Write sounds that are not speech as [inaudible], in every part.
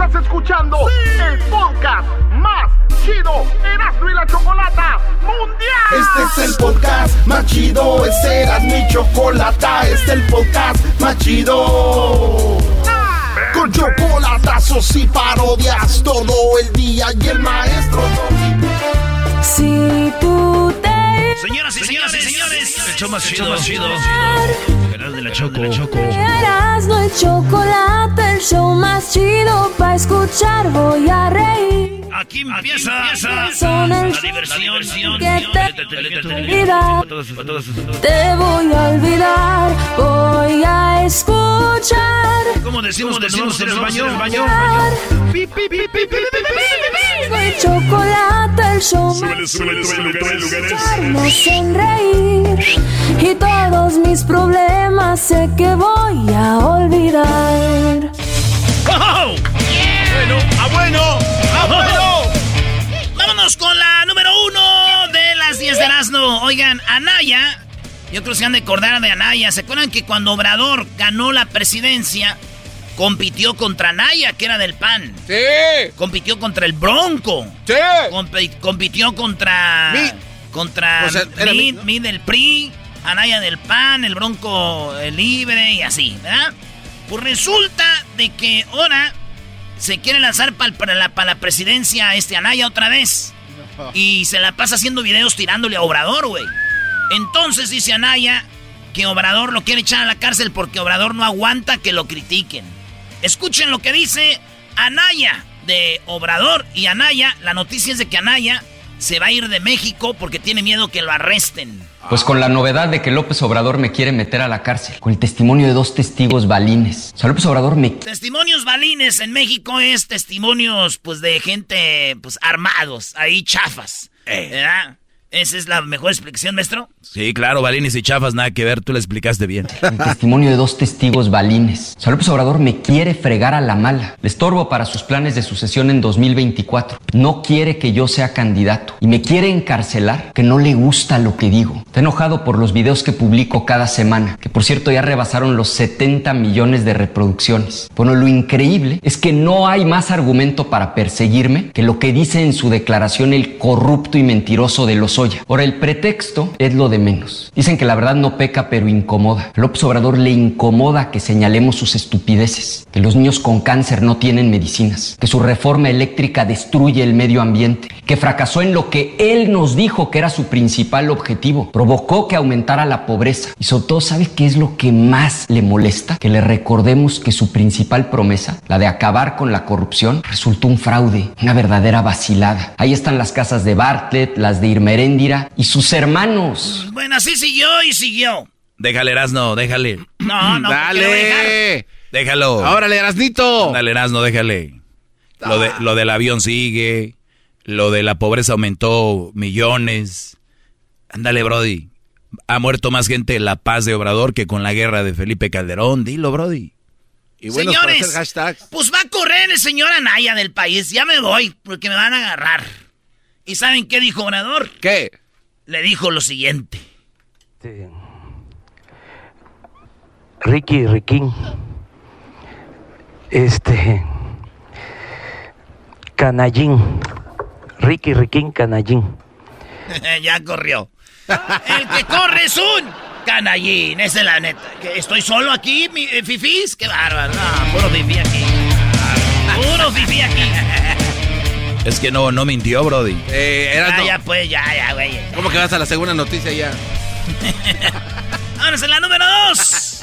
Estás escuchando el podcast más chido Erasmo y la Chocolata Mundial. Este es el podcast más chido, este era mi chocolata, este es el podcast más chido. Con chocolatazos y parodias todo el día y el maestro. Si tú Señoras y señores, señores, el show más chido, más chido. Canal de la Choco. Eras no el chocolate, el show más chido para escuchar voy a reír. Aquí empieza, Son el la diversión. que te. Te voy a olvidar, voy a escuchar. ¿Cómo decimos, decimos en el baño? baño? El chocolate, el show más escucharnos sonreír. Y todos mis problemas sé que voy a olvidar. ¡Oh! Bueno, ah, bueno, ah, bueno. Vámonos con la número uno de las 10 de Erasmo. Oigan, Anaya, yo creo que se han de acordar de Anaya. ¿Se acuerdan que cuando Obrador ganó la presidencia, compitió contra Anaya, que era del PAN? Sí. Compitió contra el Bronco. Sí. Compi- compitió contra. Mid. Contra O sea, era Mid, Mid, ¿no? Mid del PRI, Anaya del PAN, el Bronco el Libre y así, ¿verdad? Pues resulta de que ahora se quiere lanzar para, la, para la presidencia este Anaya otra vez. Y se la pasa haciendo videos tirándole a Obrador, güey. Entonces dice Anaya que Obrador lo quiere echar a la cárcel porque Obrador no aguanta que lo critiquen. Escuchen lo que dice Anaya de Obrador y Anaya. La noticia es de que Anaya se va a ir de México porque tiene miedo que lo arresten. Pues con la novedad de que López Obrador me quiere meter a la cárcel, con el testimonio de dos testigos balines. O sea, López Obrador me... Testimonios balines en México es testimonios pues de gente pues armados, ahí chafas. ¿Verdad? Esa es la mejor explicación, maestro. Sí, claro, balines y chafas, nada que ver, tú le explicaste bien. [laughs] El testimonio de dos testigos balines. O sea, López Obrador me quiere fregar a la mala. Le estorbo para sus planes de sucesión en 2024. No quiere que yo sea candidato. Y me quiere encarcelar, que no le gusta lo que digo. Está enojado por los videos que publico cada semana, que por cierto ya rebasaron los 70 millones de reproducciones. Bueno, lo increíble es que no hay más argumento para perseguirme que lo que dice en su declaración el corrupto y mentiroso de Lozoya. Ahora, el pretexto es lo de menos. Dicen que la verdad no peca, pero incomoda. López Obrador le incomoda que señalemos sus estupideces, que los niños con cáncer no tienen medicinas, que su reforma eléctrica destruye el medio ambiente, que fracasó en lo que él nos dijo que era su principal objetivo, provocó que aumentara la pobreza. Y sobre todo, ¿sabe qué es lo que más le molesta? Que le recordemos que su principal promesa, la de acabar con la corrupción, resultó un fraude, una verdadera vacilada. Ahí están las casas de Bartlett, las de Y sus hermanos. Bueno, así siguió y siguió. Déjale, Erasno, déjale. No, no. Dale. Déjalo. Órale, Erasnito. Dale, Erasno, déjale. Lo, de, lo del avión sigue. Lo de la pobreza aumentó millones. Ándale, Brody. Ha muerto más gente en la paz de Obrador que con la guerra de Felipe Calderón. Dilo, Brody. Y Señores, pues va a correr el señor Anaya del país. Ya me voy porque me van a agarrar. ¿Y saben qué dijo Obrador? ¿Qué? Le dijo lo siguiente. Ricky Riquín. Este. Canallín. Ricky Riquín Canallín. [laughs] ya corrió. El que corre es un canallín, esa es la neta. ¿Que ¿Estoy solo aquí, mi, eh, fifís? Qué bárbaro. No, puro fifí aquí. Puro fifí aquí. [laughs] Es que no, no mintió, Brody. Eh, era Ah, ya pues, ya, ya, güey. ¿Cómo que vas a la segunda noticia ya? [laughs] Vámonos en la número dos.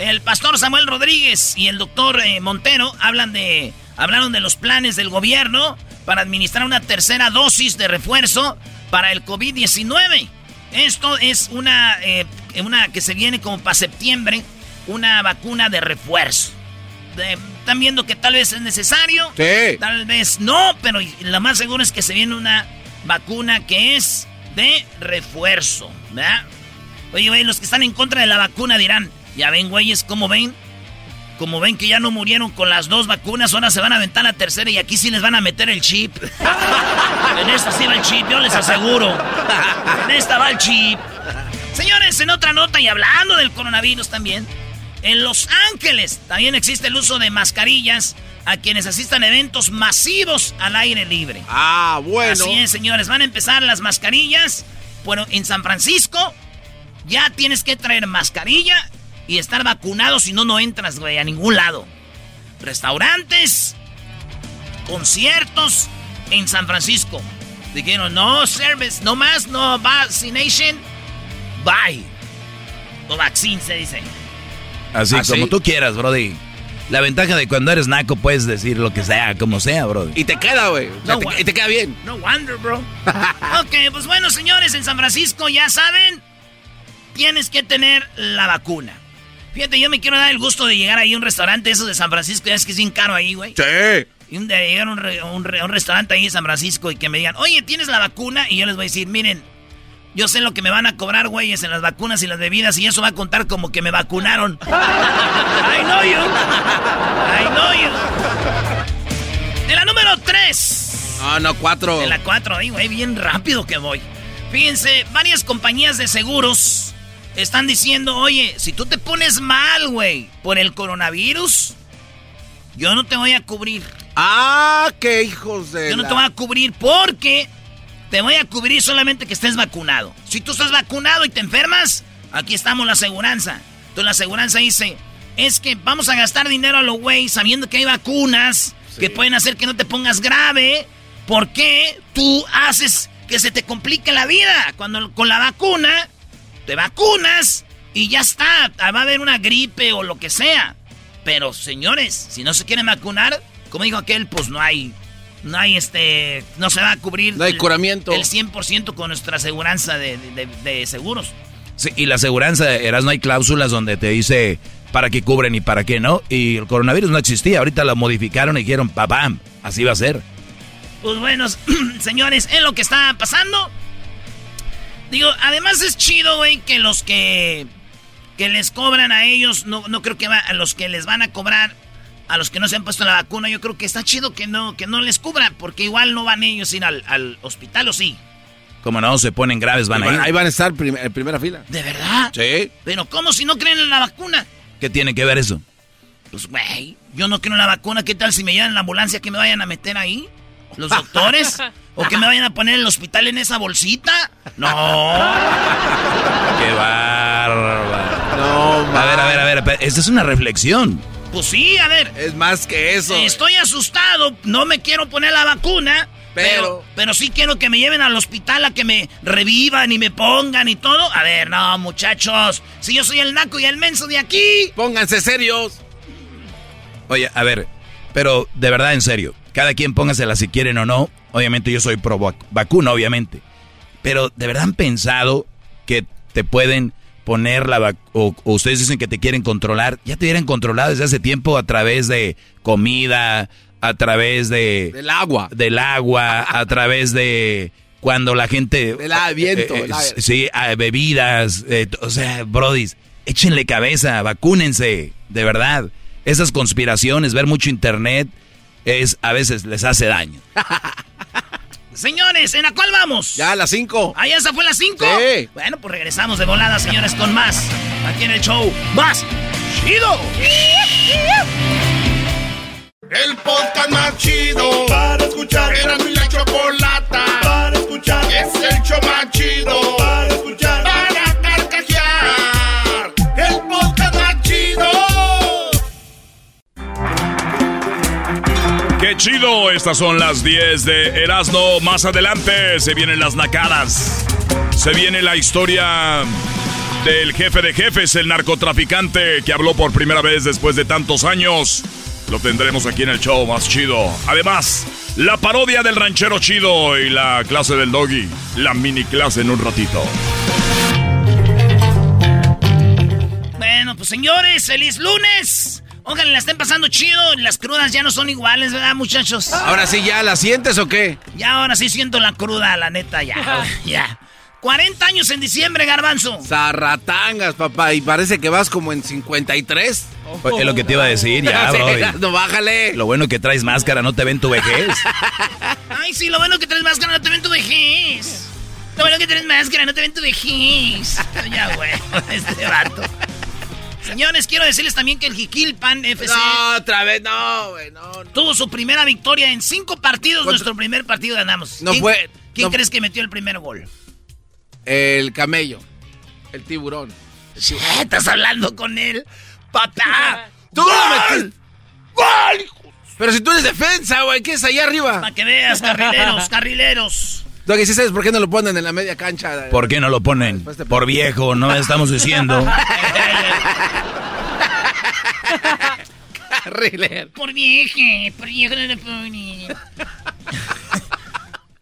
El pastor Samuel Rodríguez y el doctor eh, Montero hablan de, hablaron de los planes del gobierno para administrar una tercera dosis de refuerzo para el COVID-19. Esto es una, eh, una que se viene como para septiembre, una vacuna de refuerzo. De- Están viendo que tal vez es necesario, Sí. tal vez no, pero lo más seguro es que se viene una vacuna que es de refuerzo, ¿verdad? Oye, güey, los que están en contra de la vacuna dirán, ya ven, güeyes, ¿cómo ven? Como ven que ya no murieron con las dos vacunas, ahora se van a aventar la tercera y aquí sí les van a meter el chip. [laughs] en esta sí va el chip, yo les aseguro. En esta va el chip. Señores, en otra nota y hablando del coronavirus también, en Los Ángeles también existe el uso de mascarillas a quienes asistan a eventos masivos al aire libre. Ah, bueno. Así es, señores, van a empezar las mascarillas. Bueno, en San Francisco ya tienes que traer mascarilla y estar vacunado, si no, no entras, güey, a ningún lado. Restaurantes, conciertos en San Francisco. Dijeron, no service, no más, no vaccination, bye. O vaccine se dice. Así ¿Ah, como sí? tú quieras, Brody. La ventaja de cuando eres naco puedes decir lo que sea, como sea, Brody. Y te queda, güey. O sea, No, te- güey. y te queda bien. No wonder, bro. [laughs] ok, pues bueno, señores, en San Francisco ya saben, tienes que tener la vacuna. Fíjate, yo me quiero dar el gusto de llegar ahí a un restaurante esos de San Francisco, ya es que es bien caro ahí, güey. Sí. Y un día llegar a un, re- un re- un restaurante ahí en San Francisco y que me digan, oye, ¿tienes la vacuna? Y yo les voy a decir, miren, yo sé lo que me van a cobrar, güeyes, en las vacunas y las bebidas y eso va a contar como que me vacunaron. [laughs] I know you. I know you. En la número 3. No, no, cuatro. En la 4, ahí, güey, bien rápido que voy. Fíjense, varias compañías de seguros están diciendo, oye, si tú te pones mal, güey, por el coronavirus, yo no te voy a cubrir. Ah, qué hijos de. Yo no la- te voy a cubrir porque te voy a cubrir solamente que estés vacunado. Si tú estás vacunado y te enfermas, aquí estamos la aseguranza. Entonces la aseguranza dice, es que vamos a gastar dinero a lo güey sabiendo que hay vacunas que pueden hacer que no te pongas grave. ¿Por qué tú haces que se te complique la vida? Cuando con la vacuna te vacunas y ya está. Va a haber una gripe o lo que sea. Pero señores, si no se quieren vacunar, como dijo aquel, pues no hay, no hay este, no se va a cubrir No hay el- curamiento. el 100% con nuestra aseguranza de, de- de seguros. Sí, y la aseguranza, eras no hay cláusulas donde te dice para qué cubren y para qué no. Y el coronavirus no existía. Ahorita lo modificaron y dijeron, papam, así va a ser. Pues bueno, [clears throat] señores, es lo que está pasando. Digo, además es chido, güey, que los que, que les cobran a ellos, no, no creo que va, a los que les van a cobrar, a los que no se han puesto la vacuna, yo creo que está chido que no, que no les cubran, porque igual no van ellos a ir al, al hospital o sí. Como no se ponen graves, van Ahí a ir. van- Ahí van a estar prim- en primera fila. ¿De verdad? Sí. Pero ¿cómo si no creen en la vacuna? ¿Qué tiene que ver eso? Pues, güey, yo no creo en la vacuna. ¿Qué tal si me llevan en la ambulancia que me vayan a meter ahí? ¿Los doctores? [laughs] ¿O que me vayan a poner en el hospital en esa bolsita? No. [laughs] Qué bárbaro. No, A ver, a ver, a ver. Esta es una reflexión. Pues sí, a ver. Es más que eso. Estoy asustado, no me quiero poner la vacuna. Pero, Pero- pero sí quiero que me lleven al hospital a que me revivan y me pongan y todo. A ver, no, muchachos. Si yo soy el naco y el menso de aquí. Pónganse serios. Oye, a ver, pero de verdad, en serio, cada quien póngasela si quieren o no. Obviamente yo soy pro vac- vacuna, obviamente. Pero de verdad han pensado que te pueden poner la vacuna, o, o ustedes dicen que te quieren controlar, ya te hubieran controlado desde hace tiempo a través de comida, a través de... Del agua. Del agua, a través de cuando la gente... Del viento, eh, aire. sí, bebidas, eh, o sea, brodis, échenle cabeza, vacúnense, de verdad. Esas conspiraciones, ver mucho internet, es a veces les hace daño. [laughs] Señores, ¿en la cuál vamos? Ya a las 5. ¿Ah, ya esa fue la 5? Sí. Bueno, pues regresamos de volada, señores, con más. Aquí en el show. ¡Más! ¡Chido! El podcast más chido para escuchar. Era mi la chocolata para escuchar. Es el show más chido chido. ¡Qué chido estas son las 10 de Erasmo. Más adelante se vienen las nacadas. Se viene la historia del jefe de jefes, el narcotraficante que habló por primera vez después de tantos años. Lo tendremos aquí en el show más chido. Además, la parodia del ranchero chido y la clase del doggy. La mini clase en un ratito. Bueno, pues señores, feliz lunes. Ojalá la estén pasando chido. Las crudas ya no son iguales, ¿verdad, muchachos? Ahora sí, ¿ya la sientes o qué? Ya ahora sí siento la cruda, la neta, ya. [laughs] ya. 40 años en diciembre, garbanzo. Zarratangas, papá, y parece que vas como en 53. Pues, Es lo que te iba a decir, ya, [laughs] Sí, bro. no, bájale. Lo bueno que traes máscara, no te ven tu vejez. [laughs] Ay, sí, lo bueno que traes máscara, no te ven tu vejez. Lo bueno que traes máscara, no te ven tu vejez. Ya, güey, este vato. Señores, quiero decirles también que el Jiquilpan FC No, otra vez, no, güey, no. no. tuvo su primera victoria en cinco partidos. Nuestro primer partido ganamos. No ¿Quién, fue- ¿Quién no- crees que metió el primer gol? El camello. El tiburón. Sí, Estás hablando con él, papá. [laughs] ¡Tú lo metiste! Pero si tú eres defensa, güey, ¿qué es ahí arriba? Para que veas, carrileros, [laughs] carrileros. Doggy, ¿sí sabes por qué no lo ponen en la media cancha? ¿Por qué no lo ponen? Por viejo, no estamos diciendo. Carriler. Por vieje, por viejo no le ponen. [laughs]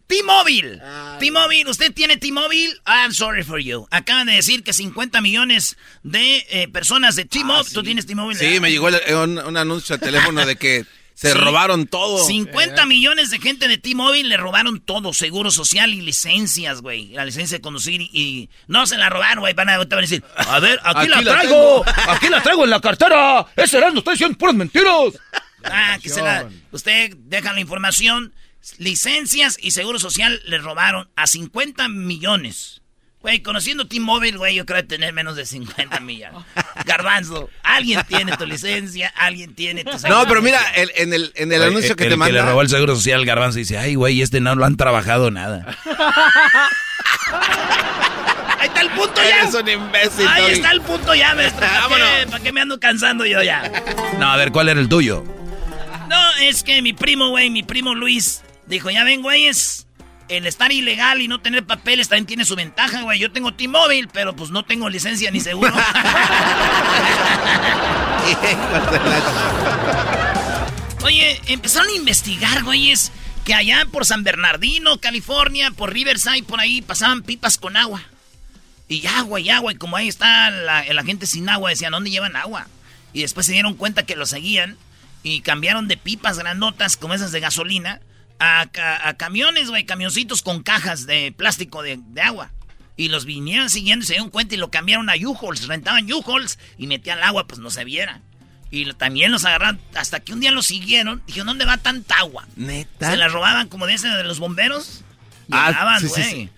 T-Mobile. T-Mobile, ¿usted tiene T-Mobile? I'm sorry for you. Acaban de decir que 50 millones de eh, personas de T-Mobile. ¿Tú tienes T-Mobile? Sí, me llegó el- un, un anuncio al teléfono de que se Sí. robaron todo. 50 millones de gente de T-Mobile le robaron todo, seguro social y licencias, güey. La licencia de conducir y, y no se la robaron, güey. Van a, van a decir, a ver, aquí, la, traigo, aquí la traigo en la cartera. Ese era, no estoy diciendo puras mentiras. Ah, que se la, usted deja la información, licencias y seguro social le robaron a 50 millones. Güey, conociendo T-Mobile, güey, yo creo tener menos de 50 millones. [laughs] Garbanzo, alguien tiene tu licencia, alguien tiene tu No, pero mira, el- en el, en el anuncio que el te manda. le robó el seguro social al garbanzo dice, ay, güey, este no lo han trabajado nada. [laughs] Ahí está el punto ya. Eres un imbécil, Ahí está el punto ya, maestro. [laughs] ¿Para qué, Vámonos. ¿Para qué me ando cansando yo ya? No, a ver, ¿cuál era el tuyo? No, es que mi primo, güey, mi primo Luis, dijo, ya ven, güeyes, el estar ilegal y no tener papeles también tiene su ventaja, güey. Yo tengo T-Mobile, pero pues no tengo licencia ni seguro. [laughs] [laughs] Oye, empezaron a investigar, güeyes, que allá por San Bernardino, California, por Riverside, por ahí, pasaban pipas con agua. Y agua, y agua, y como ahí está la, la gente sin agua, decían, ¿dónde llevan agua? Y después se dieron cuenta que lo seguían y cambiaron de pipas grandotas como esas de gasolina a, ca- a camiones, güey, camioncitos con cajas de plástico de, de agua. Y los vinieron siguiendo y se dieron cuenta y lo cambiaron a U-Hauls, rentaban U-Hauls y metían el agua, pues no se viera. Y lo- también los agarraron, hasta que un día los siguieron, dijeron, ¿dónde va tanta agua? ¿Neta? Se la robaban como de ese de los bomberos. Ah, Llegaban, sí, güey. sí, sí.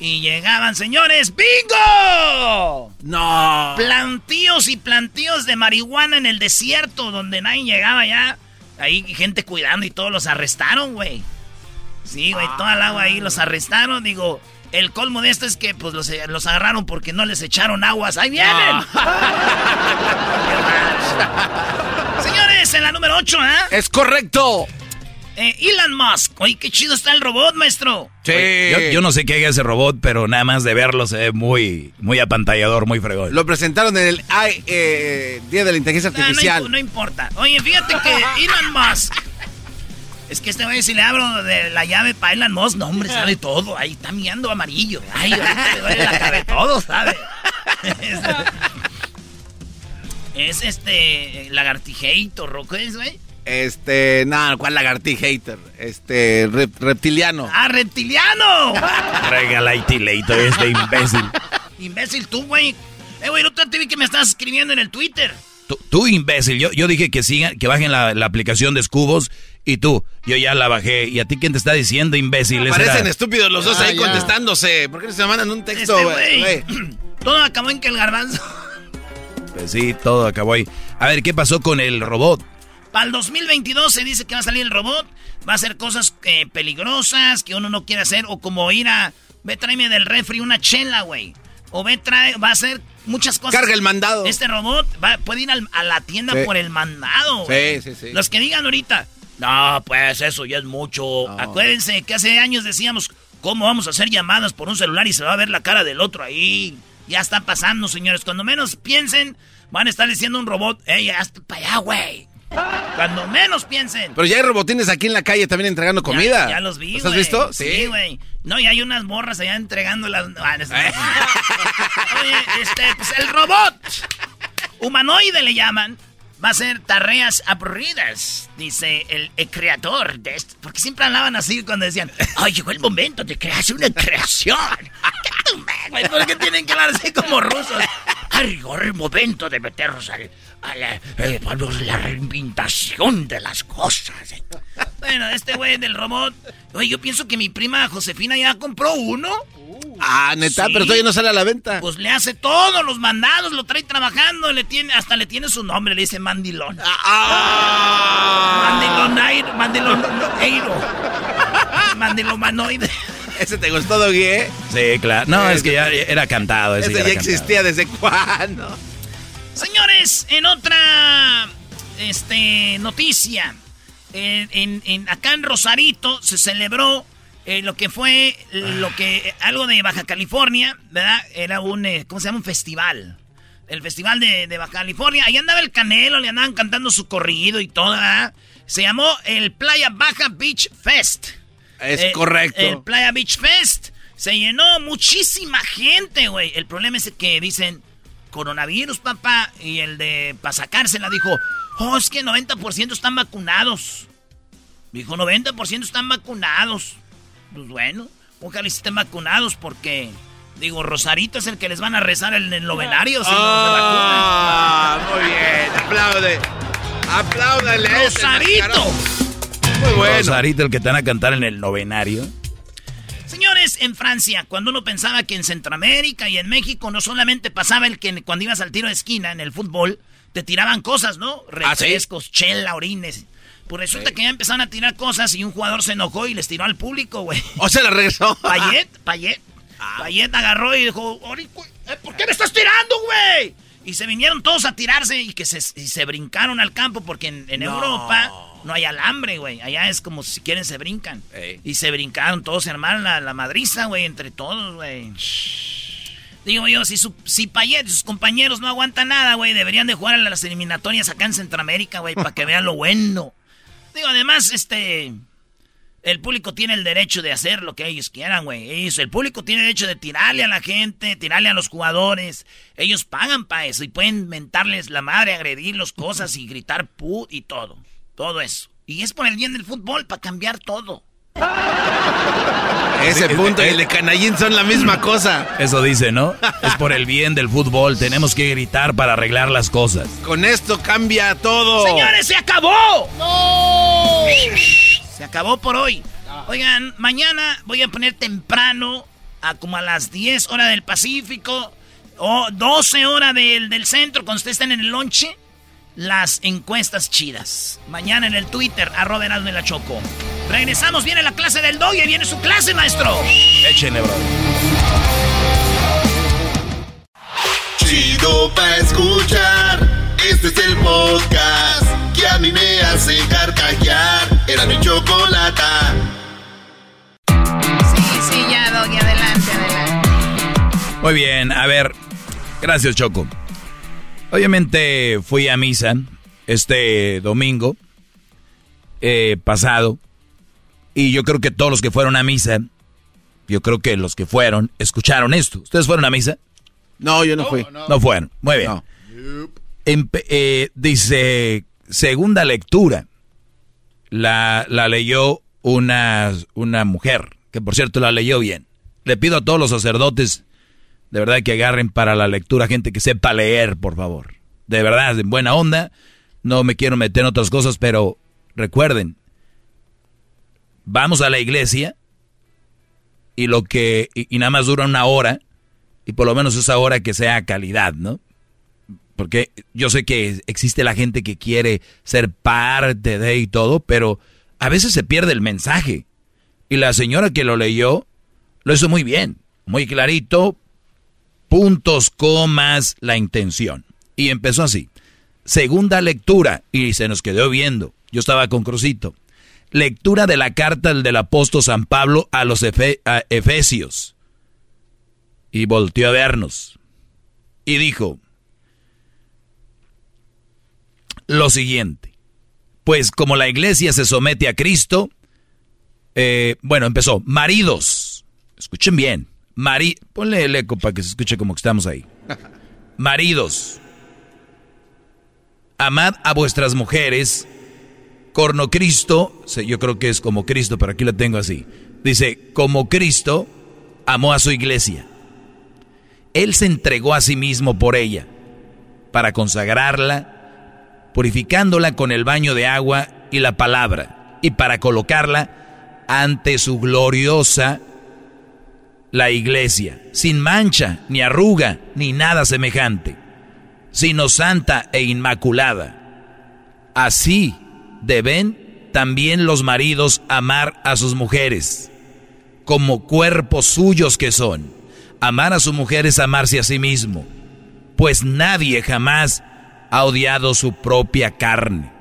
Y llegaban, señores, ¡bingo! No. Plantíos y plantíos de marihuana en el desierto, donde nadie llegaba ya. Ahí gente cuidando y todos los arrestaron, güey. Sí, güey, toda el agua ahí los arrestaron. Digo, el colmo de esto es que pues los, los agarraron porque no les echaron aguas. ¡Ahí vienen! [laughs] [laughs] Señores, en la número 8, ¿eh? Es correcto. Eh, Elon Musk. Oye, qué chido está el robot, maestro. Sí. Oye, Yo, yo no sé qué haga ese robot, pero nada más de verlo se ve muy, muy apantallador, muy fregón. Lo presentaron en el ay, eh, Día de la Inteligencia Ah, no, Artificial. no importa. Oye, fíjate que [laughs] Elon Musk. Es que este güey, si le abro de la llave para Elon Musk, no, hombre, sabe todo. Ahí está mirando amarillo. Ay, ahorita le duele la cara, todo, ¿sabe? Es, [laughs] es este. Lagartijator, ¿o qué es, güey? Este, no, ¿cuál lagartija hater? Este, rep- reptiliano. ¡Ah, reptiliano! [laughs] Regalaitileito este imbécil. Imbécil tú, güey. Eh, güey, día te vi que me estás escribiendo en el Twitter. Tú, tú, imbécil, yo, yo dije que sigan, que bajen la, la aplicación de Scubos y tú, yo ya la bajé. ¿Y a ti quién te está diciendo, imbécil? Parecen era- estúpidos los dos Ah, ahí ya. contestándose. ¿Por qué no se mandan un texto, Este güey? [clears throat] Todo acabó en que el garbanzo. Pues sí, todo acabó ahí. A ver, ¿qué pasó con el robot? Para el 2022 se dice que va a salir el robot. Va a hacer cosas eh, peligrosas que uno no quiere hacer. O como ir a. Ve, tráeme del refri una chela, güey. O ve, trae. Va a hacer muchas cosas. Carga el mandado. Este robot va, puede ir al- a la tienda Sí. por el mandado, güey. Sí, sí, sí. Los que digan ahorita. No, pues eso ya es mucho. Acuérdense que hace años decíamos, ¿cómo vamos a hacer llamadas por un celular y se va a ver la cara del otro ahí? Ya está pasando, señores. Cuando menos piensen, van a estar diciendo un robot, ¡Ey, hasta para allá, güey! Cuando menos piensen. Pero ya hay robotines aquí en la calle también entregando comida. Ya, los vi, ¿Los has visto? Sí, güey. No, y hay unas morras allá entregando las... Ah, no, [laughs] Oye, este, pues el robot humanoide le llaman. Va a hacer tareas aburridas, dice el, el creador de esto. Porque siempre hablaban así cuando decían, ay, llegó el momento de crearse una creación. [laughs] ¿Qué ¿Por qué tienen que hablar así como rusos? Ay, llegó el momento de meternos al, a la, eh, reinventación de las cosas. Bueno, este güey del robot. Oye, yo pienso que mi prima Josefina ya compró uno. Ah, neta, Sí. pero todavía no sale a la venta. Pues le hace todos los mandados, lo trae trabajando, le tiene, hasta le tiene su nombre, le dice Mandilón. Mandilonairo, Mandiloneiro. Mandilomanoide. ¿Ese te gustó, Doggy, eh? Sí, claro. No, es que ya era cantado. Ese, Ese ya ya era cantado. existía desde cuándo. Señores, en otra este, noticia, en, en- en- acá en Rosarito se celebró eh, lo que fue lo que algo de Baja California, ¿verdad? Era un, eh, ¿cómo se llama? Un festival. El festival de, de Baja California. Ahí andaba el Canelo, le andaban cantando su corrido y todo, ¿verdad? Se llamó el Playa Baja Beach Fest. Es Eh, correcto. El Playa Beach Fest se llenó muchísima gente, güey. El problema es que dicen coronavirus, papá. Y el de para sacársela dijo, oh, es que 90% están vacunados. Dijo, 90% están vacunados. Pues bueno, ojalá estén vacunados porque, digo, Rosarito es el que les van a rezar en el novenario si Ah, no muy bien. Aplaude. Apláudale. ¡Rosarito! Muy bueno. Rosarito, el que te van a cantar en el novenario. Señores, en Francia, cuando uno pensaba que en Centroamérica y en México no solamente pasaba el que cuando ibas al tiro de esquina en el fútbol, te tiraban cosas, ¿no? ¿Ah, sí? Refrescos, chela, orines. Pues resulta que ya empezaron a tirar cosas y un jugador se enojó y les tiró al público, güey. O se la regresó. [laughs] Payet, Payet. Payet agarró y dijo, "Ori, güey, eh, ¿por qué me estás tirando, güey? Y se vinieron todos a tirarse y que se, y se brincaron al campo porque en, en Europa no hay alambre, güey. Allá es como si quieren se brincan. Ey. Y se brincaron todos, se armaron la, la madriza, güey, entre todos, güey. Digo yo, si, su, si Payet y sus compañeros no aguantan nada, güey, deberían de jugar a las eliminatorias acá en Centroamérica, güey, para que vean lo bueno. Digo, además, este... El público tiene el derecho de hacer lo que ellos quieran, güey. Ellos- El público tiene el derecho de tirarle a la gente, tirarle a los jugadores. Ellos pagan para eso y pueden mentarles la madre, agredirlos cosas y gritar put y todo. Todo eso. Y es por el bien del fútbol, para cambiar todo. [laughs] Ese punto y el de Canallín son la misma cosa. Eso dice, ¿no? Es por el bien del fútbol. Tenemos que gritar para arreglar las cosas. Con esto cambia todo. ¡Señores, se acabó! ¡No! Se acabó por hoy. Oigan, mañana voy a poner temprano, a como a las 10 horas del Pacífico, o 12 horas del, del centro, cuando ustedes estén en el lonche, las encuestas chidas. Mañana en el Twitter, arroba Erasmo y la Choco. Regresamos, viene la clase del dog y viene su clase, maestro. Échenle, bro. Chido pa' escuchar. Este es el podcast que a mí me hace carcajear. Era mi chocolata. Sí, sí, ya, Doggy, adelante, adelante. Muy bien, a ver. Gracias, Choco. Obviamente fui a misa este domingo eh, pasado. Y yo creo que todos los que fueron a misa, yo creo que los que fueron, escucharon esto. ¿Ustedes fueron a misa? No, yo no fui. No fueron. Muy bien. Empe- eh, dice, segunda lectura. La, la leyó una, una mujer, que por cierto la leyó bien. Le pido a todos los sacerdotes, de verdad, que agarren para la lectura gente que sepa leer, por favor. De verdad, en buena onda. No me quiero meter en otras cosas, pero recuerden, vamos a la iglesia y lo que y, nada más dura una hora y por lo menos esa hora que sea calidad, ¿no? Porque yo sé que existe la gente que quiere ser parte de y todo, pero a veces se pierde el mensaje. Y la señora que lo leyó lo hizo muy bien, muy clarito, puntos, comas, la intención. Y empezó así. Segunda lectura, y se nos quedó viendo. Yo estaba con Crucito. lectura de la carta del apóstol San Pablo a los Efesios. Y volteó a vernos. Y dijo lo siguiente. Pues como la iglesia se somete a Cristo, eh, bueno, empezó. Maridos, escuchen bien. Mari Ponle el eco para que se escuche como que estamos ahí. Maridos, amad a vuestras mujeres Corno Cristo, yo creo que es como Cristo, pero aquí lo tengo así. Dice, como Cristo amó a su iglesia. Él se entregó a sí mismo por ella, para consagrarla, purificándola con el baño de agua y la palabra, y para colocarla ante su gloriosa la iglesia, sin mancha, ni arruga, ni nada semejante, sino santa e inmaculada. Así deben también los maridos amar a sus mujeres, como cuerpos suyos que son. Amar a su mujer es amarse a sí mismo, pues nadie jamás ha odiado su propia carne,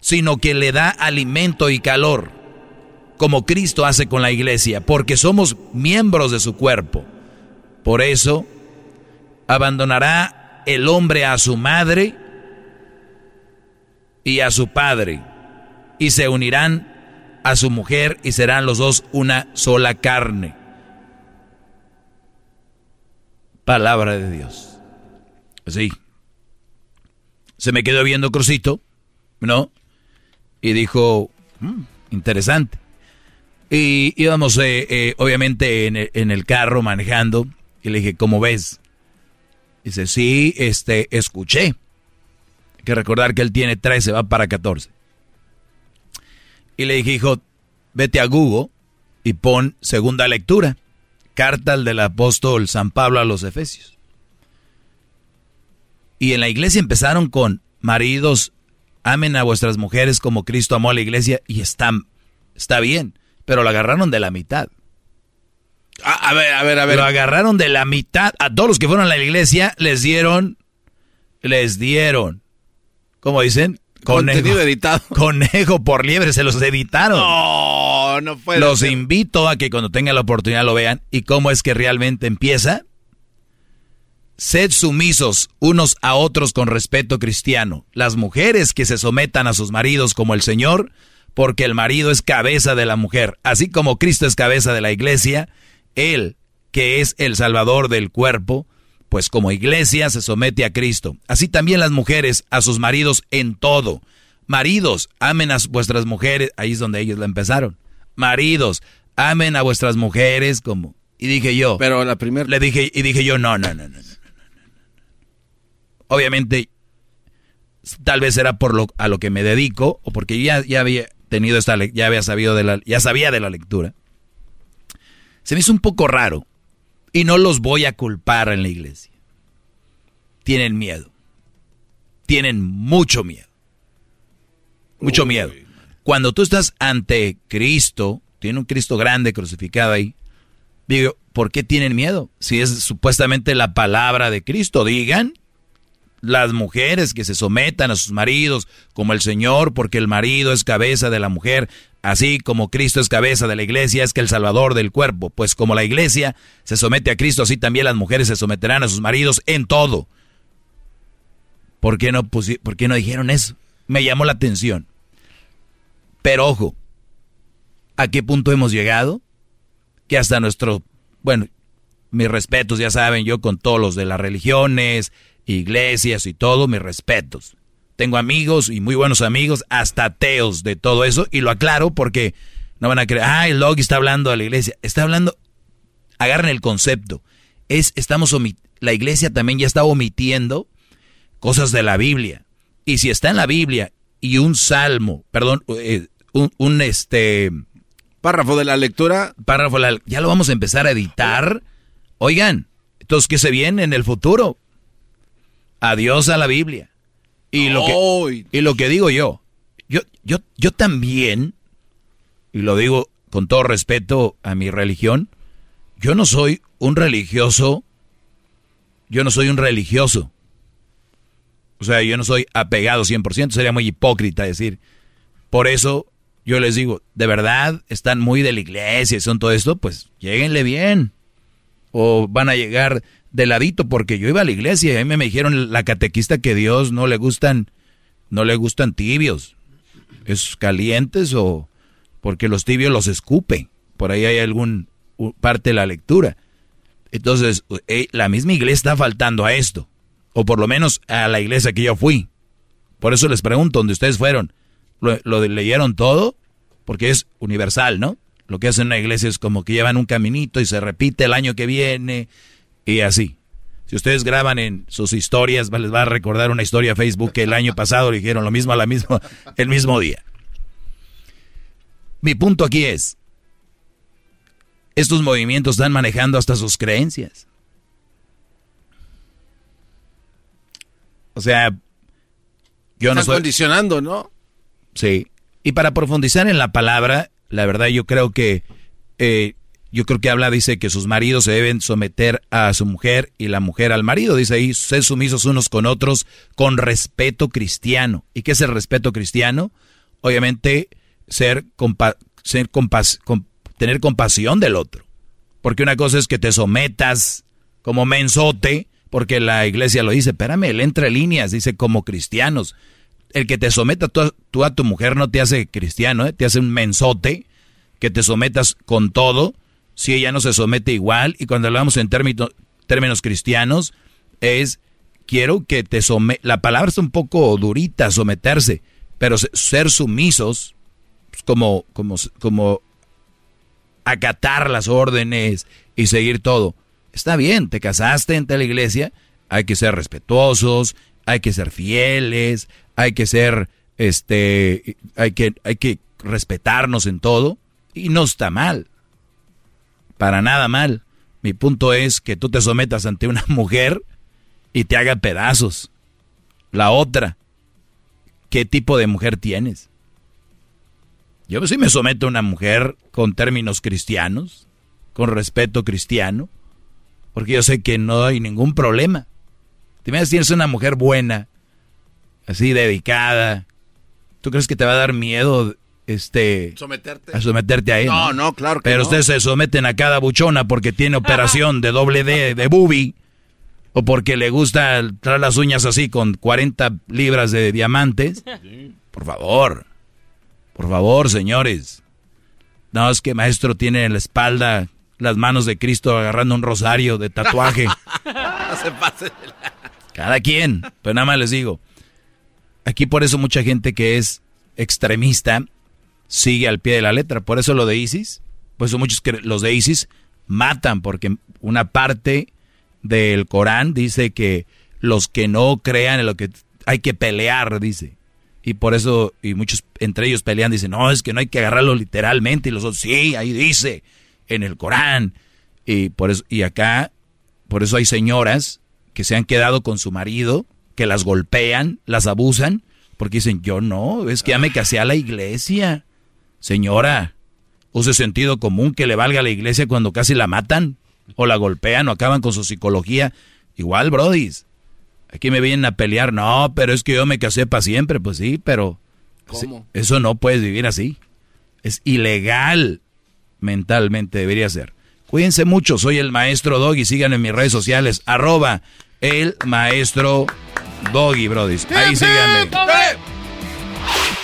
sino que le da alimento y calor, como Cristo hace con la iglesia, porque somos miembros de su cuerpo. Por eso, abandonará el hombre a su madre, y a su padre, y se unirán a su mujer y serán los dos una sola carne. Palabra de Dios. Así. Se me quedó viendo Crucito, ¿no? Y dijo, mm, interesante. Y íbamos, eh, eh, obviamente, en el, carro manejando. Y le dije, ¿cómo ves? Dice, sí, este, escuché que recordar que él tiene 13, va para 14. Y le dije, hijo, vete a Google y pon segunda lectura, carta del apóstol San Pablo a los Efesios. Y en la iglesia empezaron con maridos, amen a vuestras mujeres como Cristo amó a la iglesia y está, está bien, pero lo agarraron de la mitad. A, a, ver, a ver, a ver. Lo agarraron de la mitad. A todos los que fueron a la iglesia les dieron, les dieron ¿Cómo dicen? Contenido editado. [laughs] Conejo por liebre, se los editaron. No, no puede Los invito a que cuando tengan la oportunidad lo vean. ¿Y cómo es que realmente empieza? Sed sumisos unos a otros con respeto cristiano. Las mujeres que se sometan a sus maridos como el Señor, porque el marido es cabeza de la mujer. Así como Cristo es cabeza de la iglesia, Él, que es el Salvador del cuerpo, pues como iglesia se somete a Cristo. Así también las mujeres a sus maridos en todo. Maridos, amen a vuestras mujeres. Ahí es donde ellos la empezaron. Maridos, amen a vuestras mujeres como... Y dije yo... Pero la primera... Le dije, y dije yo, no, no, no, no, no, no, Obviamente, tal vez era por lo, a lo que me dedico, o porque ya, ya había tenido esta, ya había sabido de la, ya sabía de la lectura. Se me hizo un poco raro y no los voy a culpar en la iglesia. Tienen miedo. Tienen mucho miedo. Mucho miedo. Cuando tú estás ante Cristo, tiene un Cristo grande crucificado ahí. Digo, ¿por qué tienen miedo? Si es supuestamente la palabra de Cristo, digan las mujeres que se sometan a sus maridos como el Señor, porque el marido es cabeza de la mujer, así como Cristo es cabeza de la iglesia, es que el Salvador del cuerpo, pues como la iglesia se somete a Cristo, así también las mujeres se someterán a sus maridos en todo. ¿Por qué no, por no dijeron eso? Me llamó la atención. Pero ojo, ¿a qué punto hemos llegado? Que hasta nuestro, bueno, mis respetos, ya saben, yo con todos los de las religiones, iglesias y todo, mis respetos. Tengo amigos y muy buenos amigos, hasta ateos de todo eso, y lo aclaro porque no van a creer, ah, el Logi está hablando de la iglesia. Está hablando, agarren el concepto. Es, estamos la iglesia también ya está omitiendo cosas de la Biblia. Y si está en la Biblia y un salmo, perdón, eh, un, un, este... Párrafo de la lectura. Párrafo de la, ya lo vamos a empezar a editar. Oigan, entonces, ¿qué se viene en el futuro? Adiós a la Biblia. Y lo que, y lo que digo yo, yo, yo, yo también, y lo digo con todo respeto a mi religión, yo no soy un religioso, yo no soy un religioso. O sea, yo no soy apegado 100%, sería muy hipócrita decir, Por eso yo les digo, de verdad están muy de la iglesia y son todo esto, pues lleguenle bien. O van a llegar de ladito, porque yo iba a la iglesia y a mí me dijeron la catequista que Dios no le gustan, no le gustan tibios. Es calientes o porque los tibios los escupe. Por ahí hay algún parte de la lectura. Entonces, eh, la misma iglesia está faltando a esto. O por lo menos a la iglesia que yo fui. Por eso les pregunto, ¿dónde ustedes fueron? ¿Lo, leyeron todo? Porque es universal, ¿no? Lo que hacen en una iglesia es como que llevan un caminito y se repite el año que viene y así. Si ustedes graban en sus historias, les va a recordar una historia a Facebook que el año pasado dijeron lo mismo a la misma, [laughs] el mismo día. Mi punto aquí es, estos movimientos están manejando hasta sus creencias. O sea, yo no estoy condicionando, ¿no? Sí. Y para profundizar en la palabra, la verdad yo creo que eh, yo creo que habla, dice que sus maridos se deben someter a su mujer y la mujer al marido. Dice ahí, ser sumisos unos con otros con respeto cristiano. ¿Y qué es el respeto cristiano? Obviamente, ser, ser tener compasión del otro. Porque una cosa es que te sometas como mensote, porque la iglesia lo dice, espérame, él entra líneas, dice como cristianos el que te someta tú, a tu mujer no te hace cristiano, ¿eh? te hace un mensote, que te sometas con todo, si ella no se somete igual, y cuando hablamos en términos, términos cristianos, es, quiero que te sometas, la palabra es un poco durita, someterse, pero ser sumisos, pues, como, como, como acatar las órdenes y seguir todo. Está bien, te casaste en la iglesia, hay que ser respetuosos, hay que ser fieles, hay que ser, este, hay que, hay que respetarnos en todo y no está mal, para nada mal. Mi punto es que tú te sometas ante una [laughs] mujer y te haga pedazos. La otra, ¿qué tipo de mujer tienes? Yo sí me someto a una mujer con términos cristianos, con respeto cristiano, porque yo sé que no hay ningún problema. Te tienes una mujer buena, así dedicada, ¿tú crees que te va a dar miedo este someterte a someterte a él? No, no, claro que Pero ustedes se someten a cada buchona porque tiene [laughs] operación de doble D de bubi o porque le gusta traer las uñas así con 40 libras de diamantes. Por favor. Por favor, señores. No, es que maestro tiene en la espalda las manos de Cristo agarrando un rosario de tatuaje. [laughs] no se pase. Cada quien. Pero nada más les digo, Aquí por eso mucha gente que es extremista sigue al pie de la letra. Por eso lo de ISIS, por eso muchos que los de ISIS matan, porque una parte del Corán dice que los que no crean en lo que hay que pelear, dice. Y por eso, y muchos entre ellos pelean, dicen, no, es que no hay que agarrarlo literalmente. Y los otros, sí, ahí dice, en el Corán. Y por eso, y acá, por eso hay señoras que se han quedado con su marido que las golpean, las abusan, porque dicen, yo no, es que ya me casé a la iglesia. Señora, use sentido común que le valga a la iglesia cuando casi la matan, o la golpean, o acaban con su psicología. Igual, brodis. Aquí me vienen a pelear, no, pero es que yo me casé para siempre, pues sí, pero ¿Cómo? eso no puedes vivir así. Es ilegal mentalmente, debería ser. Cuídense mucho, soy el maestro Doggy, síganme en mis redes sociales, arroba el maestro Doggy, Brody. Ahí síganme.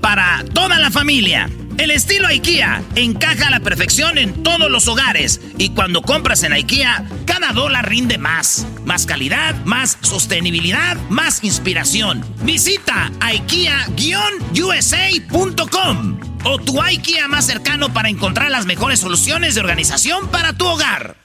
para toda la familia. El estilo IKEA encaja a la perfección en todos los hogares y cuando compras en IKEA, cada dólar rinde más. Más calidad, más sostenibilidad, más inspiración. Visita IKEA-USA.com o tu IKEA más cercano para encontrar las mejores soluciones de organización para tu hogar.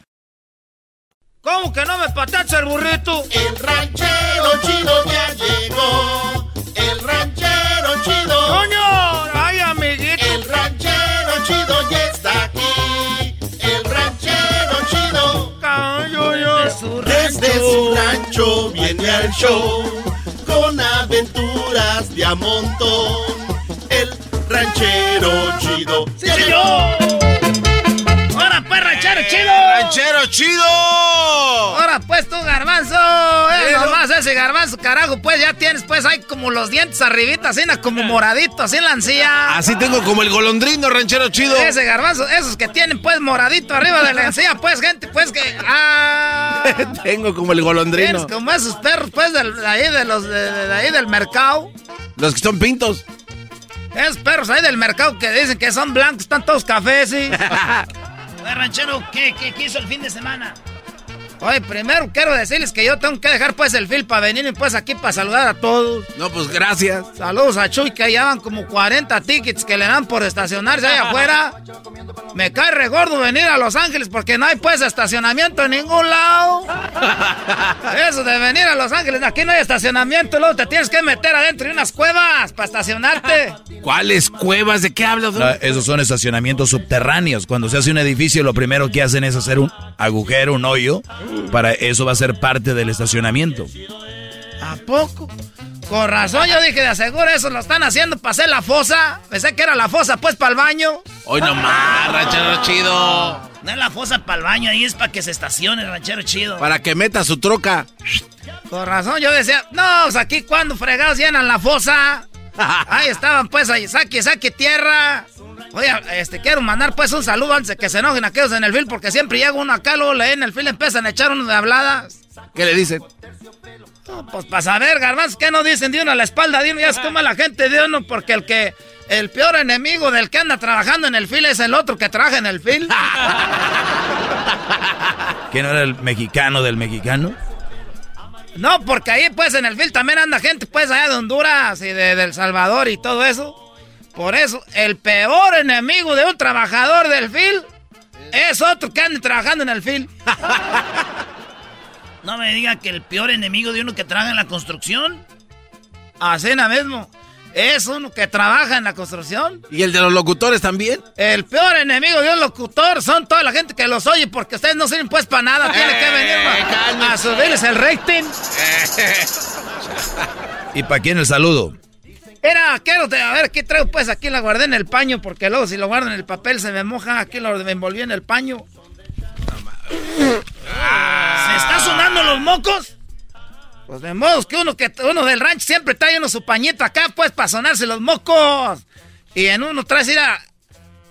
¿Cómo que no me patacha el burrito? El ranchero chido ya llegó. El ranchero chido. ¡Coño! ¡Ay, amiguito! El ranchero chido ya está aquí. El ranchero chido. Cayo yo. Desde su rancho viene al show. Con aventuras de a montón. El ranchero chido. ¡Sí, señor! ¡Ahora pues, ranchero chido! ¡Ranchero chido! Ahora pues tú, garbanzo. Eh, nomás ese garbanzo, carajo, pues ya tienes, pues hay como los dientes arribita, así como moradito, así en la encía. Así tengo como el golondrino, ranchero chido. Ese garbanzo, esos que tienen pues moradito arriba de la [laughs] encía, pues gente, pues que... Ah, [laughs] tengo como el golondrino. tienes como esos perros pues de, ahí, de los, de, de ahí del mercado. Los que son pintos. Esos perros ahí del mercado que dicen que son blancos, están todos cafés, sí. [laughs] Oye, ranchero, ¿qué, qué, qué hizo el fin de semana? Oye, primero quiero decirles que yo tengo que dejar pues el fil para venirme pues aquí para saludar a todos. No, pues gracias. Saludos a Chuy que llevan como 40 tickets que le dan por estacionarse ahí afuera. Me cae regordo venir a Los Ángeles porque no hay pues estacionamiento en ningún lado. Eso de venir a Los Ángeles, aquí no hay estacionamiento, luego te tienes que meter adentro de unas cuevas para estacionarte. ¿Cuáles cuevas? ¿De qué hablas? No, esos son estacionamientos subterráneos. Cuando se hace un edificio, lo primero que hacen es hacer un agujero, un hoyo. Para eso va a ser parte del estacionamiento. ¿A poco? Con razón, yo dije de aseguro eso lo están haciendo para hacer la fosa. Pensé que era la fosa pues para el baño. Hoy nomás, ranchero chido. No es la fosa para el baño, ahí es para que se estacione, ranchero chido. Para que meta su troca. Con razón, yo decía, no, pues aquí cuando fregados llenan la fosa. Ahí estaban, pues, ahí, saque, saque tierra. Oye, este, quiero mandar, pues, un saludo antes de que se enojen aquellos en el fil, porque siempre llega uno acá, luego leen el fil, empiezan a echar uno de habladas. ¿Qué le dicen? No, pues, para saber, garbanzos, ¿qué no dicen de uno a la espalda de uno? Ya es como la gente de uno, porque el que, el peor enemigo del que anda trabajando en el fil es el otro que trabaja en el fil. [laughs] ¿Quién era el mexicano del mexicano? No, porque ahí pues en el fil también anda gente pues allá de Honduras y de, de El Salvador y todo eso. Por eso, el peor enemigo de un trabajador del fil es otro que anda trabajando en el fil. [laughs] No me diga que el peor enemigo de uno que trabaja en la construcción. Así mismo. Es uno que trabaja en la construcción. ¿Y el de los locutores también? El peor enemigo de un locutor son toda la gente que los oye porque ustedes no sirven pues para nada. Tiene que venir a, a subirles el rating. ¿Y para quién el saludo? Era, quiero, a ver, ¿qué traigo? Pues aquí la guardé en el paño, porque luego si lo guardo en el papel se me moja. Aquí lo me envolví en el paño. ¿Se está sonando los mocos? Pues de modos que uno que uno del rancho siempre trae uno su pañito acá, pues, para sonarse los mocos. Y en uno traes, mira,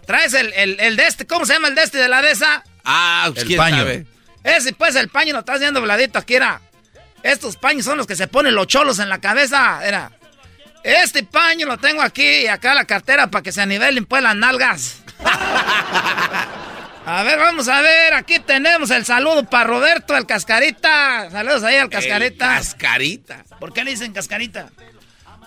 traes el, el, el de este, ¿cómo se llama el de este de la de esa? Ah, pues El quién paño. sabe. Ese, pues, el paño lo estás viendo dobladito aquí, era. Estos paños son los que se ponen los cholos en la cabeza, era. Este paño lo tengo aquí y acá la cartera para que se anivelen, pues, las nalgas. [laughs] A ver, vamos a ver, aquí tenemos el saludo para Roberto, el cascarita. Saludos ahí al cascarita. Cascarita. ¿Por qué le dicen cascarita?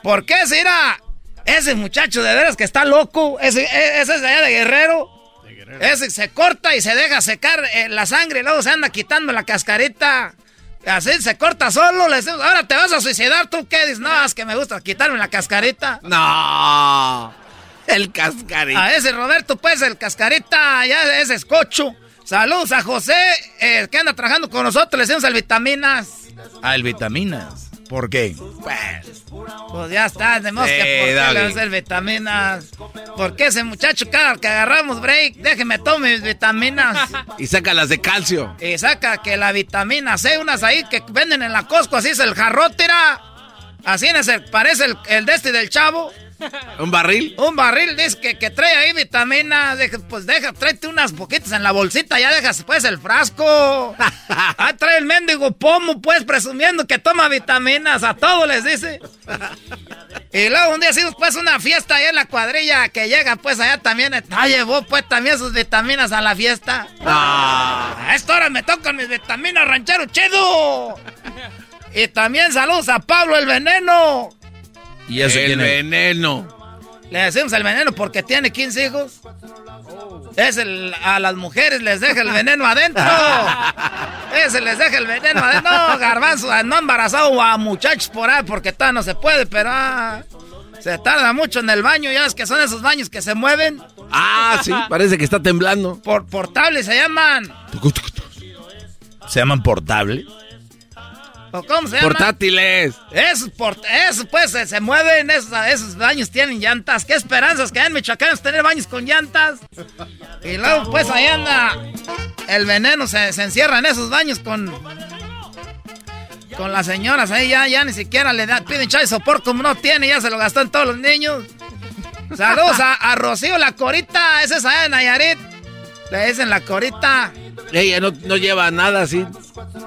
¿Por qué será? Ese muchacho de veras que está loco, ese, e- ese es de allá de Guerrero. Ese se corta y se deja secar eh, la sangre y luego se anda quitando la cascarita. Así se corta solo, le decimos, ahora te vas a suicidar, ¿tú qué dices? No, es que me gusta quitarme la cascarita. No. [laughs] El cascarita. A ese Roberto, pues, el cascarita, ya ese escocho. Saludos a José, eh, que anda trabajando con nosotros, le decimos el vitaminas. El vitaminas. ¿Por qué? Pues, pues ya está, tenemos que por qué le hacer vitaminas. Porque ese muchacho cada que agarramos break, déjeme tomar mis vitaminas. [laughs] Y saca las de calcio. Y saca que la vitamina C, unas ahí que venden en la Costco, así es el jarrótera. Así es el, parece el, el de este del chavo. [laughs] ¿Un barril? Un barril, dice que, que trae ahí vitaminas. Deja- pues deja, tráete unas poquitas en la bolsita, ya dejas pues el frasco. [laughs] ah, trae el mendigo pomo, pues, presumiendo que toma vitaminas. A todos les dice. Y luego un día hicimos pues una fiesta ahí en la cuadrilla que llega pues allá también. Ah, llevó pues también sus vitaminas a la fiesta. A esta hora me tocan mis vitaminas, ranchero chido. [laughs] Y también saludos a Pablo el Veneno. ¿Y eso el veneno. Le decimos el veneno porque tiene 15 hijos. Es el, a las mujeres les deja el veneno adentro. [laughs] Ese les deja el veneno adentro. No, garbanzo, no embarazado a muchachos por ahí porque todavía no se puede, pero ah, se tarda mucho en el baño. Ya es que son esos baños que se mueven. Ah, sí, parece que está temblando. Por portables se llaman. ¿Se llaman portable? ¿O cómo se? Portátiles. Esos, port- esos, pues se, se mueven, esos, esos baños tienen llantas. ¿Qué esperanzas que hay en Michoacán es tener baños con llantas? Y luego, pues ahí anda el veneno, se, se encierra en esos baños con. Con las señoras ahí ya, ya ni siquiera le da, piden chai sopor como no tiene, ya se lo gastó en todos los niños. Saludos a, a Rocío la Corita, esa es allá de Nayarit. Le dicen la Corita. Ella no, no lleva nada así.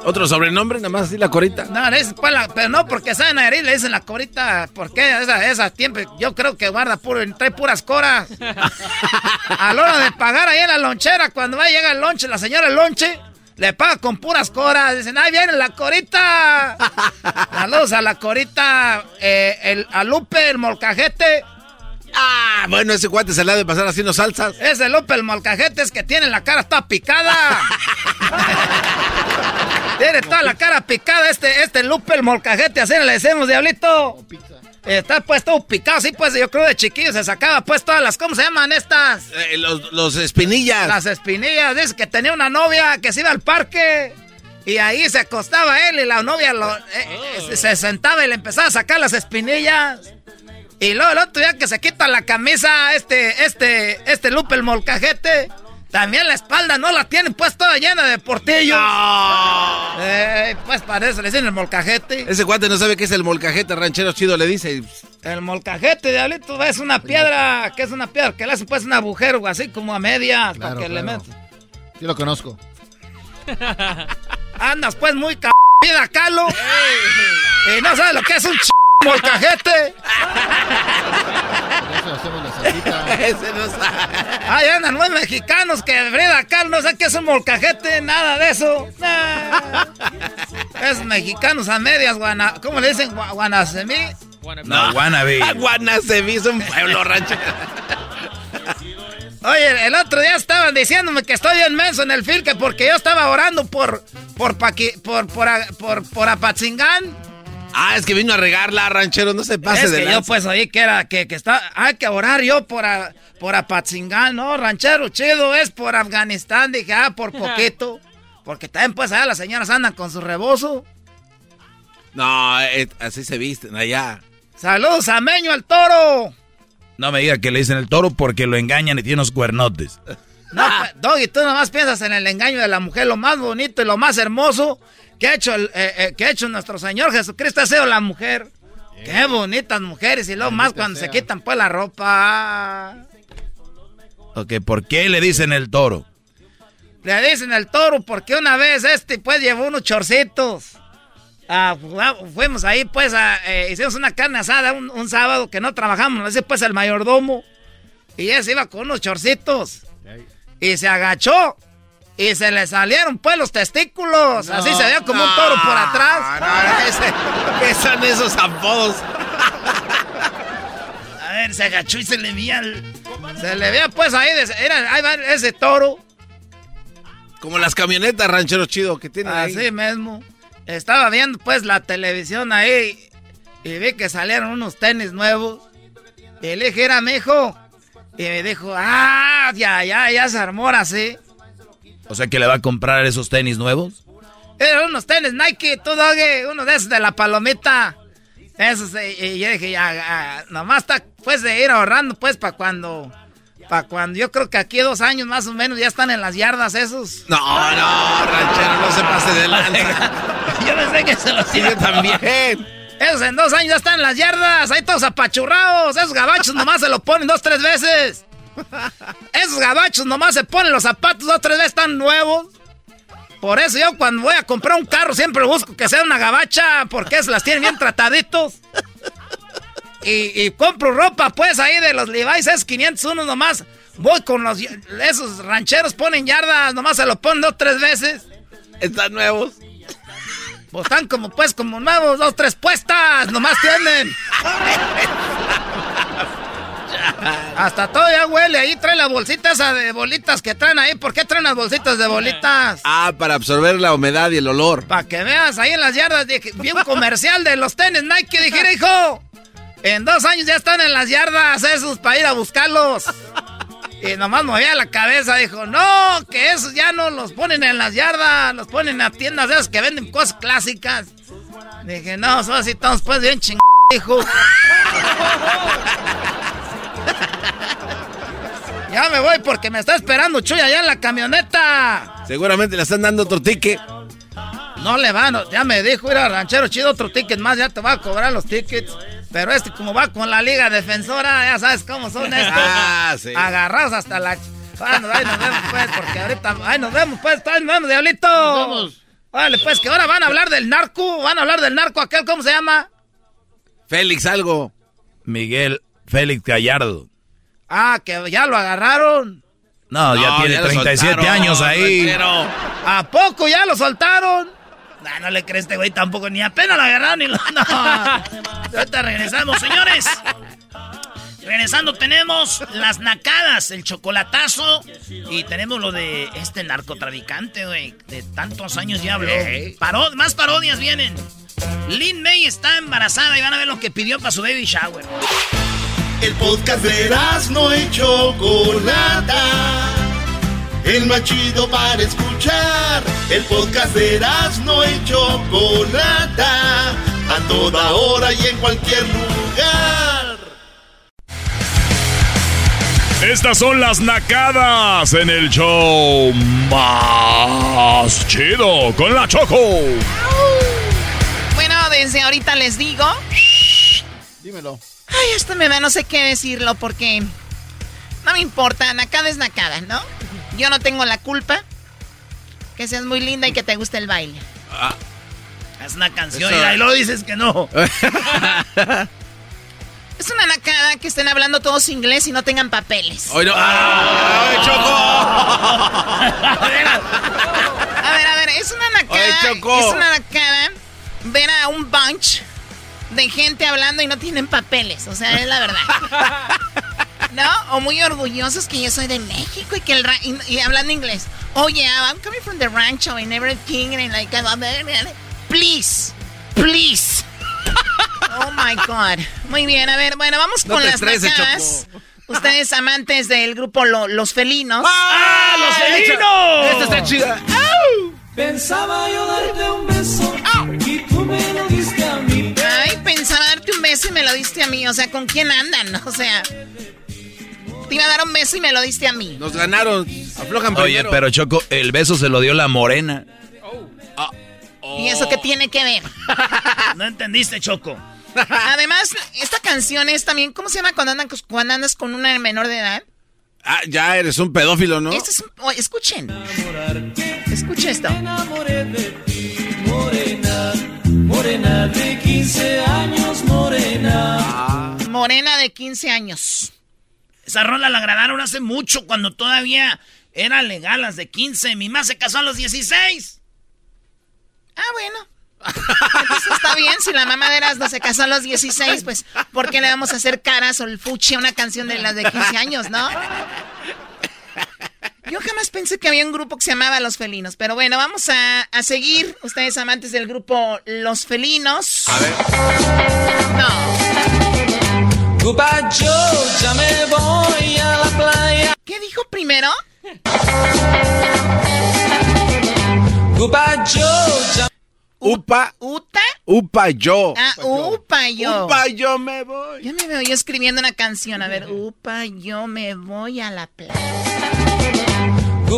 Otro sobrenombre, nada más así la corita. No, dicen, pues, la- pero no porque de Nayarit, le dicen la corita. Porque esa, esa tiempo, yo creo que guarda puro, trae puras coras. [laughs] a la hora de pagar ahí en la lonchera, cuando va a llegar el lonche, la señora el lonche, le paga con puras coras. Dicen, ahí viene la corita. [laughs] Saludos a la corita, eh, el, a Lupe, el molcajete. Ah, bueno, ese cuate se le ha de pasar haciendo salsas. Ese Lupe, el molcajete, es que tiene la cara toda picada. [laughs] tiene toda la cara picada este, este Lupe, el molcajete, así le decimos, diablito. Está pues todo picado, así pues yo creo de chiquillo se sacaba pues todas las, ¿cómo se llaman estas? Eh, los, los espinillas. Las espinillas, dice que tenía una novia que se iba al parque y ahí se acostaba él y la novia lo- eh, eh, se sentaba y le empezaba a sacar las espinillas. Y luego el otro día que se quita la camisa, este, este, este Lupe el molcajete, también la espalda no la tiene pues toda llena de portillos. Eh, pues parece, le dicen el molcajete. Ese cuate no sabe qué es el molcajete ranchero chido, le dice. El molcajete, diablito, es una piedra, que es una piedra, que le hacen pues un agujero así como a medias para Claro, que le claro. metas. Sí lo conozco. [laughs] Andas pues muy c vida calo. Y no sabes lo que es un ch molcajete. Eso hacemos la salsita. Ese no sabe. Ay, andan muy mexicanos que Frida Kahlo no sé qué es un molcajete, nada de eso. Nah. Es mexicanos a medias, guana, ¿cómo le dicen? Gua- Guanasemí. No, wannabe. [laughs] Guanaceví es un pueblo ranchero. Oye, el otro día estaban diciéndome que estoy inmenso en el film, que porque yo estaba orando por, por, Paqui- por, por, por, por Apatzingán. Ah, es que vino a regarla, ranchero, no se pase es de que yo pues oí que era, que, que está, hay que orar yo por, a- por Apatzingán, ¿no? Ranchero chido es por Afganistán, dije, ah, por poquito. Porque también pues allá las señoras andan con su rebozo. No, eh, así se visten allá. Saludos a Meño el Toro. No me diga que le dicen el toro porque lo engañan y tiene unos cuernotes. No, pues, Doggy, tú nomás piensas en el engaño de la mujer, lo más bonito y lo más hermoso que ha hecho, el, eh, eh, que ha hecho nuestro Señor Jesucristo ha sido la mujer. Qué bonitas mujeres y luego más cuando se quitan pues la ropa. Ok, ¿por qué le dicen el toro? Le dicen el toro porque una vez este pues llevó unos chorcitos. Ah, fu- fuimos ahí pues, a, eh, hicimos una carne asada un, un sábado que no trabajamos, así pues el mayordomo. Y ese iba con unos chorcitos. Y se agachó. Y se le salieron pues los testículos. así se veía como un toro por atrás. No, ese- ¿Qué son esos apodos? [laughs] A ver, se agachó y se le veía el- Se le veía pues ahí, era, ahí va ese toro. Como las camionetas ranchero chido que tienen ahí. Así mismo. Estaba viendo pues la televisión ahí y vi que salieron unos tenis nuevos. Y le dije, era mi hijo. Y me dijo, ah, ya, ya, ya se armó así. O sea que le va a comprar esos tenis nuevos. Eran unos tenis Nike, tú, Doggy, uno de esos de la palomita. Esos, y, y yo dije, ya, ya, nomás está, pues, de ir ahorrando, pues, para cuando... Para cuando, yo creo que aquí dos años más o menos ya están en las yardas esos. No, no, ranchero, no se pase de lanza. [laughs] yo pensé que se los yo también. Esos en dos años ya están en las yardas, ahí todos apachurrados. Esos gabachos nomás se lo ponen dos, tres veces. Esos gabachos nomás se ponen los zapatos dos, tres veces, están nuevos. Por eso yo cuando voy a comprar un carro siempre busco que sea una gabacha, porque esas las tienen bien trataditos. Y, y compro ropa, pues, ahí de los Levi's, es 501 nomás. Voy con los... Esos rancheros ponen yardas, nomás se lo ponen dos, tres veces. Están nuevos. Pues están como, pues, como nuevos, dos, tres puestas, nomás tienen. [laughs] [laughs] Hasta todo ya huele, ahí trae la bolsita esa de bolitas que traen ahí. ¿Por qué traen las bolsitas de bolitas? Ah, para absorber la humedad y el olor. Para que veas, ahí en las yardas dije, vi un comercial de los tenis Nike, dije, hijo, en dos años ya están en las yardas esos para ir a buscarlos. Y nomás movía la cabeza, dijo, no, que esos ya no los ponen en las yardas, los ponen a tiendas de esas que venden cosas clásicas. Dije, no, son así estamos pues bien chingados, hijo. [laughs] [laughs] ya me voy porque me está esperando Chuy allá en la camioneta. Seguramente le están dando otro ticket. No le van, ya me dijo, ir a ranchero chido, otro ticket más, ya te va a cobrar los tickets. Pero este, como va con la liga defensora, ya sabes cómo son estos. [laughs] Ah, sí. Agarrados hasta la. Bueno, ahí nos vemos, pues, porque ahorita. Ahí nos vemos, pues, ahí nos vemos, diablito. Nos vemos. Vale, pues, que ahora van a hablar del narco. Van a hablar del narco aquel, ¿cómo se llama? Félix, algo. Miguel Félix Gallardo. Ah, que ya lo agarraron. No, ya tiene ya lo 37 soltaron, años ahí. ranchero. ¿A poco ya lo soltaron? No, no le crees este güey tampoco, ni apenas lo agarraron ni lo. [laughs] No. Ahorita regresamos, señores. Regresando tenemos las nacadas, el chocolatazo y tenemos lo de este narcotraficante, güey. De tantos años ya habló. Paro- más parodias vienen. Lin May está embarazada y van a ver lo que pidió para su baby shower. El podcast de no y Chocolata. El más chido para escuchar. El podcast de no y Chocolata. A toda hora y en cualquier lugar. Estas son las nacadas en el show más chido con la Choco. Bueno, desde ahorita les digo. Dímelo. Ay, esto me da no sé qué decirlo porque no me importa, nacada es nacada, ¿no? Yo no tengo la culpa. Que seas muy linda y que te guste el baile. Es una canción Eso- y ahí lo dices que no. [laughs] Es una nacada que estén hablando todos inglés y no tengan papeles. Hoy no. ¡Ay, [laughs] A ver, a ver, es una nacada. Oye, Choco. Es una nacada ver a un bunch de gente hablando y no tienen papeles. O sea, es la verdad. [laughs] ¿No? O muy orgullosos que yo soy de México y que el ra- y, y hablando inglés. Oh yeah, I'm coming from the rancho and everything and like please, please. [laughs] Oh my god. Muy bien, a ver, bueno, vamos No con las estreses, nacadas. Ustedes amantes del grupo Lo- Los Felinos. ¡Ah, los felinos! Esta está chida. Pensaba yo darte un beso y beso y me lo diste a mí. O sea, ¿con quién andan? [laughs] O sea, te iba a dar un beso y me lo diste a mí. Nos ganaron. Aflojan Oye, primero. pero Choco, el beso se lo dio la morena. ¿Y eso qué tiene que ver? [laughs] No entendiste, Choco. [laughs] Además, esta canción es también, ¿cómo se llama cuando, andan, cuando andas con una menor de edad? Ah, ya eres un pedófilo, ¿no? Este es un- oye, escuchen. Escuchen esto. Morena, morena de 15 años, morena. Morena de 15 años. Esa rola la grabaron hace mucho, cuando todavía eran legal las de 15. Mi mamá se casó a los 16. Ah, bueno. Entonces está bien, si la mamá de Erasmo se casó a los 16, pues, ¿por qué le vamos a hacer caras o el fuchi a una canción de las de 15 años, no? Yo jamás pensé que había un grupo que se llamaba Los Felinos, pero bueno, vamos a, a seguir. Ustedes amantes del grupo Los Felinos. A ver. No. Goodbye Joe, ya me voy a la playa. ¿Qué dijo primero? Upa yo. Upa. ¿Uta? Upa yo. Ah, upa yo. Upa yo me voy. Yo me veo yo escribiendo una canción. A ver, upa yo me voy a la playa. Yo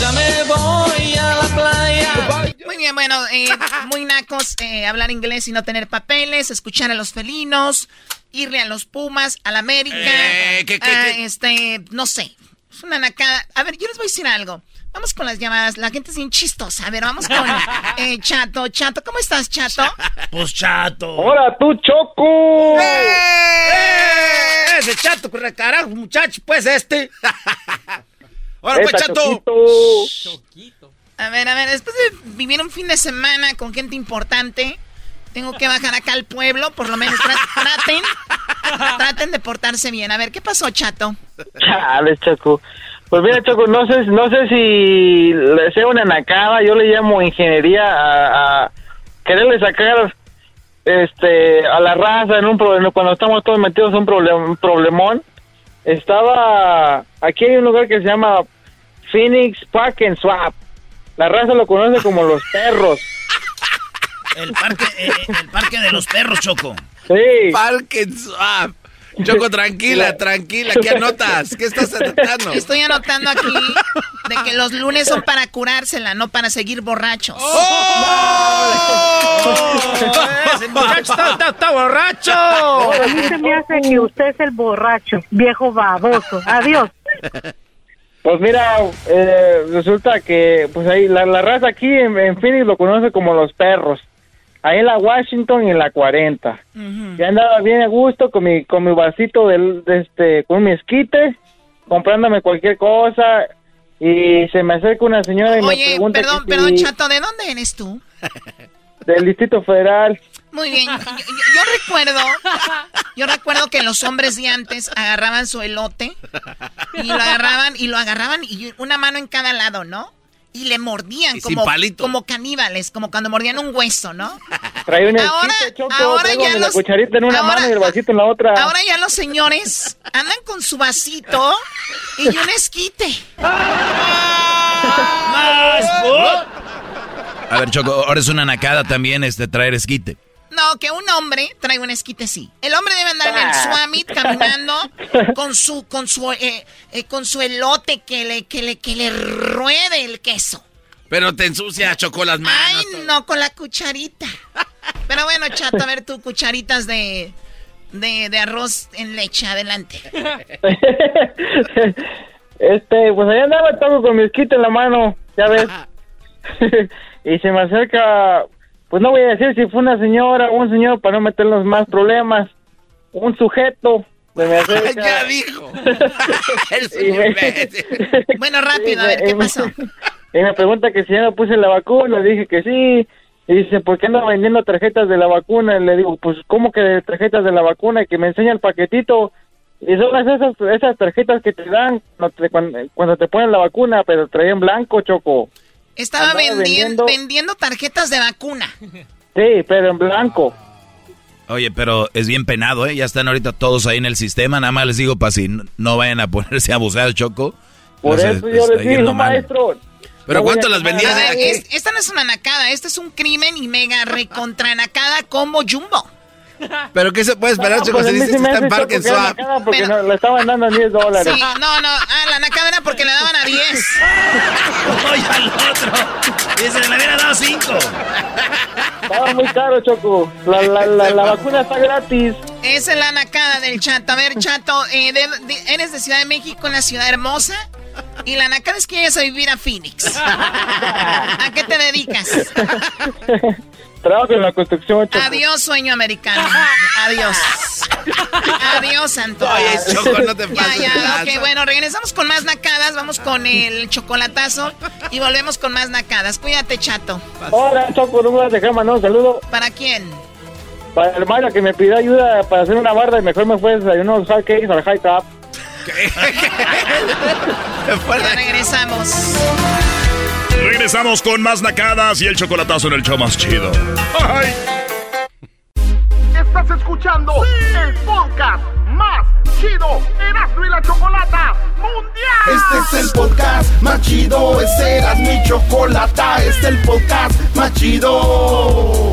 ya me voy a la playa. Muy bien, bueno, eh, [laughs] muy nacos eh, hablar inglés y no tener papeles, escuchar a los felinos, irle a los Pumas, a la América. Eh, ¿qué, qué, ah, qué? Este, no sé. Es una nacada. A ver, yo les voy a decir algo. Vamos con las llamadas. La gente es bien chistosa. A ver, vamos con [laughs] eh, Chato. Chato, ¿cómo estás, Chato? Pues chato. ¡Hola, tú, Choco! ¡Eh! Ese chato, corre carajo, muchacho, pues este. [laughs] Ahora pues, chato. Choquito. A ver, a ver, después de vivir un fin de semana con gente importante, tengo que bajar acá al pueblo, por lo menos tra- traten, traten de portarse bien. A ver, ¿qué pasó, Chato? Chale, Choco. Pues mira, Choco, no sé, no sé si le sea una nacada, yo le llamo ingeniería a, a quererle sacar este a la raza en un problema, cuando estamos todos metidos en un, problem- un problemón. Estaba, aquí hay un lugar que se llama Phoenix Park and Swap. La raza lo conoce como los perros. El parque, eh, eh, el parque de los perros, Choco. Sí. Parque Swap. Choco, tranquila, tranquila. ¿Qué anotas? ¿Qué estás anotando? Estoy anotando aquí de que los lunes son para curársela, no para seguir borrachos. Ese muchacho está, está- está borracho. A mí se me hace que usted es el borracho, viejo baboso. Adiós. Pues mira, eh, resulta que pues ahí la, la raza aquí en, en Phoenix lo conoce como los perros. Ahí en la Washington y en la 40. Ya andaba bien a gusto con mi con mi vasito del- de, este con mi esquite, comprándome cualquier cosa y se me acerca una señora y me Oye, pregunta perdón, perdón, si- Chato, ¿de dónde eres tú? [laughs] del Distrito Federal. Muy bien, yo, yo- yo recuerdo, yo recuerdo que los hombres de antes agarraban su elote y lo agarraban y lo agarraban y una mano en cada lado, ¿no? Y le mordían Y como, como caníbales, como cuando mordían un hueso, ¿no? [laughs] Trae una Ahora- Choco, ya la los- cucharita en una ahora- mano y el vasito en la otra. Ahora ya los señores andan con su vasito y un esquite. A ver, Choco, ahora es una nacada también este traer esquite. No, que un hombre trae un esquite sí. El hombre debe andar en el Swamit caminando con su con su eh, eh, con su elote que le que le que le ruede el queso. Pero te ensucia, Choco, las manos. Ay, no con la cucharita. [laughs] Pero bueno, chato, a ver tú cucharitas de de, de arroz en leche, adelante. [laughs] Este, pues allá andaba todo con mi esquite en la mano, ya ves. [laughs] y se me acerca, pues no voy a decir si fue una señora o un señor para no meternos más problemas. Un sujeto se me [laughs] acerca. ya dijo. [laughs] me, Bueno, rápido, a ver qué pasó. [laughs] y me pregunta que si ya me puse la vacuna, le dije que sí. Y dice, ¿por qué anda vendiendo tarjetas de la vacuna? Y le digo, pues, ¿cómo que de tarjetas de la vacuna? Y que me enseña el paquetito. Y son esas, esas tarjetas que te dan cuando te, cuando, cuando te ponen la vacuna, pero traían blanco, Choco. Estaba vendiendo- vendiendo tarjetas de vacuna. Sí, pero en blanco. Oye, pero es bien penado, ¿eh? Ya están ahorita todos ahí en el sistema. Nada más les digo para si no- no vayan a [laughs] ponerse abusados, Choco. Por eso yo está les digo, maestro. ¿Pero no cuánto a las vendías A ver, es- esta no es una nacada, este es un crimen y mega recontra nacada como Jumbo. [laughs] ¿Pero qué se puede esperar, No, Choco? pues Se a mí dice sí que me está en Swap. Porque Pero- no- le estaban dando 10 dólares. Sí, no, no, ah, la nacada era porque le daban a 10. [laughs] Oye, al otro. Dice, le hubiera dado cinco. Estaba muy caro, Choco. La, la, la, la vacuna está gratis. Esa es la nacada del chato. A ver, chato, eh, de- de- eres de Ciudad de México, una ciudad hermosa. Y la nacada es que vayas a vivir a Phoenix. ¿A qué te dedicas? [laughs] Trabajo en la construcción, Choco. Adiós, sueño americano. Adiós. Adiós, Antonio. Oye, Choco, no te Ya, pases. ya, lanza. ok, bueno, regresamos con más nacadas, vamos con el chocolatazo y volvemos con más nacadas. Cuídate, chato. Hola, Choco, no me vas a dejar mandar un saludo ¿Para quién? para el Mario que me pidió ayuda para hacer una barda y mejor me fue a desayunar unos hot cakes al high top. [laughs] Ya regresamos. Regresamos con más nacadas y el chocolatazo en el show más chido. Ay. Estás escuchando el podcast más chido, Erasmo y la Chocolata Mundial. Este es el podcast más chido, este era mi chocolata, este es el podcast más chido.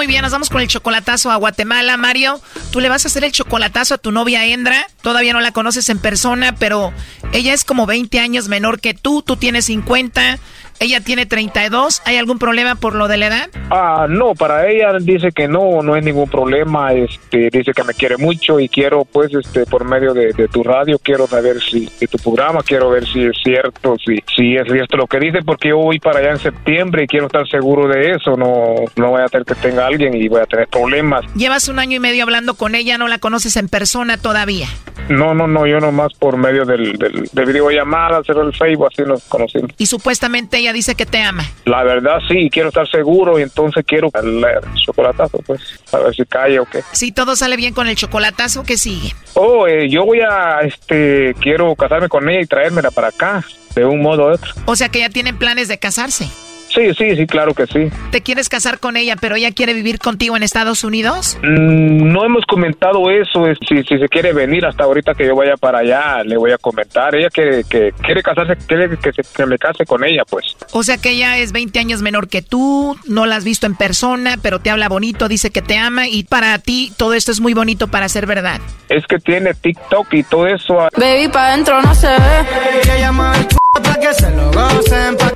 Muy bien, nos vamos con el chocolatazo a Guatemala. Mario, tú le vas a hacer el chocolatazo a tu novia Endra. Todavía no la conoces en persona, pero ella es como 20 años menor que tú. Tú tienes 50. Ella tiene 32. ¿Hay algún problema por lo de la edad? Ah, no, para ella dice que no, no hay ningún problema, este, dice que me quiere mucho y quiero, pues, este, por medio de, de tu radio, quiero saber si, de tu programa, quiero ver si es cierto, si, si es cierto lo que dice, porque yo voy para allá en septiembre y quiero estar seguro de eso, no, no voy a tener que tenga alguien y voy a tener problemas. Llevas un año y medio hablando con ella, no la conoces en persona todavía. No, no, no, yo nomás por medio del, del, de videollamada, hacer el Facebook, así nos conocimos. Y supuestamente ella dice que te ama. La verdad sí, quiero estar seguro y entonces quiero el, el chocolatazo, pues, a ver si cae o qué. Si todo sale bien con el chocolatazo, ¿qué sigue? Oh, eh, yo voy a, este, quiero casarme con ella y traérmela para acá, de un modo u otro. O sea que ya tienen planes de casarse. Sí, sí, sí, claro que sí. ¿Te quieres casar con ella, pero ella quiere vivir contigo en Estados Unidos? Mm, no hemos comentado eso, es- si, si se quiere venir hasta ahorita que yo vaya para allá, le voy a comentar. Ella quiere, que, quiere casarse, quiere que, se- que me case con ella, pues. O sea que ella es 20 años menor que tú, no la has visto en persona, pero te habla bonito, dice que te ama y para ti todo esto es muy bonito para ser verdad. Es que tiene TikTok y todo eso. Baby, pa' adentro no se ve.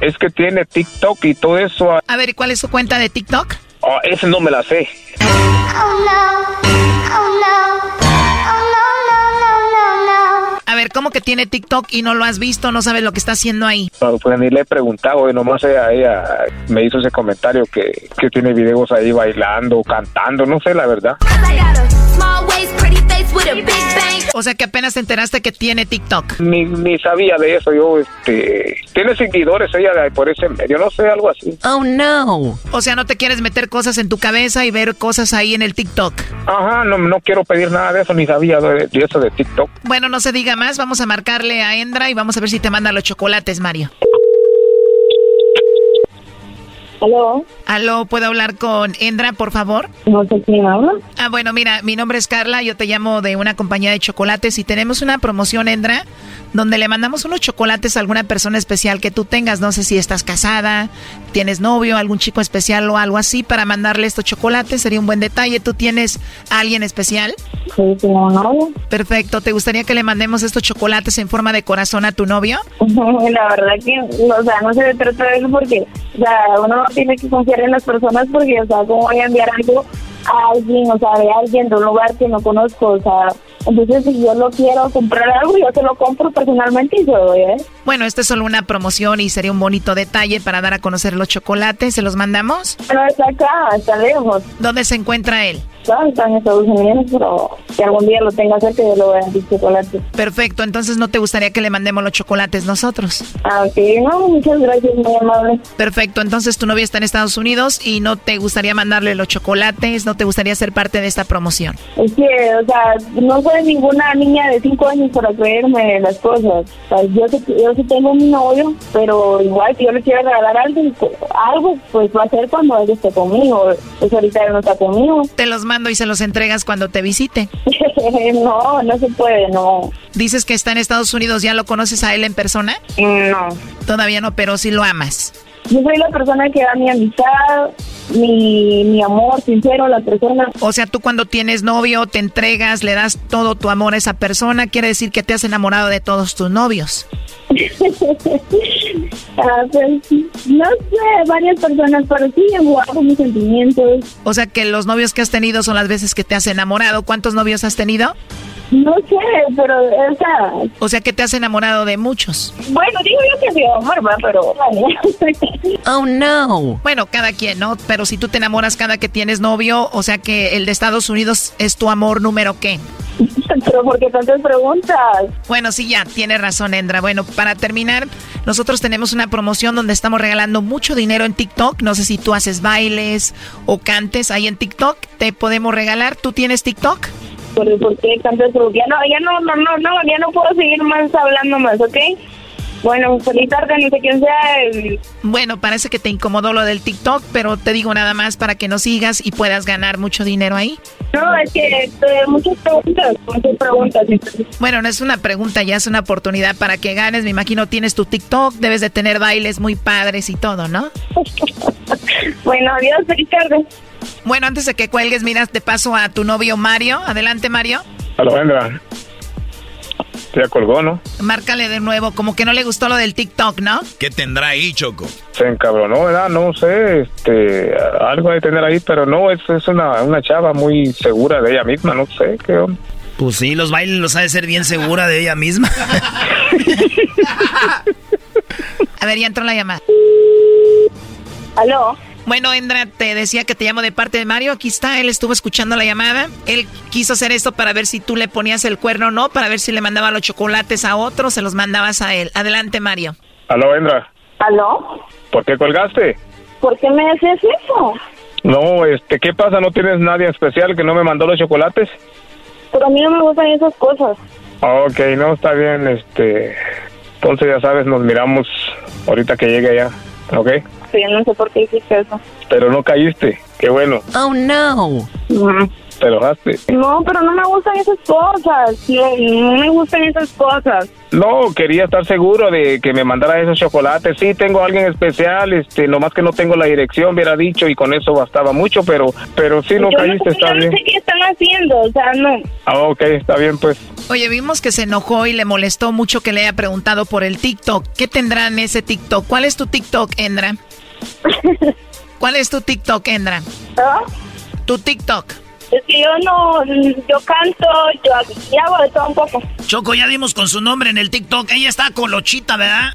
Es que tiene TikTok y todo eso. A ver, ¿y ¿cuál es su cuenta de TikTok? Oh, ese no me la sé. A ver, ¿cómo que tiene TikTok y no lo has visto, no sabes lo que está haciendo ahí? No, pues ni le he preguntado, y nomás ella, ella me hizo ese comentario que, que tiene videos ahí bailando, cantando, no sé la verdad. O sea que apenas te enteraste que tiene TikTok. Ni, ni sabía de eso, yo, este, tiene seguidores ella de- por ese medio, no sé, algo así. Oh no. O sea, no te quieres meter cosas en tu cabeza y ver cosas ahí en el TikTok. Ajá, no, no quiero pedir nada de eso, ni sabía de, de eso de TikTok. Bueno, no se diga más, vamos a marcarle a Endra y vamos a ver si te manda los chocolates, Mario. ¿Aló? Aló, ¿puedo hablar con Endra, por favor? No sé quién habla. Ah, bueno, mira, mi nombre es Carla, yo te llamo de una compañía de chocolates y tenemos una promoción, Endra, donde le mandamos unos chocolates a alguna persona especial que tú tengas. No sé si estás casada, tienes novio, algún chico especial o algo así para mandarle estos chocolates. Sería un buen detalle. ¿Tú tienes a alguien especial? Sí, tengo un novio. Perfecto. ¿Te gustaría que le mandemos estos chocolates en forma de corazón a tu novio? [laughs] La verdad que, o sea, no se trata de eso porque, o sea, uno no tiene que confiar en las personas porque, o sea, ¿cómo voy a enviar algo a alguien, o sea, de alguien de un lugar que no conozco, o sea, entonces si yo lo quiero comprar algo, yo se lo compro personalmente y se lo doy él. Bueno, esta es solo una promoción y sería un bonito detalle para dar a conocer los chocolates. ¿Se los mandamos? No está acá, está lejos. ¿Dónde se encuentra él? Está en Estados Unidos, pero si algún día lo tenga cerca, yo lo voy a dar chocolate. Perfecto, entonces no te gustaría que le mandemos los chocolates nosotros. Ah, ok, no, muchas gracias, muy amable. Perfecto, entonces tu novia está en Estados Unidos y no te gustaría mandarle los chocolates, no te gustaría ser parte de esta promoción. Es que, o sea, no soy ninguna niña de cinco años para creerme las cosas. O sea, yo, yo sí tengo mi novio, pero igual si yo le quiero regalar algo, algo pues va a ser cuando él esté conmigo. Pues ahorita él no está conmigo. [laughs] Te los mando y se los entregas cuando te visite. no, no se puede, no. Dices que está en Estados Unidos, ¿ya lo conoces a él en persona? No. Todavía no, pero sí lo amas. Yo soy la persona que da mi amistad, mi, mi amor sincero a la persona. O sea, tú cuando tienes novio te entregas, le das todo tu amor a esa persona, quiere decir que te has enamorado de todos tus novios. [laughs] Ah, pues, no sé, varias personas, pero sí guardo mis sentimientos. O sea que los novios que has tenido son las veces que te has enamorado. ¿Cuántos novios has tenido? No sé, pero, o sea... O sea que te has enamorado de muchos. Bueno, digo yo que sí, amor, pero... [laughs] oh, no. Bueno, cada quien, ¿no? Pero si tú te enamoras cada que tienes novio, o sea que el de Estados Unidos es tu amor número qué? Pero ¿por qué tantas preguntas? Bueno, sí, ya, tienes razón, Endra. Bueno, para terminar, nosotros tenemos una promoción donde estamos regalando mucho dinero en TikTok. No sé si tú haces bailes o cantes ahí en TikTok. Te podemos regalar. ¿Tú tienes TikTok? ¿Por, qué tantas preguntas? Ya no, ya no, no, no, no, ya no puedo seguir más hablando más, ¿ok? Bueno, feliz tarde, no sé quién sea. Bueno, parece que te incomodó lo del TikTok, pero te digo nada más para que nos sigas y puedas ganar mucho dinero ahí. No, es que este, muchas preguntas, muchas preguntas. Bueno, no es una pregunta, ya es una oportunidad para que ganes. Me imagino tienes tu TikTok, debes de tener bailes muy padres y todo, ¿no? [laughs] bueno, adiós, feliz tarde. Bueno, antes de que cuelgues, miras, te paso a tu novio Mario. Adelante, Mario. Hola, Vendra. Ya colgó, ¿no? Márcale de nuevo, como que no le gustó lo del TikTok, ¿no? ¿Qué tendrá ahí, Choco? Se encabronó, ¿verdad? No sé, este, algo de tener ahí, pero no, es, es una, una chava muy segura de ella misma, no sé, ¿qué onda? Pues sí, los bailes los ha de ser bien segura de ella misma. [laughs] A ver, ya entró la llamada. ¿Aló? Bueno, Endra, te decía que te llamo de parte de Mario. Aquí está, él estuvo escuchando la llamada. Él quiso hacer esto para ver si tú le ponías el cuerno o no, para ver si le mandaba los chocolates a otro, se los mandabas a él. Adelante, Mario. ¿Aló, Endra? ¿Aló? ¿Por qué colgaste? ¿Por qué me haces eso? No, este, ¿qué pasa? ¿No tienes nadie especial que no me mandó los chocolates? Pero a mí no me gustan esas cosas. Ok, no, está bien, este... Entonces, ya sabes, nos miramos ahorita que llegue allá, ¿ok? Yo no sé por qué hiciste eso. Pero no caíste, qué bueno. Oh, no. Te enojaste. No, pero no me gustan esas cosas. No, me gustan esas cosas. No, quería estar seguro de que me mandara esos chocolates. Sí, tengo a alguien especial, este, nomás que no tengo la dirección, hubiera dicho, y con eso bastaba mucho, pero, pero sí, no caíste, está bien. No sé qué están haciendo, o sea, no. Ah, ok, está bien, pues. Oye, vimos que se enojó y le molestó mucho que le haya preguntado por el TikTok. ¿Qué tendrá en ese TikTok? ¿Cuál es tu TikTok, Endra? [laughs] ¿Cuál es tu TikTok, Endra? ¿Ah? Tu TikTok. Es que yo no, yo canto, yo, hago de todo un poco. Choco, ya dimos con su nombre en el TikTok. Ella está colochita, ¿verdad?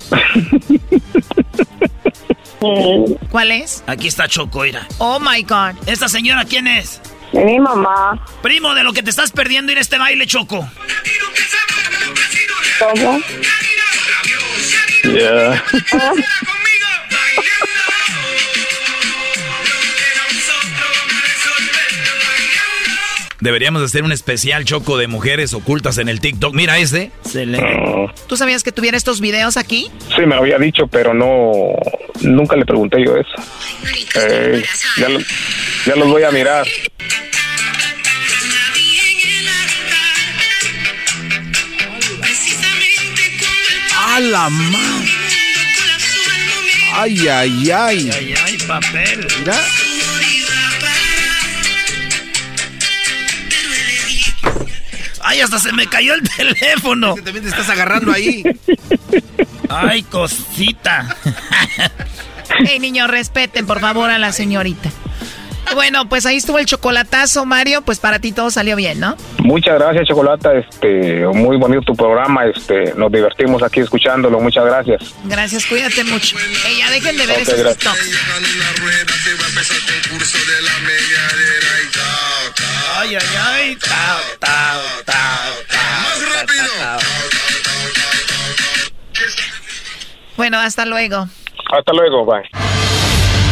[laughs] ¿Cuál es? Aquí está Choco, mira. Oh my God. ¿Esta señora quién es? mi mamá. Primo, de lo que te estás perdiendo ir a este baile, Choco. ¿Cómo? Ya. [laughs] Deberíamos hacer un especial choco de mujeres ocultas en el TikTok. Mira este. ¿Tú sabías que tuviera estos videos aquí? Sí, me lo había dicho, pero no. Nunca le pregunté yo eso. Eh, ya, ya los voy a mirar. ¡A la madre! ¡Ay, ay, ay! ¡Ay, ay, papel! Mira. ¡Ay, hasta se me cayó el [laughs] teléfono! también te estás agarrando ahí. ¡Ay, cosita! [laughs] hey, niños, respeten por favor a la señorita. Bueno, pues ahí estuvo el chocolatazo, Mario. Pues para ti todo salió bien, ¿no? Muchas gracias, Chocolata. Este, muy bonito tu programa. Este, nos divertimos aquí escuchándolo. Muchas gracias. Gracias, cuídate mucho. Ey, ya dejen de ver esos TikToks. Ay, ay, ay. Tao, tao, tao, Más rápido. Bueno, hasta luego. Hasta luego, bye.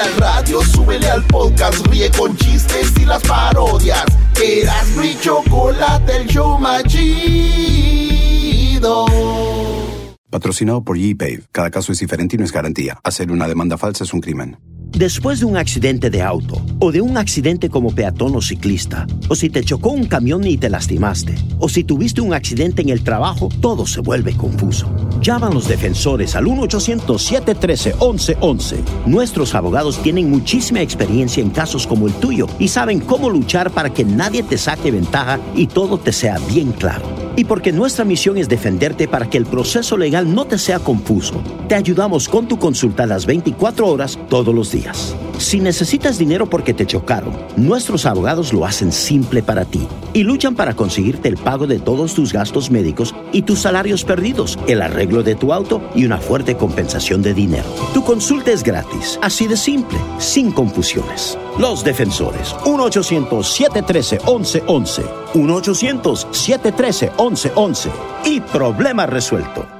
al radio, súbele al podcast, ríe con chistes y las parodias. Eras mi chocolate el show más chido. Patrocinado por G-Pave. Cada caso es diferente y no es garantía. Hacer una demanda falsa es un crimen. Después de un accidente de auto, o de un accidente como peatón o ciclista, o si te chocó un camión y te lastimaste, o si tuviste un accidente en el trabajo, todo se vuelve confuso. Llama a los defensores al 1-800-713-1111. Nuestros abogados tienen muchísima experiencia en casos como el tuyo y saben cómo luchar para que nadie te saque ventaja y todo te sea bien claro. Y porque nuestra misión es defenderte para que el proceso legal no te sea confuso, te ayudamos con tu consulta las 24 horas todos los días. Si necesitas dinero porque te chocaron, nuestros abogados lo hacen simple para ti y luchan para conseguirte el pago de todos tus gastos médicos y tus salarios perdidos, el arreglo de tu auto y una fuerte compensación de dinero. Tu consulta es gratis, así de simple, sin confusiones. Los defensores, 1-800-713-1111, 1-800-713-1111 y problema resuelto.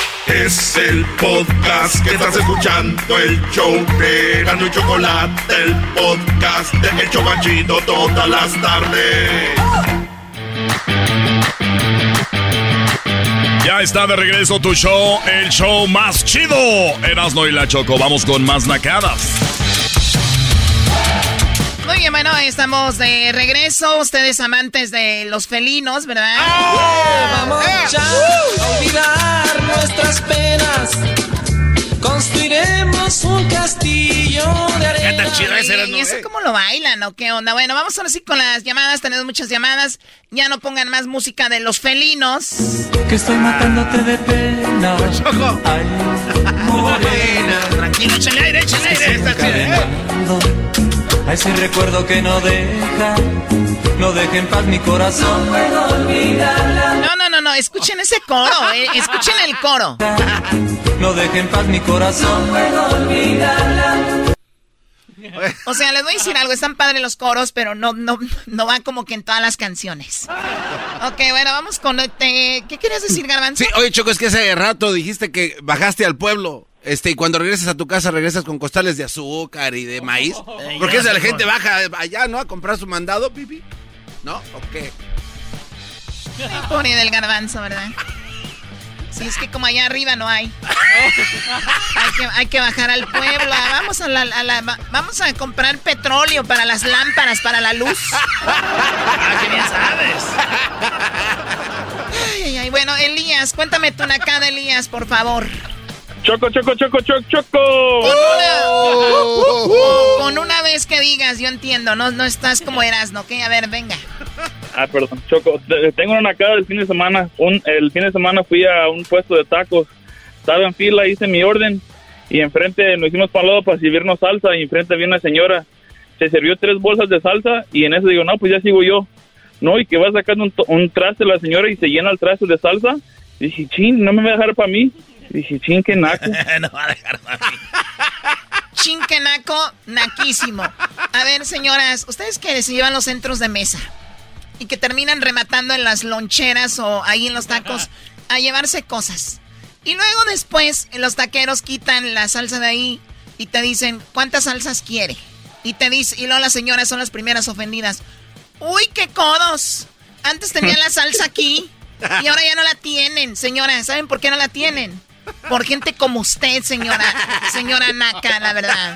Es el podcast que estás escuchando, el show de Gano y Chocolate, el podcast de El Chocachito todas las tardes. Ya está de regreso tu show, el show más chido. Erasno y la Choco, vamos con más nacadas. Muy bien, bueno, estamos de regreso. Ustedes amantes de los felinos, ¿verdad? Vamos ya a olvidar nuestras penas. Construiremos un castillo de arena. ¿Y eso cómo lo bailan o qué onda? Bueno, vamos ahora sí con las llamadas. Tenemos muchas llamadas. Ya no pongan más música de los felinos. Que estoy matándote de pena. Ay, [laughs] morena. Tranquilo, échale aire, échale aire. Está chido, ¿eh? A ese recuerdo que no deja, no deja en paz mi corazón. No puedo olvidarla. No, no, no, no. Escuchen ese coro, eh. Escuchen el coro. No deja en paz mi corazón. No puedo olvidarla. O sea, les voy a decir algo. Están padres los coros, pero no, no, no van como que en todas las canciones. Ok, bueno, vamos con... este, ¿Qué querías decir, Garbanzo? Sí, oye, Choco, es que hace rato dijiste que bajaste al pueblo. Este, y cuando regresas a tu casa, regresas con costales de azúcar y de maíz. [laughs] Porque esa la gente baja allá, ¿no? A comprar su mandado, pipi. ¿No? ¿O qué? Pobre del garbanzo, ¿verdad? Sí, es que como allá arriba no hay. hay, que, hay que bajar al pueblo. Vamos a, la, a la- va- vamos a comprar petróleo para las lámparas, para la luz. Ah, que bien sabes. Ay, ay, ay. Bueno, Elías, cuéntame tu nacada, Elías, por favor. Choco, choco, choco, choco, choco. Con una, con una vez que digas, yo entiendo, no, no estás como eras, ¿no? ¿Qué? A ver, venga. Ah, perdón, Choco. te- Tengo una cara del fin de semana. Un, el fin de semana fui a un puesto de tacos. Estaba en fila, hice mi orden. Y enfrente nos hicimos para lado para servirnos salsa. Y enfrente había una señora. Se sirvió tres bolsas de salsa. Y en eso digo, no, pues ya sigo yo. No, y que va sacando un, un traste la señora y se llena el traste de salsa. dije, chin, no me va a dejar para mí. Dije, chin, qué naco. [laughs] no va a dejar para mí. Chinquenaco, naquísimo. A ver, señoras, ustedes que se llevan los centros de mesa y que terminan rematando en las loncheras o ahí en los tacos a llevarse cosas. Y luego después los taqueros quitan la salsa de ahí y te dicen, ¿cuántas salsas quiere? Y te dice, y luego las señoras son las primeras ofendidas. ¡Uy, qué codos! Antes tenían la salsa aquí y ahora ya no la tienen, señora. ¿Saben por qué no la tienen? Por gente como usted, señora, señora Naka, la verdad.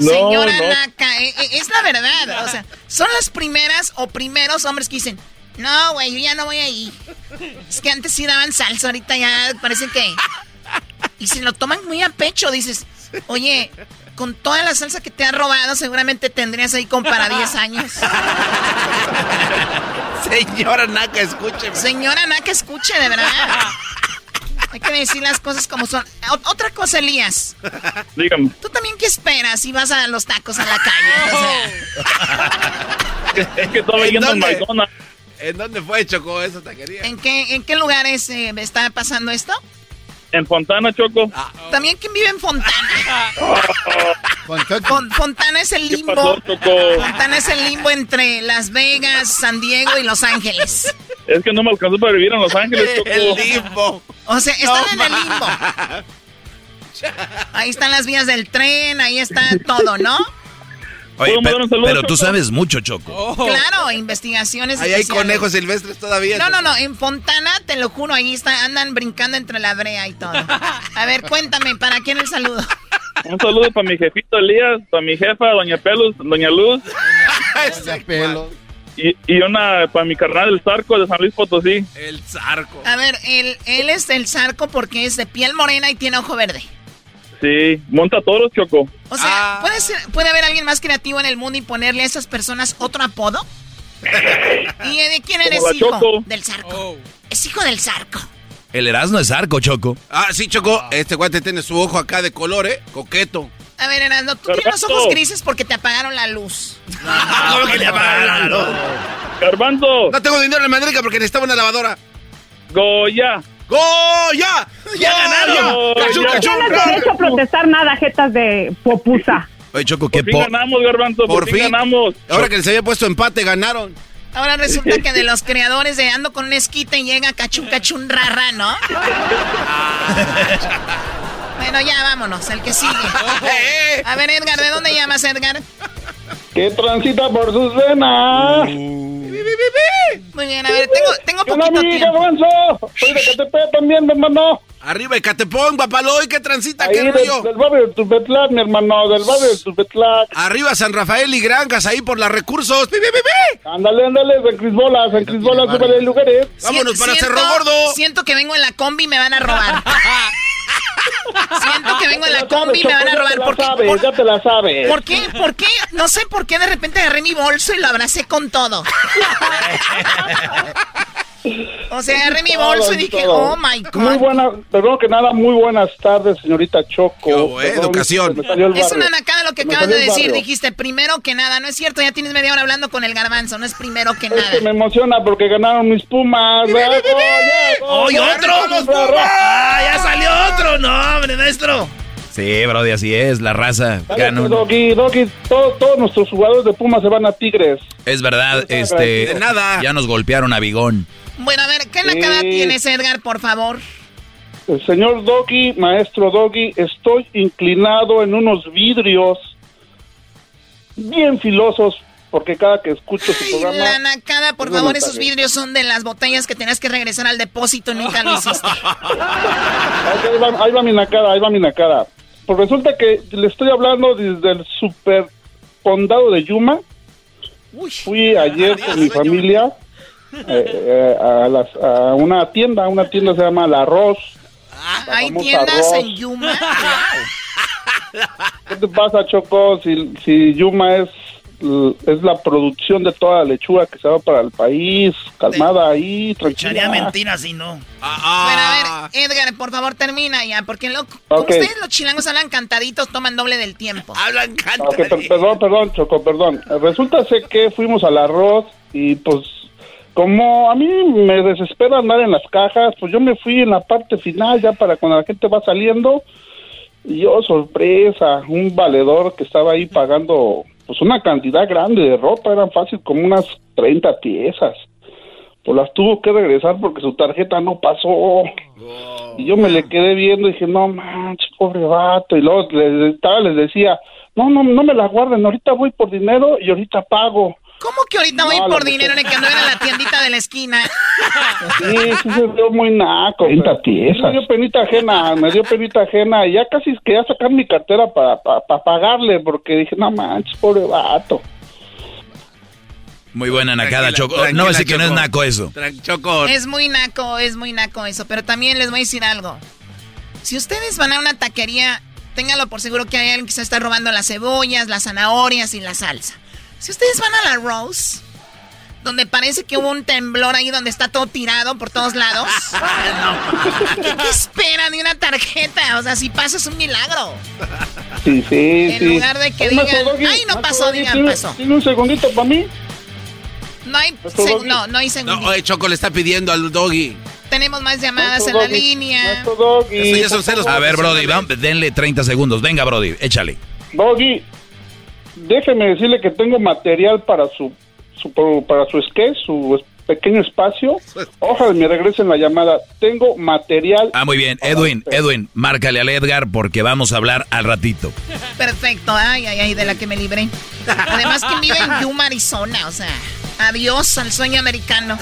Señora Naka, eh, eh, es la verdad. O sea, son las primeras o primeros hombres que dicen, no, güey, yo ya no voy ahí. Es que antes sí daban salsa, ahorita ya parece que... Y si lo toman muy a pecho, dices, oye, con toda la salsa que te ha robado, seguramente tendrías ahí como para 10 años. [laughs] Señora Naka, escúcheme. Señora Naka, escuche, de verdad. Hay que decir las cosas como son. otra cosa, Elías. Dígame. ¿Tú también qué esperas si vas a los tacos a la calle? es que estaba yendo en McDonald's. ¿En dónde fue, Choco, esa taquería? ¿En qué, en qué lugares eh, está pasando esto? En Fontana, Choco. Ah. ¿También quién vive en Fontana? [laughs] Fontana es el limbo. Fontana es el limbo entre Las Vegas, San Diego y Los Ángeles. Es que no me alcanzó para vivir en Los Ángeles, [laughs] Choco. El limbo. O sea, están en el limbo. Ahí están las vías del tren, ahí está todo, ¿no? Oye, pero, tú sabes mucho, Choco. Oh. Claro, investigaciones. Ahí hay conejos silvestres todavía. No, no, no. En Fontana, te lo juro, ahí está, andan brincando entre la brea y todo. A ver, cuéntame, ¿para quién el saludo? Un saludo para mi jefito Elías, para mi jefa, Doña Pelus, Doña Luz. [laughs] Y, y, una para mi carnal, el Zarco de San Luis Potosí. El Zarco. A ver, él, él es el Zarco porque es de piel morena y tiene ojo verde. Sí, monta toros, Choco. O sea, ah. ¿puede, ser, ¿puede haber alguien más creativo en el mundo y ponerle a esas personas otro apodo? [laughs] ¿Y de quién eres hijo? Del Zarco. Oh. Es hijo del Zarco. El Erasmo es Zarco, Choco. Ah, sí, Choco. Este guante tiene su ojo acá de color, ¿eh? Coqueto. A ver, Erasmo, tú tienes los ojos grises porque te apagaron la luz. [laughs] ¿Cómo que le apagaron la luz? Garbanzo. No tengo dinero en la madriga porque necesitaba una lavadora. Goya. ¡Goya! ¡Ya ganaron! ¡Cachú, cachú! No tienes derecho a protestar nada, jetas de popusa. Oye, Choco, ¿qué por fin ganamos, Garbanzo, por, fin ganamos. Ahora que les había puesto empate, ganaron. Ahora resulta que de los creadores de Ando con un esquite llega Cachún Cachún Rara, ¿no? [laughs] bueno, ya vámonos, el que sigue. A ver, Edgar, ¿de dónde llamas, Edgar? Que transita por sus venas. Muy bien, a ver, tengo, tengo poquito tiempo. Garbanzo? Soy de Catepec también, mi hermano. Arriba de Catepón, papaloy, ¿qué transita? Ahí ¿Qué del, rollo? del barrio de Tupetlac, mi hermano, del barrio de Tupetlac. Arriba San Rafael y Granjas, ahí por los recursos. ¡Pi, pi, pi, pi! Ándale, ándale, San Crisbola, San Crisbola, súbele el lugares. Vámonos para Siento- Cerro Gordo. Siento que vengo en la combi y me van a robar. [laughs] Siento que vengo en la combi y me van a robar. Ya te ¿Por qué? sabes, ¿Por, ya te la sabes. por qué? ¿Por qué? No sé por qué de repente agarré mi bolso y lo abracé con todo. [laughs] O sea, agarré mi bolso y dije, Todo. oh my God. Muy buena, perdón que nada, muy buenas tardes, señorita Choco. Qué Perdón, educación. Es una nacada lo que me acabas de decir. Dijiste primero que nada. No es cierto, ya tienes media hora hablando con el garbanzo. No es primero que Es nada. que me emociona porque ganaron mis Pumas. ¡Oye, ¡Ya! otro! ¡Bravo! ¡Ah, ya salió otro! ¡No, hombre, maestro! Sí, Brody, así es, la raza. Ganó. Doggy, Doggy, todos, todos nuestros jugadores de Pumas se van a Tigres. Es verdad, este. De nada. Ya nos golpearon a Bigón. Bueno, a ver, ¿qué nacada Sí. tienes, Edgar, por favor? El señor Doggy, maestro Doggy, estoy inclinado en unos vidrios bien filosos porque cada que escucho su Ay, programa... la nacada, por favor, esos vidrios son de las botellas que tenías que regresar al depósito nunca lo hiciste. [laughs] Ahí va, ahí va mi nacada, ahí va mi nacada. Pues resulta que le estoy hablando desde el super condado de Yuma. Fui ayer con mi familia eh, eh, a, las- a una tienda, una tienda se llama La Arroz. Hay famosa tiendas arroz. en Yuma. ¿Qué te pasa, Choco? Si, si Yuma es, es la producción de toda la lechuga que se va para el país, calmada ahí, Echaría tranquila. mentiras si no. Bueno, a ver, Edgar, por favor, termina ya, porque lo, como Ok. ustedes los chilangos hablan cantaditos, toman doble del tiempo. Hablan Ok, per- perdón, perdón, Choco, perdón. Resulta ser que fuimos al arroz y pues como a mí me desespera andar en las cajas, pues yo me fui en la parte final ya para cuando la gente va saliendo. Y yo, sorpresa, un valedor que estaba ahí pagando pues una cantidad grande de ropa, eran fácil como unas 30 piezas. Pues las tuvo que regresar porque su tarjeta no pasó. Y yo me le quedé viendo y dije, no manches, pobre vato. Y luego les, estaba, les decía, no, no, no me la guarden, ahorita voy por dinero y ahorita pago. ¿Cómo que ahorita voy No, por dinero en el que anduve en la tiendita de la esquina? Sí, sí se vio muy naco. Me dio penita ajena, me dio penita ajena. Y ya casi quería sacar mi cartera para pagarle, porque dije, no manches, pobre vato. Muy buena nacada, Choco. no decir que no es naco eso. Choco. Es muy naco, es muy naco eso. Pero también les voy a decir algo. Si ustedes van a una taquería, ténganlo por seguro que hay alguien que se está robando las cebollas, las zanahorias y la salsa. Si ustedes van a la Rose, donde parece que hubo un temblor ahí donde está todo tirado por todos lados. [laughs] ¿Qué, qué esperan de una tarjeta? O sea, si pasa es un milagro. Sí, sí, En sí. lugar de que digan, "Ay, no pasó", digan, ¿tiene- "Pasó". ¿Tiene un segundito para mí? No hay, no, no hay No, segundo. oye, Choco le está pidiendo al doggy. Tenemos más llamadas en la Doggy, línea. Doggy, Eso ya son favor. A ver, Brody, vamos, denle 30 segundos. Venga, Brody, échale. Doggy, déjeme decirle que tengo material para su, su para su sketch, su pequeño espacio. Ojalá me regresen la llamada. Tengo material. Ah, muy bien. Edwin. Edwin, márcale al Edgar porque vamos a hablar al ratito. Perfecto, ay, ay, ay, de la que me libré. Además que vive en Yuma, Arizona, o sea, adiós al sueño americano.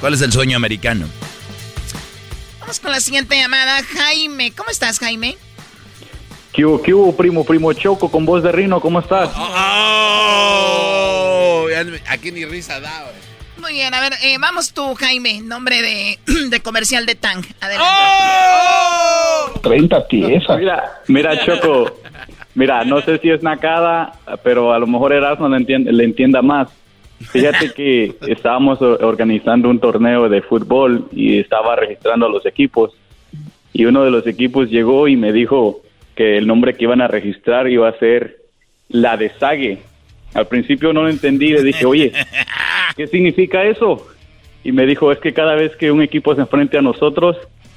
¿Cuál es el sueño americano? Vamos con la siguiente llamada. Jaime, ¿cómo estás, Jaime? ¿Qué hubo, qué hubo, primo, primo Choco con voz de Rino? ¿Cómo estás? Oh, ni- aquí ni risa da. Muy bien, a ver, eh, vamos tú, Jaime, nombre de, [clears throat] de comercial de Tang. Adelante. 30 piezas. Mira, mira, Choco. Mira, no sé si es nacada, pero a lo mejor Erasmo le, entiende, le entienda más. Fíjate que [laughs] estábamos organizando un torneo de fútbol y estaba registrando a los equipos. Y uno de los equipos llegó y me dijo que el nombre que iban a registrar iba a ser La de Sague. Al principio no lo entendí, le dije, oye, ¿qué significa eso? Y me dijo, es que cada vez que un equipo se enfrente a nosotros,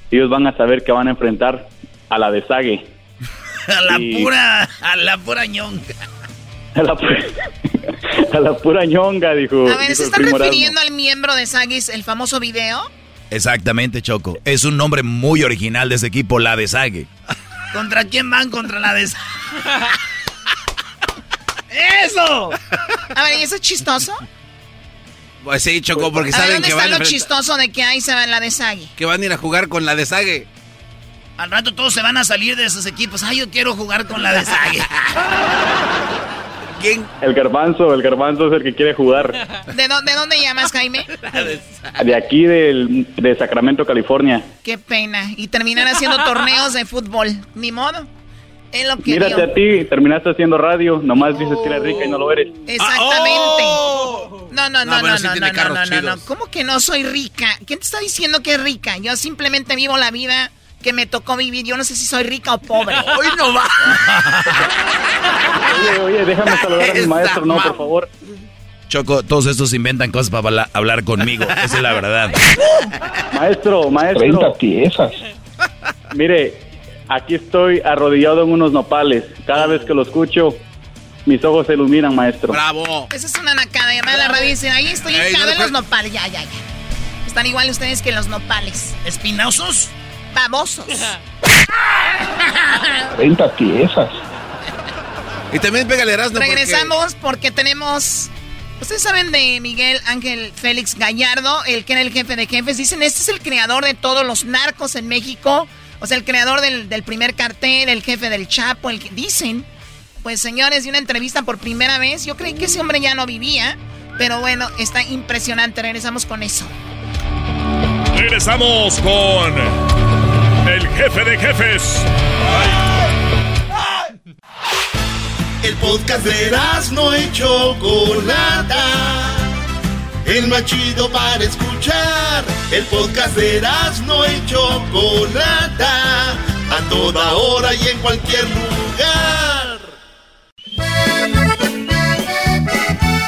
ellos van a saber que van a enfrentar a la de Sague. [laughs] A la pura, a la pura ñonga. A la, pu- [laughs] a la pura ñonga, dijo. A ver, dijo ¿se Erasmo. refiriendo al miembro de Sagis, el famoso video? Exactamente, Choco. Es un nombre muy original de ese equipo, la de Sague. ¿Contra quién van? Contra la de... [laughs] ¡Eso! A ver, ¿y eso es chistoso? Pues sí, Choco, porque saben ¿dónde que está van, a lo chistoso de que ahí se va la de Sagi? que van a ir a jugar con la de Sague. Al rato todos se van a salir de esos equipos. Ay, yo quiero jugar con la de Sague. [laughs] ¿Quién? El garbanzo, el garbanzo es el que quiere jugar. [laughs] ¿De, dó- de dónde llamas, Jaime? De aquí del, de Sacramento, California. Qué pena. Y terminar haciendo torneos de fútbol. Ni modo. Es lo que Mírate dio. a ti, terminaste haciendo radio, nomás dices que eres rica y no lo eres. Exactamente. No, no, no, No, no, no, sí no, no, no, no, no. chidos. ¿Cómo que no soy rica? ¿Quién te está diciendo que es rica? Yo simplemente vivo la vida que me tocó vivir. Yo no sé si soy rica o pobre. [laughs] Hoy no va. Oye, oye, déjame saludar a mi maestro, no, por favor. Choco, todos estos inventan cosas para habla- hablar conmigo. [laughs] Esa es la verdad. Maestro, maestro. 30 piezas. Mire, aquí estoy arrodillado en unos nopales. Cada vez que lo escucho, mis ojos se iluminan, maestro. Bravo. Esa es una nacada. Llamar a la radio y decir, ahí estoy no en los nopales. Ya, ya, ya. Están igual ustedes que los nopales. ¿Espinosos? Babosos. [laughs] 30 piezas. Y también pégale Erasmo Regresamos porque tenemos. Ustedes saben de Miguel Ángel Félix Gallardo, el que era el jefe de jefes. Dicen, este es el creador de todos los narcos en México. O sea, el creador del, del primer cartel, el jefe del Chapo, el que dicen. Pues señores, de una entrevista por primera vez. Yo creí que ese hombre ya no vivía. Pero bueno, está impresionante. Regresamos con eso. Regresamos con jefe de jefes. El podcast de no y Chocolata. El más chido para escuchar. El podcast de no y Chocolata. A toda hora y en cualquier lugar.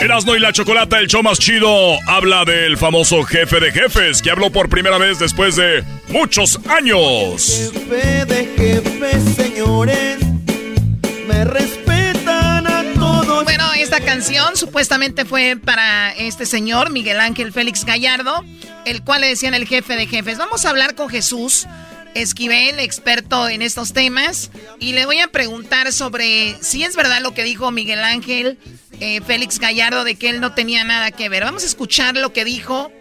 Erasmo y la Chocolata, el show más chido, habla del famoso jefe de jefes que habló por primera vez después de muchos años. Jefe de jefes, señores. Me respetan a todos. Bueno, esta canción supuestamente fue para este señor, Miguel Ángel Félix Gallardo, el cual le decían el jefe de jefes. Vamos a hablar con Jesús. Esquivel, experto en estos temas, y le voy a preguntar sobre si es verdad lo que dijo Miguel Ángel eh, Félix Gallardo de que él no tenía nada que ver. Vamos a escuchar lo que dijo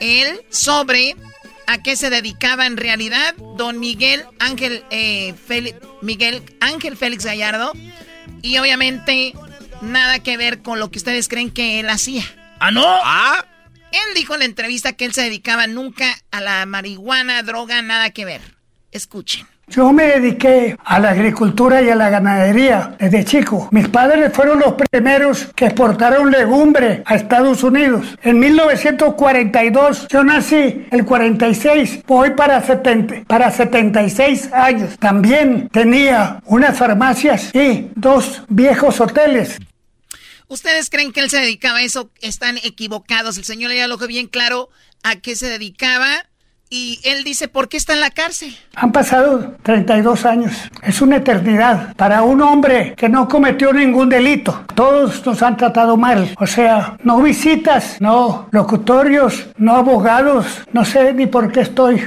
él sobre a qué se dedicaba en realidad don Miguel Ángel, eh, Miguel Ángel Félix Gallardo, y obviamente nada que ver con lo que ustedes creen que él hacía. ¿Ah, no? ¿Ah? Él dijo en la entrevista que él se dedicaba nunca a la marihuana, droga, nada que ver. Escuchen. Yo me dediqué a la agricultura y a la ganadería desde chico. Mis padres fueron los primeros que exportaron legumbre a Estados Unidos. En 1942, yo nací el 46, voy para 70, para 76 años. También tenía unas farmacias y dos viejos hoteles. ¿Ustedes creen que él se dedicaba a eso? Están equivocados. El señor ya lo dejó bien claro a qué se dedicaba. Y él dice, ¿por qué está en la cárcel? Han pasado 32 años. Es una eternidad para un hombre que no cometió ningún delito. Todos nos han tratado mal. O sea, no visitas, no locutorios, no abogados. No sé ni por qué estoy.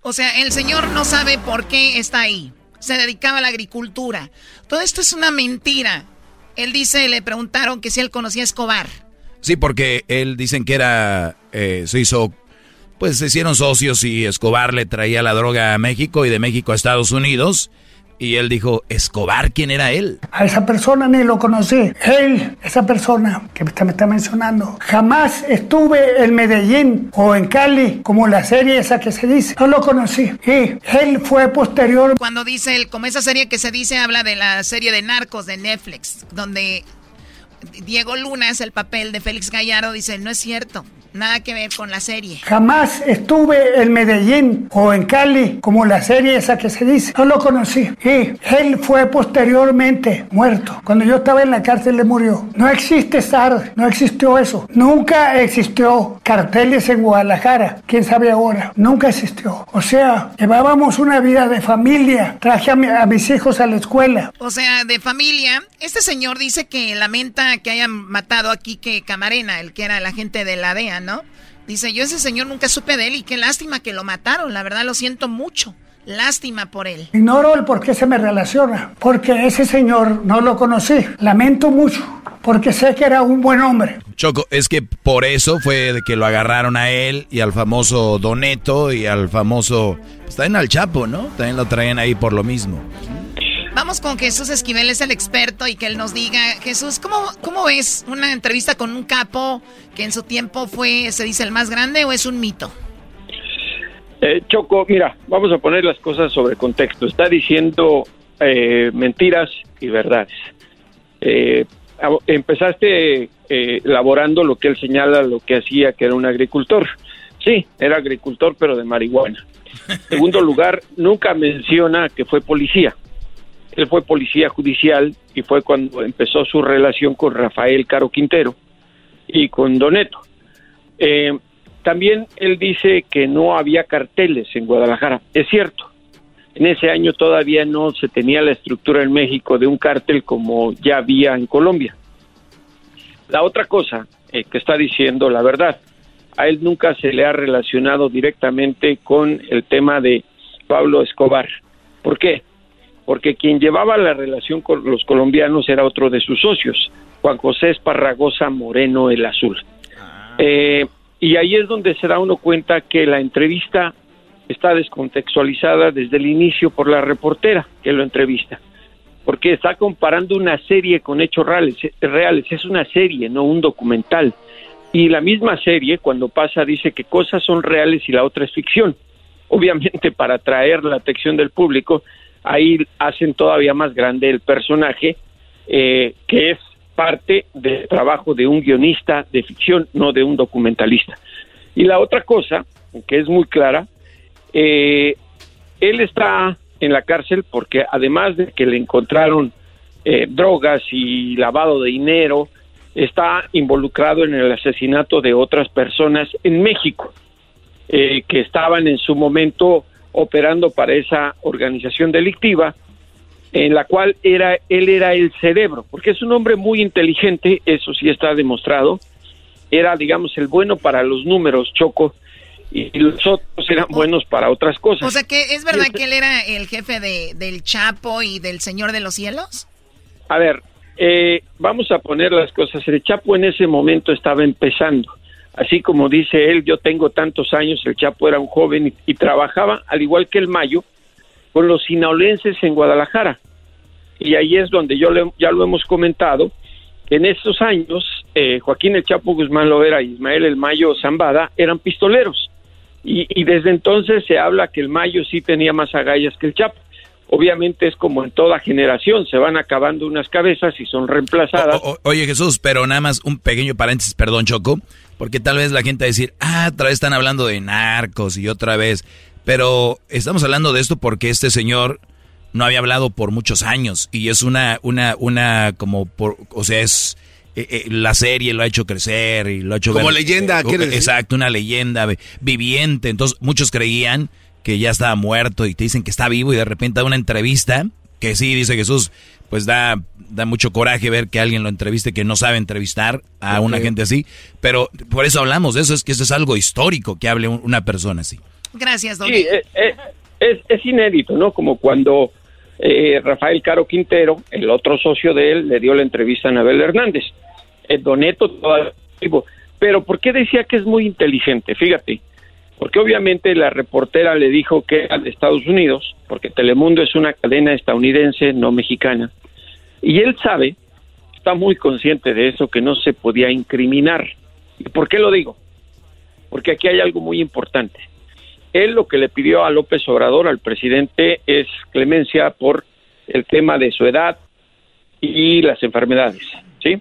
O sea, el señor no sabe por qué está ahí. Se dedicaba a la agricultura. Todo esto es una mentira. Él dice, le preguntaron que si él conocía a Escobar. Sí, porque él dicen que era, eh, se hizo, pues se hicieron socios y Escobar le traía la droga a México y de México a Estados Unidos. Y él dijo, Escobar, ¿quién era él? A esa persona ni lo conocí. Él, esa persona que me está mencionando, jamás estuve en Medellín o en Cali, como la serie esa que se dice. No lo conocí. Y él fue posterior. Cuando dice, él, como esa serie que se dice, habla de la serie de Narcos de Netflix, donde Diego Luna es el papel de Félix Gallardo, dice, no es cierto. Nada que ver con la serie. Jamás estuve en Medellín o en Cali, como la serie esa que se dice. No lo conocí. Y él fue posteriormente muerto. Cuando yo estaba en la cárcel le murió. No existe SAR, no existió eso. Nunca existió carteles en Guadalajara. ¿Quién sabe ahora? Nunca existió. O sea, llevábamos una vida de familia. Traje a, a mis hijos a la escuela. O sea, de familia. Este señor dice que lamenta que hayan matado aquí que Camarena, el que era el agente de la DEA, ¿no? Dice, yo ese señor nunca supe de él y qué lástima que lo mataron, la verdad lo siento mucho. Lástima por él. Ignoro el por qué se me relaciona, porque ese señor no lo conocí. Lamento mucho, porque sé que era un buen hombre. Choco, es que por eso fue de que lo agarraron a él y al famoso Doneto y al famoso... Pues también al Chapo, ¿no? También lo traen ahí por lo mismo. Vamos con Jesús Esquivel, es el experto, y que él nos diga, Jesús, ¿cómo, ¿cómo ves una entrevista con un capo que en su tiempo fue, se dice, el más grande o es un mito? Eh, Choco, mira, vamos a poner las cosas sobre contexto. Está diciendo eh, mentiras y verdades. Eh, empezaste elaborando lo que él señala, lo que hacía, que era un agricultor. Sí, era agricultor, pero de marihuana. [laughs] Segundo lugar, nunca menciona que fue policía. Él fue policía judicial y fue cuando empezó su relación con Rafael Caro Quintero y con Doneto. Eh, también él dice que no había carteles en Guadalajara. Es cierto, en ese año todavía no se tenía la estructura en México de un cártel como ya había en Colombia. La otra cosa eh, que está diciendo la verdad, a él nunca se le ha relacionado directamente con el tema de Pablo Escobar. ¿Por qué? Porque quien llevaba la relación con los colombianos era otro de sus socios, Juan José Esparragosa Moreno el Azul. Eh, y ahí es donde se da uno cuenta que la entrevista está descontextualizada desde el inicio por la reportera que lo entrevista, porque está comparando una serie con hechos reales, reales, es una serie, no un documental. Y la misma serie, cuando pasa, dice que cosas son reales y la otra es ficción. Obviamente, para atraer la atención del público, ahí hacen todavía más grande el personaje, eh, que es parte del trabajo de un guionista de ficción, no de un documentalista. Y la otra cosa, que es muy clara, eh, él está en la cárcel porque además de que le encontraron eh, drogas y lavado de dinero, está involucrado en el asesinato de otras personas en México, que estaban en su momento operando para esa organización delictiva en la cual era él era el cerebro, porque es un hombre muy inteligente, eso sí está demostrado. Era digamos el bueno para los números, Choco, y los otros eran buenos para otras cosas. O sea que es verdad que él era el jefe de, del Chapo y del Señor de los Cielos. A ver, eh, vamos a poner las cosas. El Chapo en ese momento estaba empezando. Así como dice él, yo tengo tantos años, el Chapo era un joven y, trabajaba, al igual que el Mayo, con los sinaloenses en Guadalajara. Y ahí es donde yo le- ya lo hemos comentado, en estos años eh, Joaquín el Chapo Guzmán Lovera y Ismael el Mayo Zambada eran pistoleros. Y, y desde entonces se habla que el Mayo sí tenía más agallas que el Chapo. Obviamente es como en toda generación, se van acabando unas cabezas y son reemplazadas. Oye Jesús, pero nada más un pequeño paréntesis, perdón Choco, porque tal vez la gente va a decir, ah, otra vez están hablando de narcos y otra vez, pero estamos hablando de esto porque este señor no había hablado por muchos años y es una, una, una, como, por, o sea, es, eh, eh, la serie lo ha hecho crecer y lo ha hecho Como ver- leyenda, eh. Exacto, una leyenda vi- viviente, entonces muchos creían que ya estaba muerto y te dicen que está vivo y de repente da una entrevista, que sí, dice Jesús, pues da, da mucho coraje ver que alguien lo entreviste que no sabe entrevistar a una gente así, pero por eso hablamos de eso, es que eso es algo histórico que hable un- una persona así. Gracias, Don. Sí, eh, eh, es, es inédito, ¿no? Como cuando eh, Rafael Caro Quintero, el otro socio de él, le dio la entrevista a Anabel Hernández. El Doneto todavía vivo. Pero ¿por qué decía que es muy inteligente? Fíjate, porque obviamente la reportera le dijo que era de Estados Unidos, porque Telemundo es una cadena estadounidense, no mexicana. Y él sabe, está muy consciente de eso, que no se podía incriminar. ¿Y por qué lo digo? Porque aquí hay algo muy importante. Él lo que le pidió a López Obrador, al presidente, es clemencia por el tema de su edad y las enfermedades, ¿sí?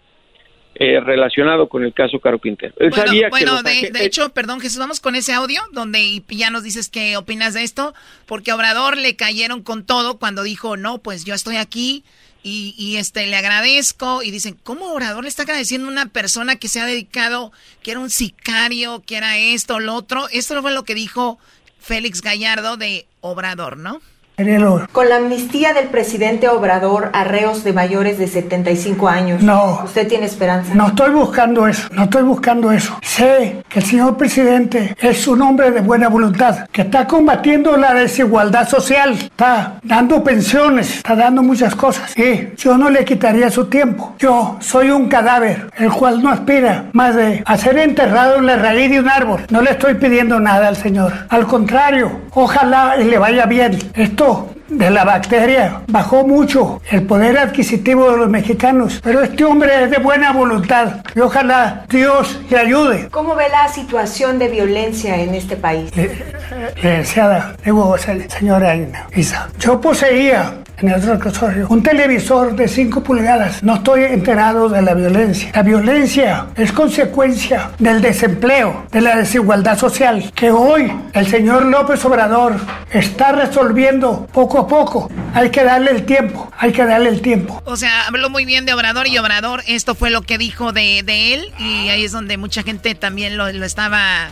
Eh, relacionado con el caso Caro Quintero. Él Bueno, sabía de, hecho, perdón Jesús, vamos con ese audio donde ya nos dices qué opinas de esto, porque a Obrador le cayeron con todo cuando dijo, no, pues yo estoy aquí y, y, este le agradezco y dicen, ¿cómo Obrador le está agradeciendo a una persona que se ha dedicado, que era un sicario, que era esto, lo otro? Esto fue lo que dijo Félix Gallardo de Obrador, ¿no? Con la amnistía del presidente Obrador a reos de mayores de 75 años. No. ¿Usted tiene esperanza? No estoy buscando eso, no estoy buscando eso. Sé que el señor presidente es un hombre de buena voluntad, que está combatiendo la desigualdad social, está dando pensiones, está dando muchas cosas. Y yo no le quitaría su tiempo. Yo soy un cadáver, el cual no aspira más de a ser enterrado en la raíz de un árbol. No le estoy pidiendo nada al señor. Al contrario, ojalá y le vaya bien. Esto 어! De la bacteria bajó mucho el poder adquisitivo de los mexicanos, pero este hombre es de buena voluntad y ojalá Dios le ayude. ¿Cómo ve la situación de violencia en este país? Licenciada, digo, se- señora Isa, yo poseía en el reclusorio un televisor de 5 pulgadas. No estoy enterado de la violencia. La violencia es consecuencia del desempleo, de la desigualdad social, que hoy el señor López Obrador está resolviendo poco a poco. Hay que darle el tiempo, hay que darle el tiempo. O sea, habló muy bien de Obrador y Obrador, esto fue lo que dijo de, de él y ahí es donde mucha gente también lo, lo estaba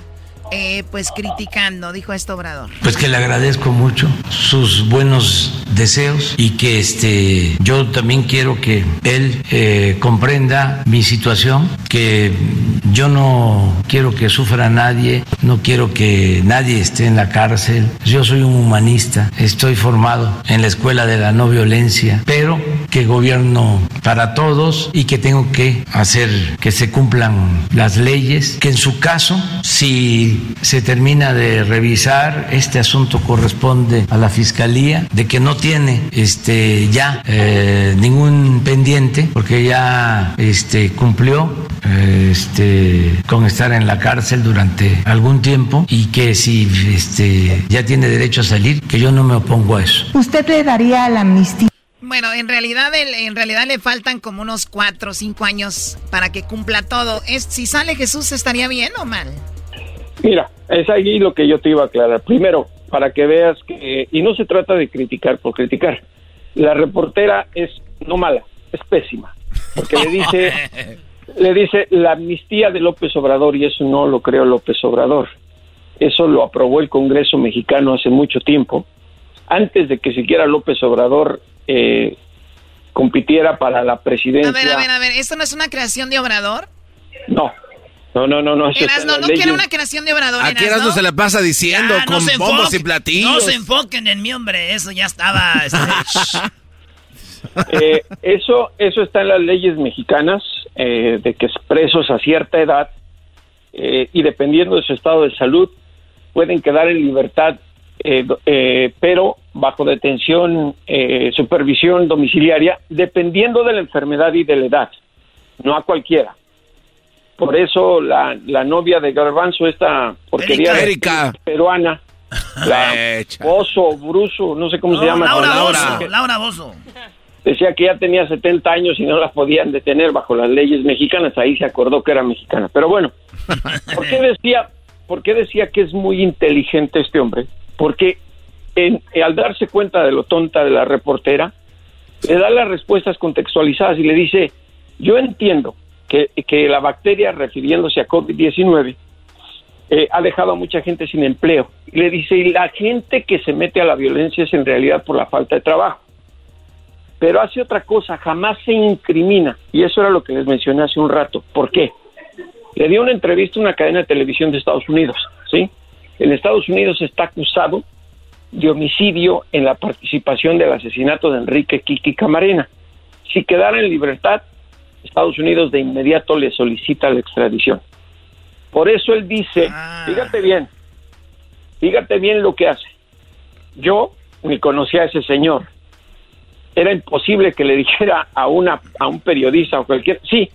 eh, pues criticando, dijo esto Obrador. Pues que le agradezco mucho sus buenos deseos y que este yo también quiero que él eh, comprenda mi situación, que yo no quiero que sufra nadie, no quiero que nadie esté en la cárcel. Yo soy un humanista, estoy formado en la escuela de la no violencia, pero que gobierno para todos y que tengo que hacer que se cumplan las leyes, que en su caso, si se termina de revisar, este asunto corresponde a la Fiscalía, de que no tiene este, ya eh, ningún pendiente, porque ya este, cumplió este, con estar en la cárcel durante algún tiempo y que si este, ya tiene derecho a salir, que yo no me opongo a eso. ¿Usted le daría la amnistía? Bueno, en realidad, en realidad le faltan como unos cuatro o cinco años para que cumpla todo. Es, si sale Jesús, ¿estaría bien o mal? Mira, es ahí lo que yo te iba a aclarar. Primero, para que veas que, y no se trata de criticar por criticar, la reportera es no mala, es pésima, porque le dice, [laughs] le dice la amnistía de López Obrador y eso no lo creó López Obrador. Eso lo aprobó el Congreso mexicano hace mucho tiempo, antes de que siquiera López Obrador eh, compitiera para la presidencia. A ver, a ver, a ver, ¿esto no es una creación de Obrador? No, No, no, no, no. Erasno, no quiero una creación de obrador. Aquí Erasmo se la pasa diciendo Ya, con bombos y platillos. No se enfoquen en mí, hombre. Eso ya estaba. este, [laughs] Eh, eso, eso está en las leyes mexicanas, eh, de que presos a cierta edad eh, y dependiendo de su estado de salud pueden quedar en libertad, eh, eh, pero bajo detención, eh, supervisión domiciliaria, dependiendo de la enfermedad y de la edad, no a cualquiera. Por eso la, la novia de Garbanzo, esta porquería Erika. peruana, [laughs] la Bozo, Bruso, no sé cómo se llama. Laura. Bozo. Laura Bozo. Decía que ya tenía 70 años y no la podían detener bajo las leyes mexicanas. Ahí se acordó que era mexicana. Pero bueno, [laughs] ¿por qué decía, por qué decía que es muy inteligente este hombre? Porque en- al darse cuenta de lo tonta de la reportera, le da las respuestas contextualizadas y le dice, yo entiendo que, la bacteria, refiriéndose a COVID-19, eh, ha dejado a mucha gente sin empleo. Y le dice, y la gente que se mete a la violencia es en realidad por la falta de trabajo pero hace otra cosa, jamás se incrimina. Y eso era lo que les mencioné hace un rato. ¿Por qué? Le dio una entrevista a una cadena de televisión de Estados Unidos, ¿sí? En Estados Unidos está acusado de homicidio en la participación del asesinato de Enrique Kiki Camarena. Si quedara en libertad, Estados Unidos de inmediato le solicita la extradición. Por eso él dice, fíjate bien, fíjate bien lo que hace. Yo ni conocía a ese señor, era imposible que le dijera a una a un periodista o cualquier sí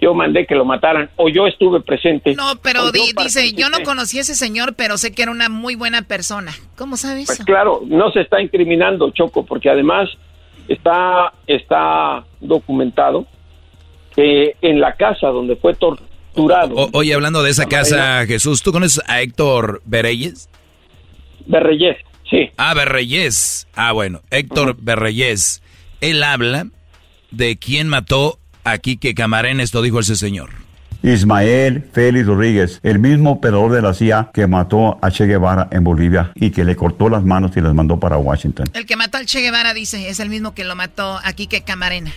yo mandé que lo mataran o yo estuve presente No, pero o yo di- dice, yo no conocí a ese señor, pero sé que era una muy buena persona. ¿Cómo sabes pues eso? claro no se está incriminando Choco porque además está está documentado que en la casa donde fue torturado O- oye, hablando de esa casa, Jesús, ¿tú conoces a Héctor Berreyes? Berreyes, sí. Ah, Berreyes. Ah, bueno, Héctor Berreyes. Él habla de quién mató a Quique Camarena, esto dijo ese señor. Ismael Félix Rodríguez, el mismo operador de la CIA que mató a Che Guevara en Bolivia y que le cortó las manos y las mandó para Washington. El que mató al Che Guevara, dice, es el mismo que lo mató a Quique Camarena.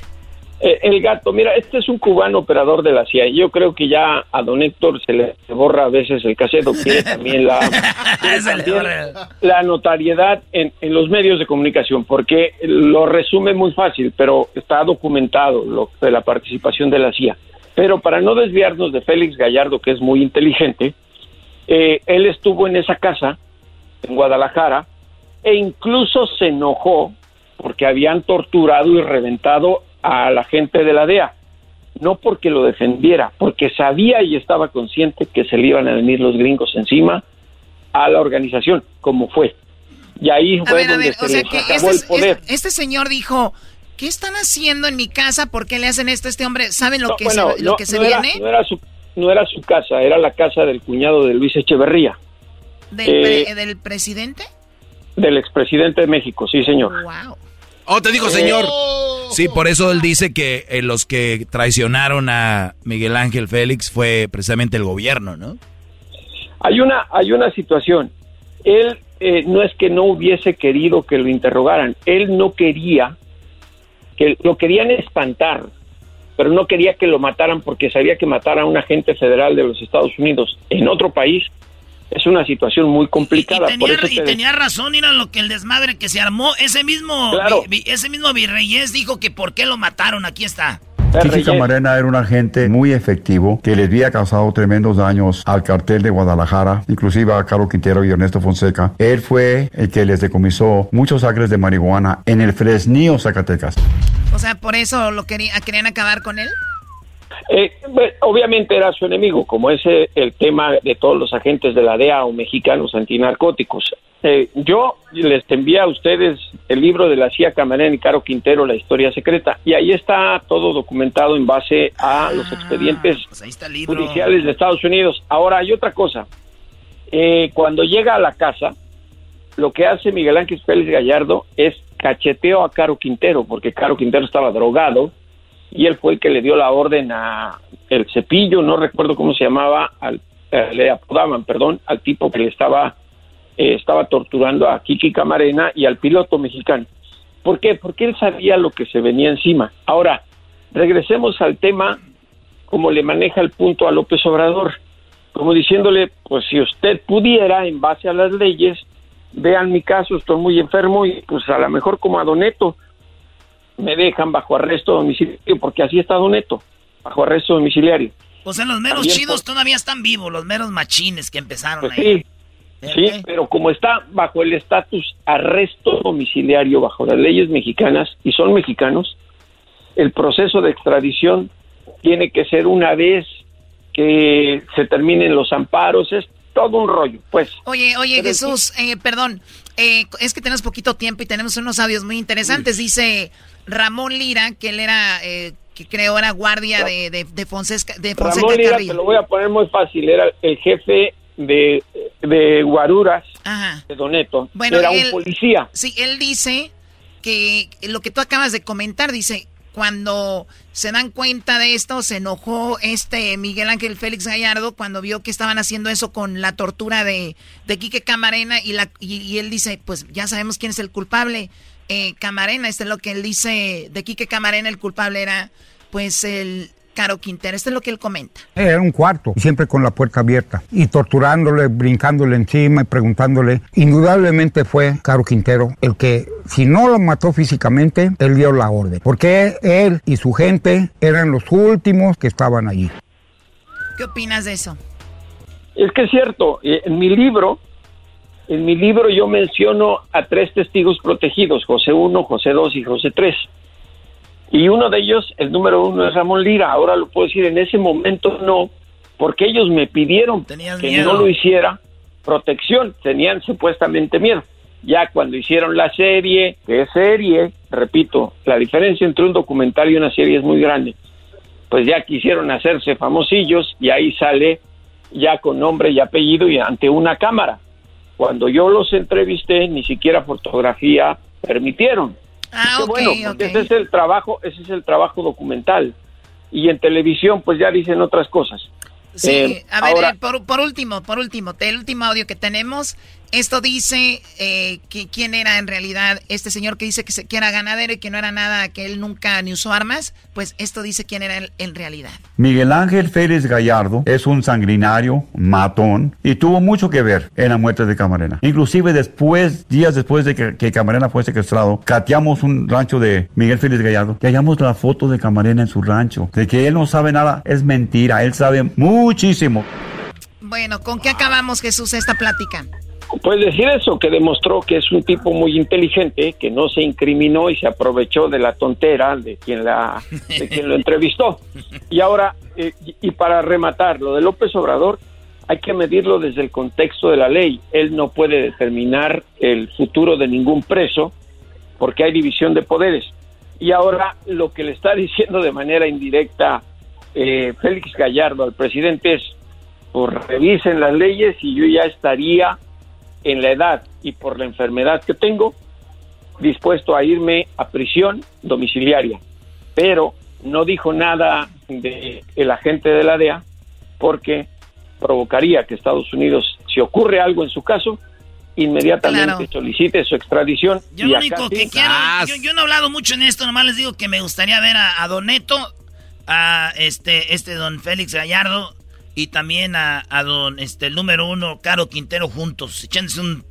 Eh, el gato, mira, este es un cubano operador de la CIA. y Yo creo que ya a don Héctor se le borra a veces el cassette, o tiene también la, [laughs] también la notariedad en, en los medios de comunicación, porque lo resume muy fácil, pero está documentado lo de la participación de la CIA. Pero para no desviarnos de Félix Gallardo, que es muy inteligente, eh, él estuvo en esa casa, en Guadalajara, e incluso se enojó porque habían torturado y reventado a la gente de la DEA. No porque lo defendiera, porque sabía y estaba consciente que se le iban a venir los gringos encima a la organización, como fue. Y ahí fue ver, donde ver, se o sea les que acabó este, el poder. este- este señor dijo, ¿qué están haciendo en mi casa? ¿Por qué le hacen esto a este hombre? ¿Saben lo No, que bueno, se, lo no, que se no era- no era su, no era su casa, era la casa del cuñado de Luis Echeverría, ¿Del, eh, pre- ¿Del presidente? del expresidente de México, sí señor. Wow. Oh, te digo, señor. Sí, por eso él dice que eh, los que traicionaron a Miguel Ángel Félix fue precisamente el gobierno, ¿no? Hay una, hay una situación. Él eh, no es que no hubiese querido que lo interrogaran, él no quería que lo querían espantar, pero no quería que lo mataran porque sabía que matar a un agente federal de los Estados Unidos en otro país es una situación muy complicada. Y Por tenía, eso y te- tenía razón, mira lo que el desmadre que se armó. Ese mismo, Claro. vi- ese mismo Virreyes dijo que por qué lo mataron. Aquí está. Kiki Camarena era un agente muy efectivo que les había causado tremendos daños al cartel de Guadalajara, inclusive a Carlos Quintero y Ernesto Fonseca. Él fue el que les decomisó muchos acres de marihuana en el Fresnillo, Zacatecas. O sea, por eso lo quería, querían acabar con él. Eh, bueno, obviamente era su enemigo, como es eh, el tema de todos los agentes de la DEA o mexicanos antinarcóticos. Eh, yo les envié a ustedes el libro de la CIA Camarena y Caro Quintero, La Historia Secreta, y ahí está todo documentado en base a los expedientes judiciales de Estados Unidos. Ahora, hay otra cosa. Eh, cuando llega a la casa, lo que hace Miguel Ángel Félix Gallardo es cacheteo a Caro Quintero, porque Caro Quintero estaba drogado, y él fue el que le dio la orden a el cepillo, no recuerdo cómo se llamaba, al, eh, le apodaban, perdón, al tipo que le estaba, eh, estaba torturando a Kiki Camarena y al piloto mexicano. ¿Por qué? Porque él sabía lo que se venía encima. Ahora, regresemos al tema como le maneja el punto a López Obrador. como diciéndole, pues si usted pudiera, en base a las leyes, vean mi caso, estoy muy enfermo y pues a lo mejor como a Doneto me dejan bajo arresto domiciliario, porque así está Doneto, bajo arresto domiciliario. O sea, los meros chidos todavía están vivos, los meros machines que empezaron Pues ahí. sí, sí, pero como está bajo el estatus arresto domiciliario, bajo las leyes mexicanas, y son mexicanos, el proceso de extradición tiene que ser una vez que se terminen los amparos, es todo un rollo, pues. Oye, oye, Pero Jesús, eh, perdón, eh, es que tenemos poquito tiempo y tenemos unos audios muy interesantes. Dice Ramón Lira, que él era, eh, que creo era guardia de, de, de Fonseca, de Fonseca Ramón Lira, Carrillo. te lo voy a poner muy fácil, era el jefe de, de Guaruras, de Doneto, Bueno, era él- un policía. Sí, él dice que lo que tú acabas de comentar, dice, cuando se dan cuenta de esto, se enojó este Miguel Ángel Félix Gallardo cuando vio que estaban haciendo eso con la tortura de, de Quique Camarena y, la, y, y él dice, pues ya sabemos quién es el culpable. Eh, Camarena, este es lo que él dice de Quique Camarena, el culpable era pues el Caro Quintero, esto es lo que él comenta. Era un cuarto, siempre con la puerta abierta, y torturándole, brincándole encima y preguntándole. Indudablemente fue Caro Quintero el que, si no lo mató físicamente, él dio la orden, porque él y su gente eran los últimos que estaban allí. ¿Qué opinas de eso? Es que es cierto, eh, en mi libro, en mi libro yo menciono a tres testigos protegidos, José 1, José 2 y José 3. Y uno de ellos, el número uno es Ramón Lira, ahora lo puedo decir, en ese momento no, porque ellos me pidieron que miedo. no lo hiciera, protección, tenían supuestamente miedo. Ya cuando hicieron la serie, que es serie, repito, la diferencia entre un documental y una serie es muy grande, pues ya quisieron hacerse famosillos y ahí sale ya con nombre y apellido y ante una cámara. Cuando yo los entrevisté, ni siquiera fotografía permitieron. Ah, Qué ok, bueno, porque ese es el trabajo, ese es el trabajo documental. Y en televisión, pues ya dicen otras cosas. Sí, Eh, a ver, ahora- eh, por, por último, por último, el último audio que tenemos, esto dice eh, que quién era en realidad este señor que dice que, se, que era ganadero y que no era nada, que él nunca ni usó armas, pues esto dice quién era él en realidad. Miguel Ángel Félix Gallardo es un sanguinario, matón, y tuvo mucho que ver en la muerte de Camarena. Inclusive después, días después de que, que Camarena fue secuestrado, cateamos un rancho de Miguel Félix Gallardo y hallamos la foto de Camarena en su rancho. De que él no sabe nada es mentira, él sabe muchísimo. Bueno, ¿con qué acabamos, Jesús, esta plática? Pues decir eso, que demostró que es un tipo muy inteligente, que no se incriminó y se aprovechó de la tontera de quien, la, de quien lo entrevistó. Y ahora, eh, y- para rematar, lo de López Obrador, hay que medirlo desde el contexto de la ley. Él no puede determinar el futuro de ningún preso porque hay división de poderes. Y ahora lo que le está diciendo de manera indirecta eh, Félix Gallardo al presidente es, pues revisen las leyes y yo ya estaría en la edad y por la enfermedad que tengo, dispuesto a irme a prisión domiciliaria. Pero no dijo nada de el agente de la DEA porque provocaría que Estados Unidos, si ocurre algo en su caso, inmediatamente Claro. solicite su extradición. Yo y lo único sí. que quiero, yo, yo no he hablado mucho en esto, nomás les digo que me gustaría ver a, a Don Neto, a este, este don Félix Gallardo y también a, a don este el número uno, Caro Quintero juntos, echándose un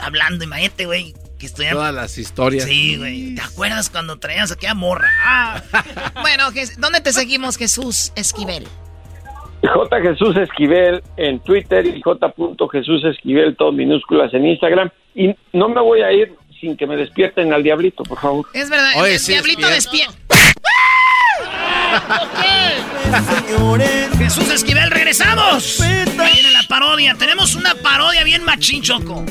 hablando, imagínate, güey, que estudian. Todas las historias. Sí, güey. ¿Te acuerdas cuando traías aquella morra? Ah. [laughs] Bueno, ¿dónde te seguimos, Jesús Esquivel? J. Jesús Esquivel en Twitter y J. Jesús Esquivel, todo minúsculas en Instagram. Y no me voy a ir sin que me despierten al diablito, por favor. Es verdad, Oye, el sí, diablito despierta. [laughs] Jesús Esquivel, regresamos. Ahí viene la parodia. Tenemos una parodia bien machín, Choco.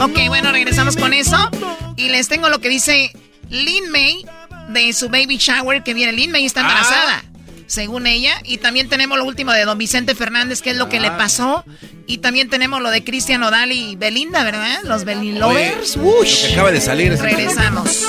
Ok, bueno, regresamos con eso. Y les tengo lo que dice Lin May de su baby shower que viene. Lin May está embarazada, según ella. Y también tenemos lo último de don Vicente Fernández, que es lo que le pasó. Y también tenemos lo de Cristian Odal y Belinda, ¿verdad? Los Belin Lovers. Que acaba de salir es- Regresamos.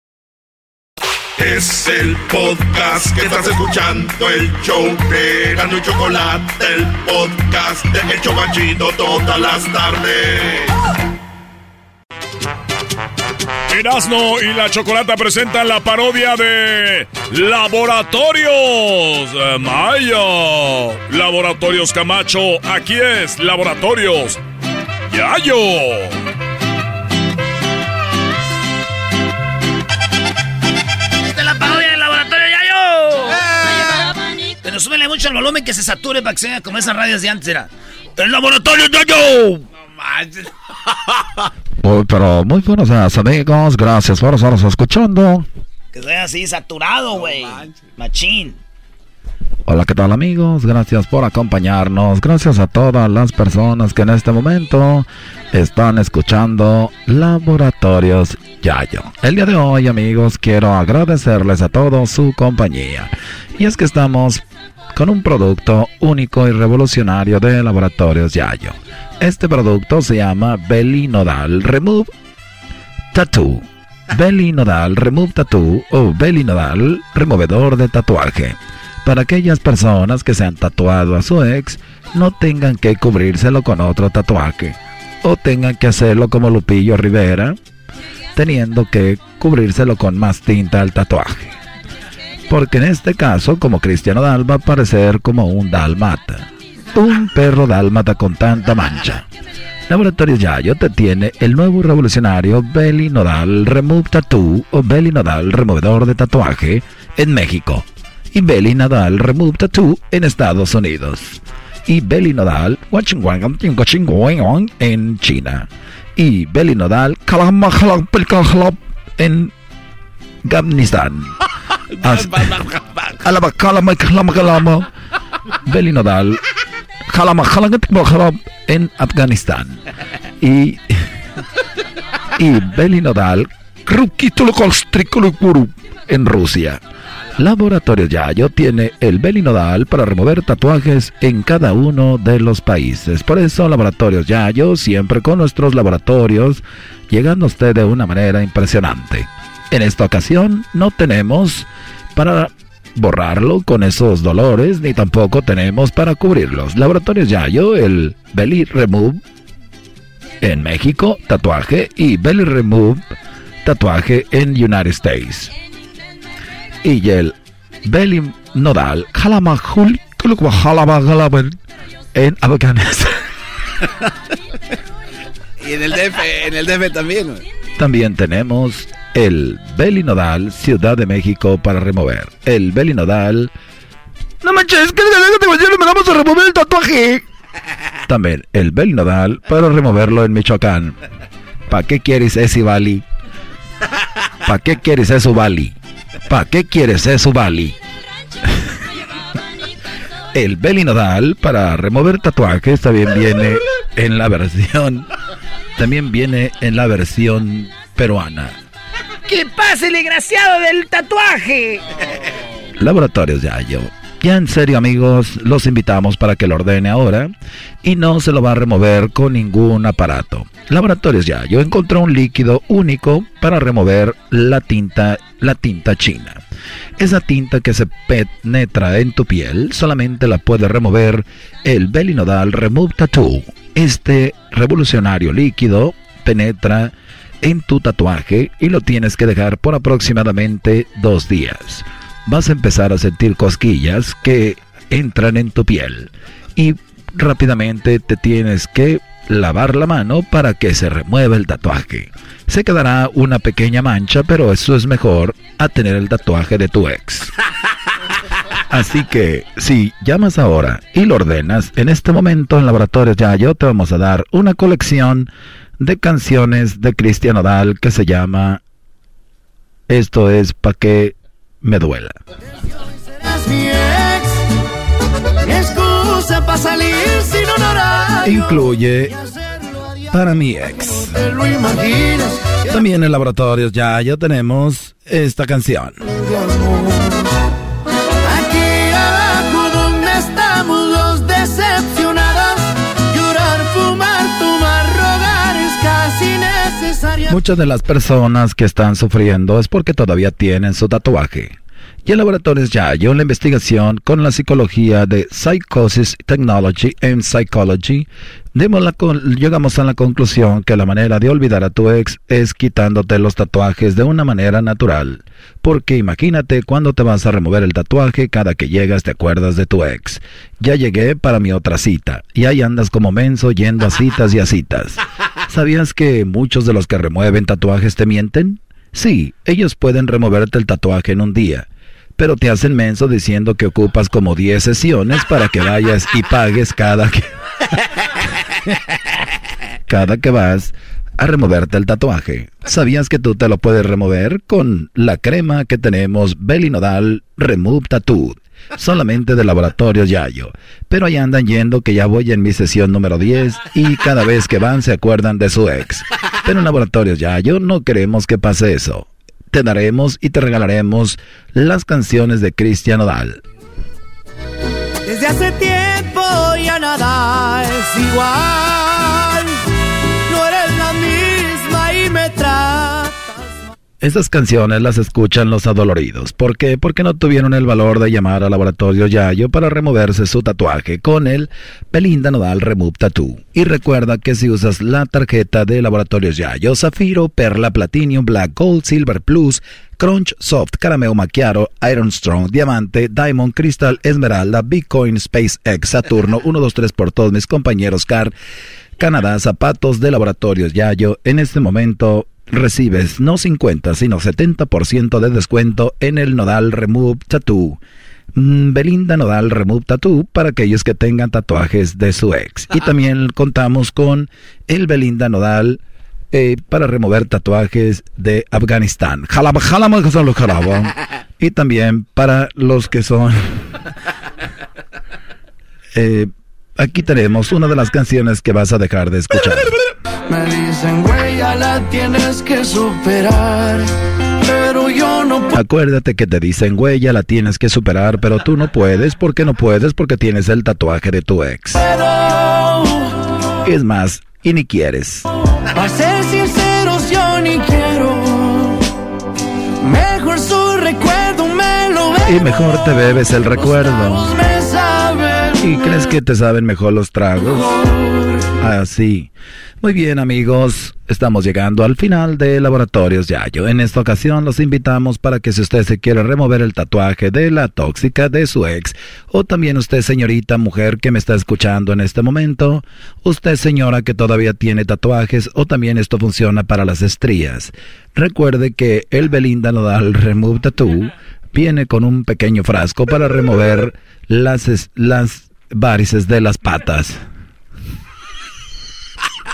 Es el podcast que estás escuchando, el show de Gano y Chocolate, el podcast de El Chobachito todas las tardes. Erasmo y la Chocolata presentan la parodia de Laboratorios eh, Maya. Laboratorios Camacho, aquí es Laboratorios Yayo. Pero súbele mucho el volumen que se sature para que sea como esas radios de antes era. ¡El laboratorio! No manches. [laughs] Muy, pero muy buenos días, amigos. Gracias por estarnos escuchando. Que sea así saturado, güey. Machín. Hola, ¿qué tal, amigos? Gracias por acompañarnos. Gracias a todas las personas que en este momento están escuchando Laboratorios Yayo. El día de hoy, amigos, quiero agradecerles a todos su compañía. Y es que estamos con un producto único y revolucionario de Laboratorios Yayo. Este producto se llama Belly Nodal Remove Tattoo. Belly Nodal Remove Tattoo o Belly Nodal Removedor de Tatuaje. Para aquellas personas que se han tatuado a su ex, no tengan que cubrírselo con otro tatuaje. O tengan que hacerlo como Lupillo Rivera, teniendo que cubrírselo con más tinta al tatuaje. Porque en este caso, como Cristiano Dal va a parecer como un dálmata. Un perro dálmata con tanta mancha. Laboratorios Yayo te tiene el nuevo revolucionario Belly Nodal Remove Tattoo o Belly Nodal Removedor de Tatuaje en México. Y Belly Nodal Remove Tattoo en Estados Unidos. Y Belly Nodal en China. Y Belly Nodal en Afganistán. [laughs] Belly Nodal en Afganistán. Y, y Belly Nodal en Rusia. Laboratorio Yayo tiene el Belinodal para remover tatuajes en cada uno de los países. Por eso Laboratorios Yayo siempre con nuestros laboratorios llegando a usted de una manera impresionante. En esta ocasión no tenemos para borrarlo con esos dolores ni tampoco tenemos para cubrirlos. Laboratorios Yayo, el Belly Remove en México, tatuaje y Belly Remove tatuaje en United States y el Belly Nodal Jalamajul en Afganistán. [laughs] y en el DF, en el DF también. También tenemos el Belly Nodal Ciudad de México para remover. El Belly Nodal No manches, que me vamos a remover el tatuaje. [laughs] También el Belly Nodal para removerlo en Michoacán. ¿Para qué quieres ese Bali? ¿Para qué quieres eso Bali? ¿Para qué quieres eso, Bali? El Belly Nodal para remover tatuajes también viene en la versión. También viene en la versión peruana. ¡Que pase el desgraciado del tatuaje! Laboratorios Yayo. Ya en serio amigos, los invitamos para que lo ordene ahora y no se lo va a remover con ningún aparato. Laboratorios Yayo encontró un líquido único para remover la tinta, la tinta china. Esa tinta que se penetra en tu piel solamente la puede remover el Belinodal Remove Tattoo. Este revolucionario líquido penetra en tu tatuaje y lo tienes que dejar por aproximadamente dos días vas a empezar a sentir cosquillas que entran en tu piel y rápidamente te tienes que lavar la mano para que se remueva el tatuaje. Se quedará una pequeña mancha, pero eso es mejor a tener el tatuaje de tu ex. [laughs] Así que si llamas ahora y lo ordenas, en este momento en Laboratorios Yayo te vamos a dar una colección de canciones de Cristian Odal que se llama Esto es para que me duela. Incluye para mi ex. También en laboratorios ya, ya tenemos esta canción. Muchas de las personas que están sufriendo es porque todavía tienen su tatuaje. Y en laboratorios ya hay una investigación con la psicología de Psychosis Technology and Psychology. llegamos a la conclusión que la manera de olvidar a tu ex es quitándote los tatuajes de una manera natural. Porque imagínate cuando te vas a remover el tatuaje, cada que llegas te acuerdas de tu ex. Ya llegué para mi otra cita, y ahí andas como menso yendo a citas y a citas. [laughs] ¿Sabías que muchos de los que remueven tatuajes te mienten? Sí, ellos pueden removerte el tatuaje en un día pero te hacen menso diciendo que ocupas como 10 sesiones para que vayas y pagues cada que [laughs] cada que vas a removerte el tatuaje. ¿Sabías que tú te lo puedes remover con la crema que tenemos Belinodal Remove Tattoo? Solamente de Laboratorios Yayo. Pero ahí andan yendo que ya voy en mi sesión número 10 y cada vez que van se acuerdan de su ex. Pero en Laboratorios Yayo no queremos que pase eso te daremos y te regalaremos las canciones de Cristian Odal. Desde hace tiempo ya nada es igual. Estas canciones las escuchan los adoloridos. ¿Por qué? Porque no tuvieron el valor de llamar al laboratorio Yayo para removerse su tatuaje con el Belinda Nodal Remove Tattoo. Y recuerda que si usas la tarjeta de laboratorios Yayo, Zafiro, Perla, Platinum, Black Gold, Silver Plus, Crunch, Soft, Carameo Macchiato, Iron Strong, Diamante, Diamond, Crystal, Esmeralda, Bitcoin, SpaceX, Saturno, 1, 2, 3 por todos mis compañeros CAR, Canadá, zapatos de laboratorios Yayo. En este momento recibes no 50, sino 70% de descuento en el Nodal Remove Tattoo. Mm, Belinda Nodal Remove Tattoo para aquellos que tengan tatuajes de su ex. Y también contamos con el Belinda Nodal eh, para remover tatuajes de Afganistán. [laughs] Y también para los que son... [laughs] Eh, aquí tenemos una de las canciones que vas a dejar de escuchar. Me dicen, güey, ya la tienes que superar. Pero yo no puedo. Acuérdate que te dicen, güey, ya la tienes que superar, pero tú no puedes. ¿Por qué no puedes? Porque tienes el tatuaje de tu ex. Es más, y ni quieres. Para ser sinceros, yo ni quiero. Mejor su recuerdo me lo Y mejor te bebes el recuerdo. ¿Y crees que te saben mejor los tragos? Así. Muy bien amigos, estamos llegando al final de Laboratorios Yayo. En esta ocasión los invitamos para que si usted se quiere remover el tatuaje de la tóxica de su ex, o también usted señorita mujer que me está escuchando en este momento, usted señora que todavía tiene tatuajes, o también esto funciona para las estrías. Recuerde que el Belinda Nodal Remove Tattoo viene con un pequeño frasco para remover las, las varices de las patas.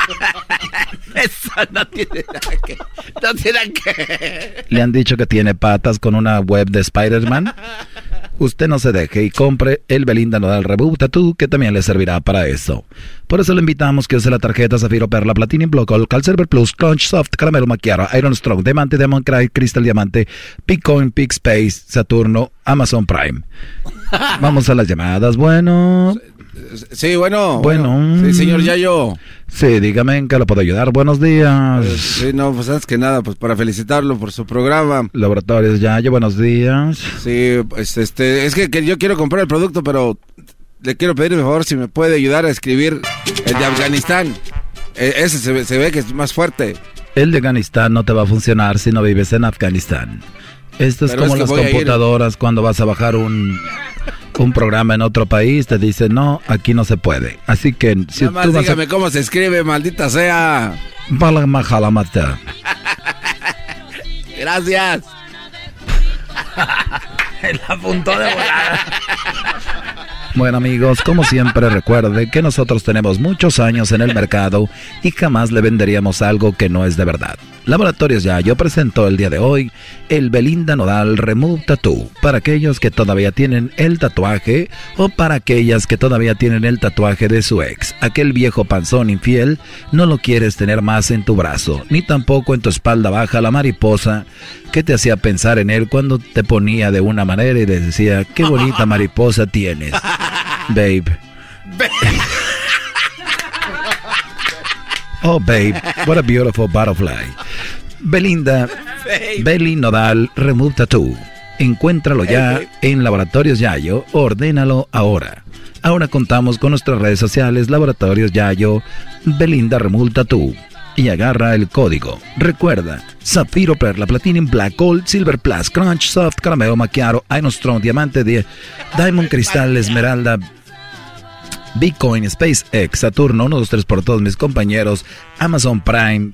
[laughs] Eso no tiene nada que. No tiene que. Le han dicho que tiene patas con una web de Spider-Man. [laughs] Usted no se deje y compre el Belinda Nodal Reboot Tattoo que también le servirá para eso. Por eso le invitamos que use la tarjeta Zafiro Perla Platinum Block Cal Silver Plus Crunch Soft Caramelo Macchiato Iron Strong Diamante Demon Cry Crystal Diamante Bitcoin Peak Space Saturno Amazon Prime. [laughs] Vamos a las llamadas. Bueno. Sí, bueno. Bueno. Sí, señor Yayo. Sí, dígame en qué lo puedo ayudar. Buenos días. Pues, sí, no, pues antes que nada, pues para felicitarlo por su programa. Laboratorios Yayo, buenos días. Sí, pues este, es que, yo quiero comprar el producto, pero le quiero pedir por favor si me puede ayudar a escribir el de Afganistán. E, ese se, se ve que es más fuerte. El de Afganistán no te va a funcionar si no vives en Afganistán. Esto es como las computadoras cuando vas a bajar un, un programa en otro país, te dicen, no, aquí no se puede. Así que si Nada más dígame cómo se escribe, maldita sea. [laughs] Gracias. [laughs] El apuntó de volada. Bueno amigos, como siempre recuerde que nosotros tenemos muchos años en el mercado y jamás le venderíamos algo que no es de verdad. Laboratorios Yayo presentó el día de hoy el Belinda Nodal Remove Tattoo para aquellos que todavía tienen el tatuaje o para aquellas que todavía tienen el tatuaje de su ex. Aquel viejo panzón infiel no lo quieres tener más en tu brazo, ni tampoco en tu espalda baja la mariposa que te hacía pensar en él cuando te ponía de una manera y decía, qué bonita mariposa tienes, [laughs] babe. Oh, babe, what a beautiful butterfly. Belinda, Belly Nodal Remove Tattoo. Encuéntralo ya en Laboratorios Yayo, ordénalo ahora. Ahora contamos con nuestras redes sociales Laboratorios Yayo, Belinda Remove Tattoo. Y agarra el código. Recuerda, Zafiro Perla, Platinum, Black Gold, Silver Plus, Crunch, Soft, Caramelo, Maquiaro, Iron Strong, Diamante, Diamond Cristal, Esmeralda, Bitcoin, SpaceX, Saturno, 1, 2, 3 por todos mis compañeros, Amazon Prime,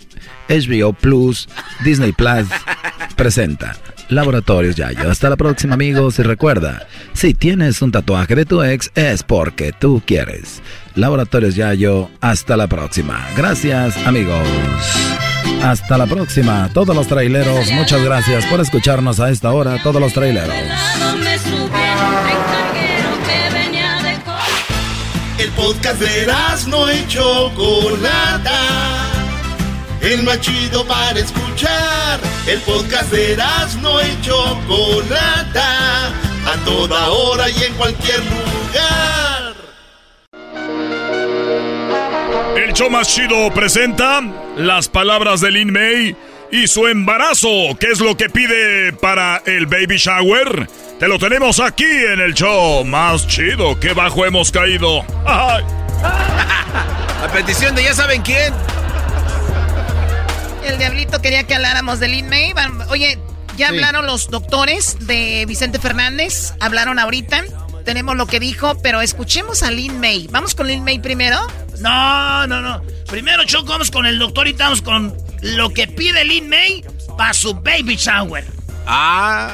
HBO Plus, Disney Plus, [laughs] presenta Laboratorios Yayo. Hasta la próxima amigos y recuerda, si tienes un tatuaje de tu ex es porque tú quieres. Laboratorios Yayo, hasta la próxima. Gracias amigos. Hasta la próxima. Todos los traileros, muchas gracias por escucharnos a esta hora, todos los traileros. Podcast de no y Chocolata. El más chido para escuchar. El podcast de no y Chocolata. A toda hora y en cualquier lugar. El show más chido presenta las palabras de Lin May y su embarazo. ¿Qué es lo que pide para el baby shower? Te lo tenemos aquí en el show más chido. ¡Qué bajo hemos caído! A petición de ya saben quién. El diablito quería que habláramos de Lin May. Oye, ya hablaron los doctores de Vicente Fernández. Hablaron ahorita. Tenemos lo que dijo, pero escuchemos a Lin May. ¿Vamos con Lin May primero? No, no, no. Primero, Choco, vamos con el doctor y estamos con lo que pide Lin May para su baby shower. Ah.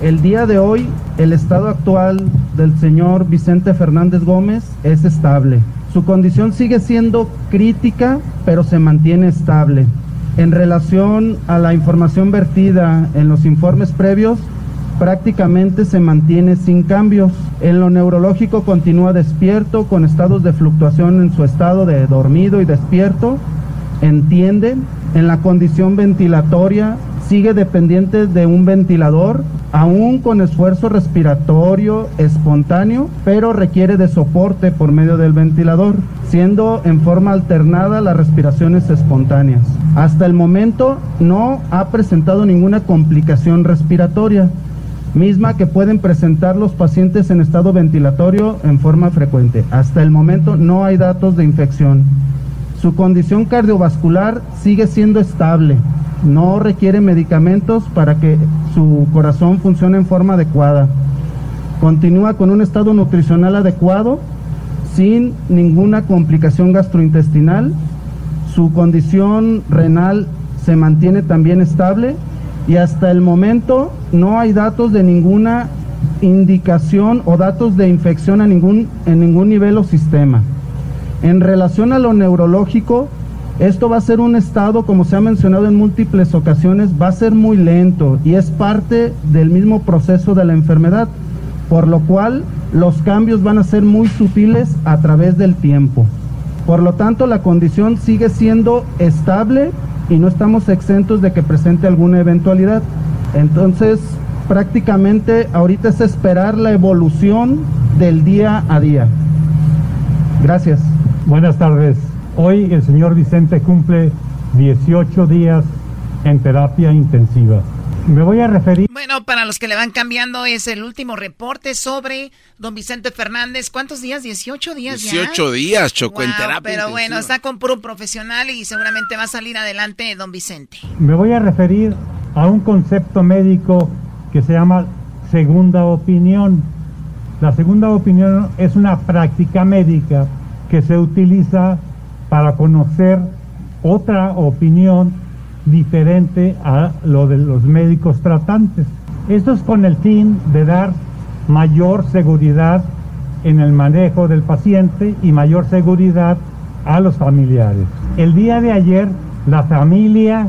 El día de hoy, el estado actual del señor Vicente Fernández Gómez es estable. Su condición sigue siendo crítica, pero se mantiene estable. En relación a la información vertida en los informes previos, prácticamente se mantiene sin cambios. En lo neurológico continúa despierto, con estados de fluctuación en su estado de dormido y despierto. Entiende. En la condición ventilatoria sigue dependiente de un ventilador, aún con esfuerzo respiratorio espontáneo, pero requiere de soporte por medio del ventilador, siendo en forma alternada las respiraciones espontáneas. Hasta el momento no ha presentado ninguna complicación respiratoria misma que pueden presentar los pacientes en estado ventilatorio en forma frecuente. Hasta el momento no hay datos de infección. Su condición cardiovascular sigue siendo estable, no requiere medicamentos para que su corazón funcione en forma adecuada. Continúa con un estado nutricional adecuado, sin ninguna complicación gastrointestinal. Su condición renal se mantiene también estable y hasta el momento no hay datos de ninguna indicación o datos de infección a ningún, en ningún nivel o sistema. En relación a lo neurológico, esto va a ser un estado, como se ha mencionado en múltiples ocasiones, va a ser muy lento y es parte del mismo proceso de la enfermedad, por lo cual los cambios van a ser muy sutiles a través del tiempo. Por lo tanto, la condición sigue siendo estable y no estamos exentos de que presente alguna eventualidad. Entonces, prácticamente ahorita es esperar la evolución del día a día. Gracias. Buenas tardes. Hoy el señor Vicente cumple 18 días en terapia intensiva. Me voy a referir. Bueno, para los que le van cambiando, es el último reporte sobre don Vicente Fernández. ¿Cuántos días? 18 días 18 días, chocó en terapia. Pero bueno, está con puro profesional y seguramente va a salir adelante don Vicente. Me voy a referir a un concepto médico que se llama segunda opinión. La segunda opinión es una práctica médica que se utiliza para conocer otra opinión diferente a lo de los médicos tratantes. Esto es con el fin de dar mayor seguridad en el manejo del paciente y mayor seguridad a los familiares. El día de ayer la familia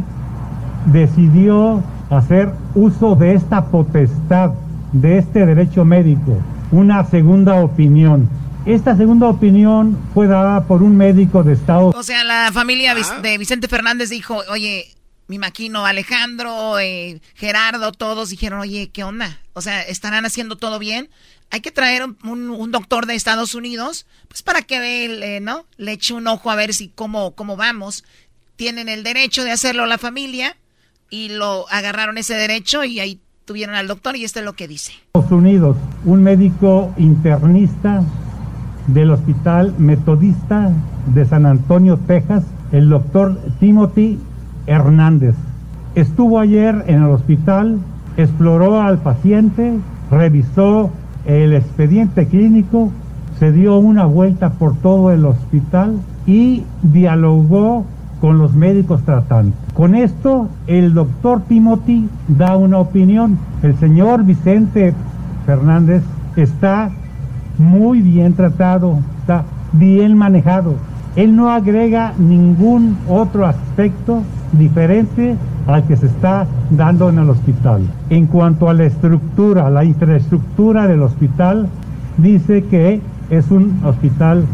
decidió hacer uso de esta potestad, de este derecho médico, una segunda opinión. Esta segunda opinión fue dada por un médico de Estado. O sea, la familia de Vicente Fernández dijo, oye, mi maquino Alejandro, eh, Gerardo, todos dijeron, oye, ¿qué onda? O sea, ¿estarán haciendo todo bien? Hay que traer un, doctor de Estados Unidos, pues para que eh, ¿no? le eche un ojo a ver si cómo, cómo vamos. Tienen el derecho de hacerlo la familia y lo agarraron ese derecho y ahí tuvieron al doctor y esto es lo que dice. Estados Unidos, un médico internista del Hospital Metodista de San Antonio, Texas, el doctor Timothy Hernández. Estuvo ayer en el hospital, exploró al paciente, revisó el expediente clínico, se dio una vuelta por todo el hospital y dialogó con los médicos tratantes. Con esto, el doctor Timothy da una opinión. El señor Vicente Fernández está muy bien tratado, está bien manejado. Él no agrega ningún otro aspecto diferente al que se está dando en el hospital. En cuanto a la estructura, la infraestructura del hospital, dice que es un hospital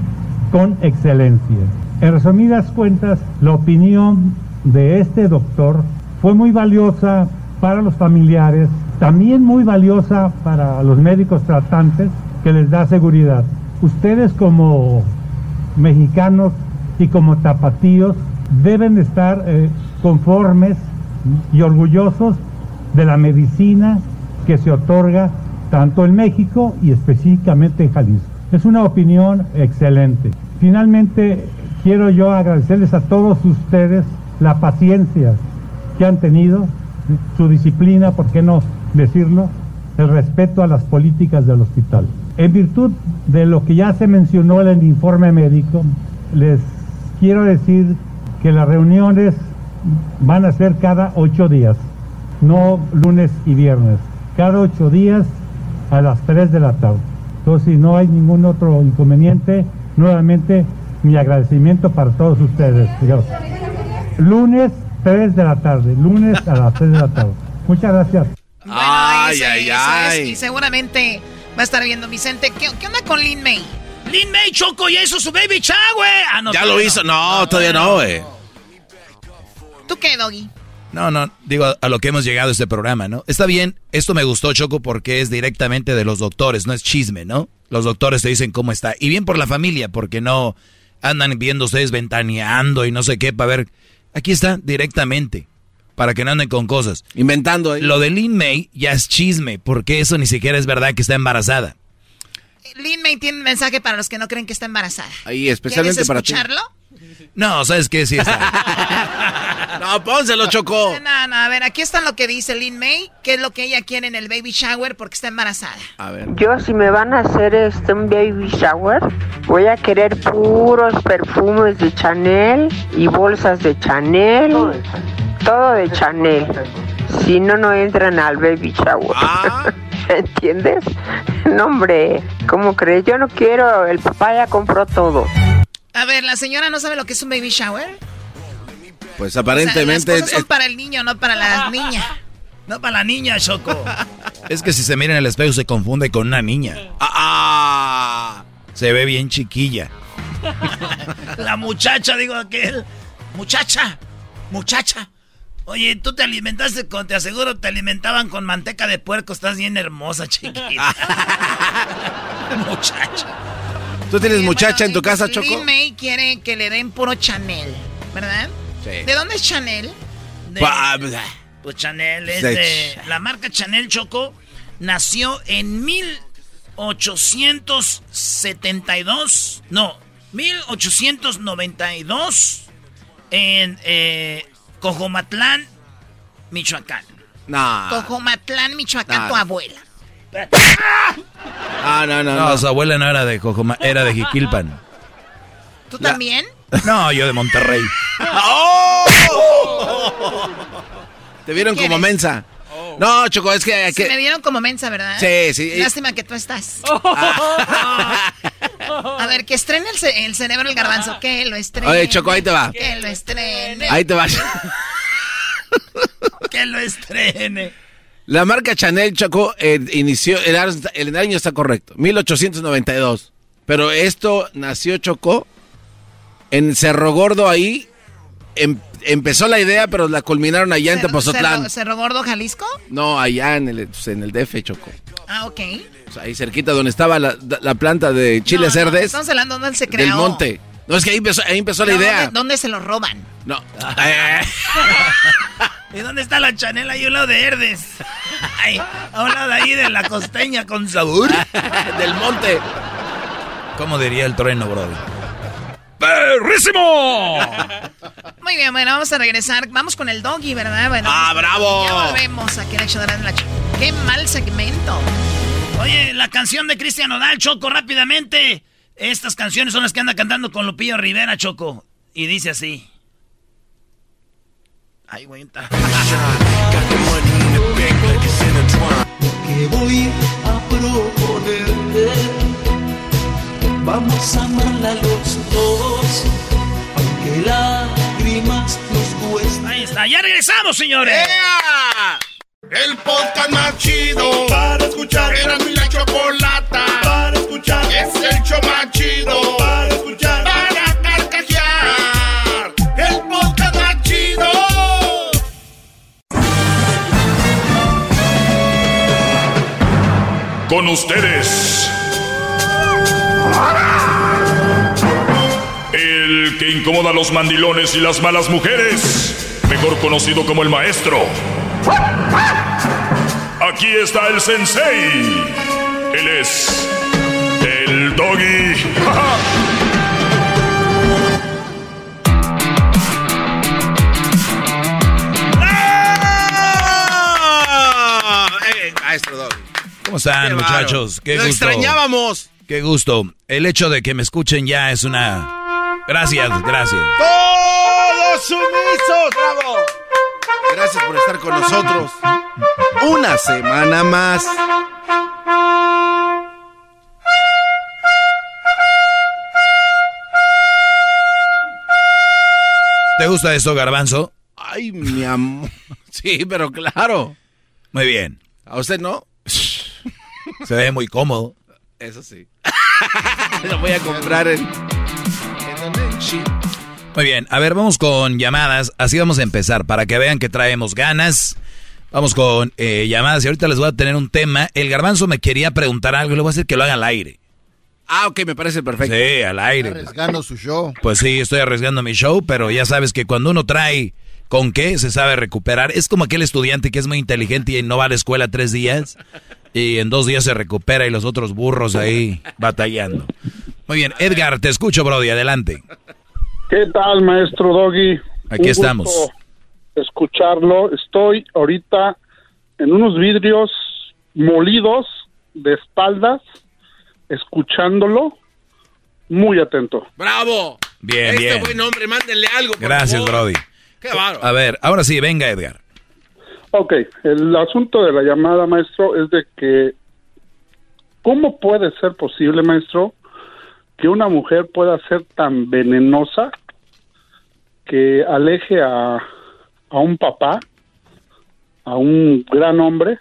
con excelencia. En resumidas cuentas, la opinión de este doctor fue muy valiosa para los familiares, también muy valiosa para los médicos tratantes, que les da seguridad. Ustedes como mexicanos y como tapatíos deben estar eh, conformes y orgullosos de la medicina que se otorga tanto en México y específicamente en Jalisco. Es una opinión excelente. Finalmente, quiero yo agradecerles a todos ustedes la paciencia que han tenido, su disciplina, ¿por qué no decirlo? El respeto a las políticas del hospital. En virtud de lo que ya se mencionó en el informe médico, les quiero decir que las reuniones van a ser cada ocho días, no lunes y viernes, cada ocho días a las tres de la tarde. Entonces, si no hay ningún otro inconveniente, nuevamente mi agradecimiento para todos ustedes. Lunes 3 de la tarde, lunes a las 3 de la tarde. Muchas gracias. ay, ay, ay. y seguramente va a estar viendo Vicente. ¿Qué, onda con Lin May? Lin May, Choco, ya hizo su baby shower. Ah, ya lo hizo. No, todavía no, güey. ¿Tú qué, Doggy? No, no, digo a lo que hemos llegado a este programa, ¿no? Está bien, esto me gustó, Choco, porque es directamente de los doctores, no es chisme, ¿no? Los doctores te dicen cómo está. Y bien por la familia, porque no andan viendo ustedes ventaneando y no sé qué para ver. Aquí está directamente para que no anden con cosas. Inventando. ¿eh? Lo de Lin May ya es chisme, porque eso ni siquiera es verdad que está embarazada. Lin May tiene un mensaje para los que no creen que está embarazada. Ahí, especialmente para ti. escucharlo? No, ¿sabes qué? Sí está. [laughs] no, pónselo, Chocó. No, no, a ver, aquí está lo que dice Lin May, qué es lo que ella quiere en el baby shower porque está embarazada. A ver. Yo, si me van a hacer este un baby shower, voy a querer puros perfumes de Chanel y bolsas de Chanel todo de Chanel. Si no, no entran al baby shower. Ah. [laughs] ¿Entiendes? No, hombre, ¿cómo crees? Yo no quiero, el papá ya compró todo. A ver, ¿la señora no sabe lo que es un baby shower? Pues aparentemente... son para el niño, no para la niña. No para la niña, Choco. [laughs] Es que si se mira en el espejo se confunde con una niña. Ah, Se ve bien chiquilla. [laughs] la muchacha, digo aquel. Muchacha, muchacha. Oye, tú te alimentaste con, te aseguro, te alimentaban con manteca de puerco. Estás bien hermosa, chiquita. [laughs] muchacha. ¿Tú tienes muchacha en tu casa, Choco? Lin May quiere que le den puro Chanel, ¿verdad? Sí. ¿De dónde es Chanel? pues Chanel es de... La marca Chanel, Choco, nació en 1872. No, 1892 en eh, Cojomatlán, Michoacán. No. Cojomatlán, Michoacán, tu abuela. [laughs] Ah, no, no, no, su abuela no era de Cojomatlán, era de Jiquilpan. ¿Tú también? No, yo de Monterrey. [laughs] ¡Oh! Te vieron como mensa. No, Choco, es que... que... me vieron como mensa, ¿verdad? Sí, sí. Lástima que tú estás. [laughs] A ver, que estrene el, cerebro el garbanzo. Que lo estrene. Oye, Choco, ahí te va. Que lo estrene. Ahí te va. [laughs] que lo estrene. La marca Chanel, Choco, eh, inició, el, el año está correcto, 1892. Pero esto nació, Choco, en Cerro Gordo ahí. Em, empezó la idea, pero la culminaron allá en Tepozotlán. ¿Cerro, Gordo, Jalisco? No, allá en el, pues, en el DF, Choco. Ah, ok. ahí cerquita donde estaba la, planta de Chile Cerdes. estamos hablando donde se creó. Del monte. No, es que ahí empezó, ahí empezó la idea. ¿dónde, se lo roban? No. [laughs] ¿Y dónde está la chanela? Ahí un lado de Herdes. [laughs] a un lado ahí de la costeña con sabor. [laughs] Del monte. ¿Cómo diría el trueno, brother? ¡Perrísimo! Muy bien, bueno, vamos a regresar. Vamos con el doggy, ¿verdad? Bueno, ¡Ah, bravo! Ya volvemos aquí en hecho de la ¡Qué mal segmento! Oye, la canción de Cristian Odal, Choco, rápidamente. Estas canciones son las que anda cantando con Lupillo Rivera, Choco. Y dice así. Ay, güey. [laughs] que voy a proponerte, vamos a amarla los dos, aunque lágrimas nos cuesten. Ahí está, ya regresamos, señores. El podcast más chido para escuchar. Era mi la chocolata para escuchar. Es el show más chido para escuchar. Para carcajear. El podcast más chido. Con ustedes. El que incomoda a los mandilones y las malas mujeres. Mejor conocido como el maestro. Aquí está el sensei. Él es el doggy. Eh, maestro doggy. ¿Cómo están, muchachos? Qué Lo extrañábamos. Qué gusto. El hecho de que me escuchen ya es una... Gracias, gracias. ¡Todos sumisos! ¡Bravo! Gracias por estar con nosotros. Una semana más. ¿Te gusta esto, garbanzo? Ay, mi amor. [laughs] Sí, pero claro. Muy bien. ¿A usted no? Se ve muy cómodo. Eso sí. [laughs] Lo voy a comprar en... Muy bien, a ver, vamos con llamadas. Así vamos a empezar, para que vean que traemos ganas. Vamos con eh, llamadas y ahorita les voy a tener un tema. El garbanzo me quería preguntar algo y le voy a hacer que lo haga al aire. Ah, ok, me parece perfecto. Sí, al aire. arriesgando su show. Pues sí, estoy arriesgando mi show, pero ya sabes que cuando uno trae con qué se sabe recuperar. Es como aquel estudiante que es muy inteligente y no va a la escuela tres días y en dos días se recupera y los otros burros ahí batallando. Muy bien, Edgar, te escucho, Brody, adelante. ¿Qué tal, maestro Doggy? Aquí estamos. Escucharlo. Estoy ahorita en unos vidrios molidos de espaldas, escuchándolo, muy atento. ¡Bravo! Bien, este bien. buen hombre, mándenle algo. por Gracias, favor. Brody. Qué bárbaro. A ver, ahora sí, venga, Edgar. Ok, el asunto de la llamada, maestro, es de que, ¿cómo puede ser posible, maestro, que una mujer pueda ser tan venenosa que aleje a, a un papá, a un gran hombre,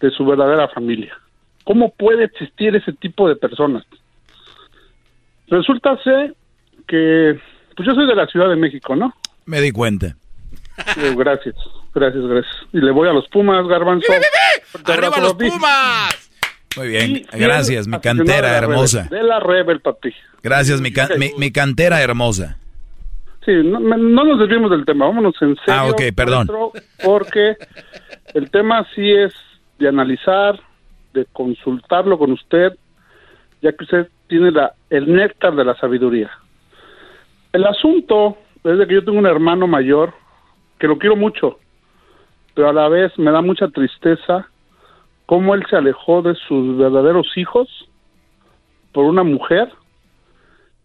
de su verdadera familia? ¿Cómo puede existir ese tipo de personas? Resulta ser que, pues yo soy de la Ciudad de México, ¿no? Me di cuenta. Gracias, gracias, gracias. Y le voy a los Pumas, Garbanzo. ¡Arriba los. Pumas! Muy bien, gracias, mi cantera hermosa. De la Rebel, papi. Gracias, mi, can- mi, mi cantera hermosa. Sí, no, nos desviemos del tema, vámonos en serio. Ah, ok, perdón. porque el tema sí es de analizar, de consultarlo con usted, ya que usted tiene la, el néctar de la sabiduría. El asunto es de que yo tengo un hermano mayor que lo quiero mucho, pero a la vez me da mucha tristeza cómo él se alejó de sus verdaderos hijos por una mujer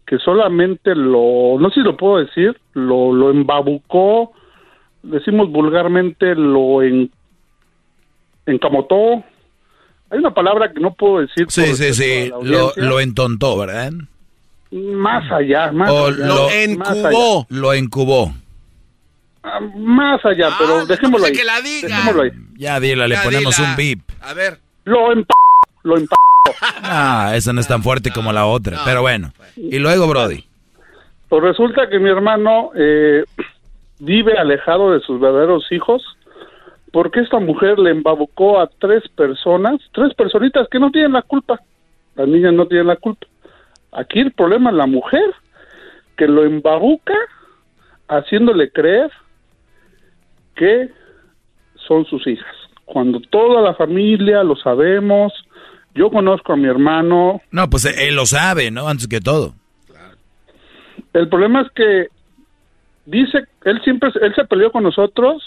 que solamente lo, no sé si lo puedo decir, lo, lo embabucó, decimos vulgarmente, lo en, encamotó. Hay una palabra que no puedo decir. Sí, sí, sí, lo, entontó, ¿verdad? Más allá, más O allá. lo, más allá. Lo encubó. Ah, más allá, pero dejémoslo ahí. que la diga. Dejémoslo ahí. Ya dile, le Ya, ponemos dila. un bip. A ver. Lo emp... Lo emp... Ah, [laughs] esa no es tan fuerte como la otra. Pero bueno. Y luego, Brody. Pues resulta que mi hermano eh, vive alejado de sus verdaderos hijos porque esta mujer le embabucó a tres personas, tres personitas que no tienen la culpa. Las niñas no tienen la culpa. Aquí el problema es la mujer que lo embabuca haciéndole creer que son sus hijas. Cuando toda la familia lo sabemos, yo conozco a mi hermano, No, pues él lo sabe, ¿no? Antes que todo. El problema es que dice, él siempre, él se peleó con nosotros,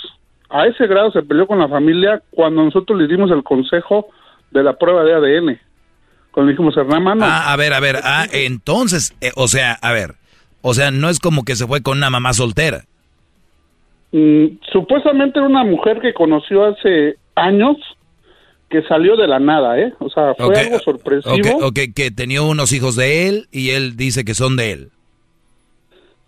a ese grado se peleó con la familia cuando nosotros le dimos el consejo de la prueba de ADN. Cuando le dijimos, Hernán, mano, Ah, a ver, a ver. Ah, entonces, eh, o sea, a ver. O sea, no es como que se fue con una mamá soltera. Mm, supuestamente era una mujer que conoció hace años que salió de la nada, ¿eh? O sea, fue algo sorpresivo, Ok, ok, que tenía unos hijos de él y él dice que son de él.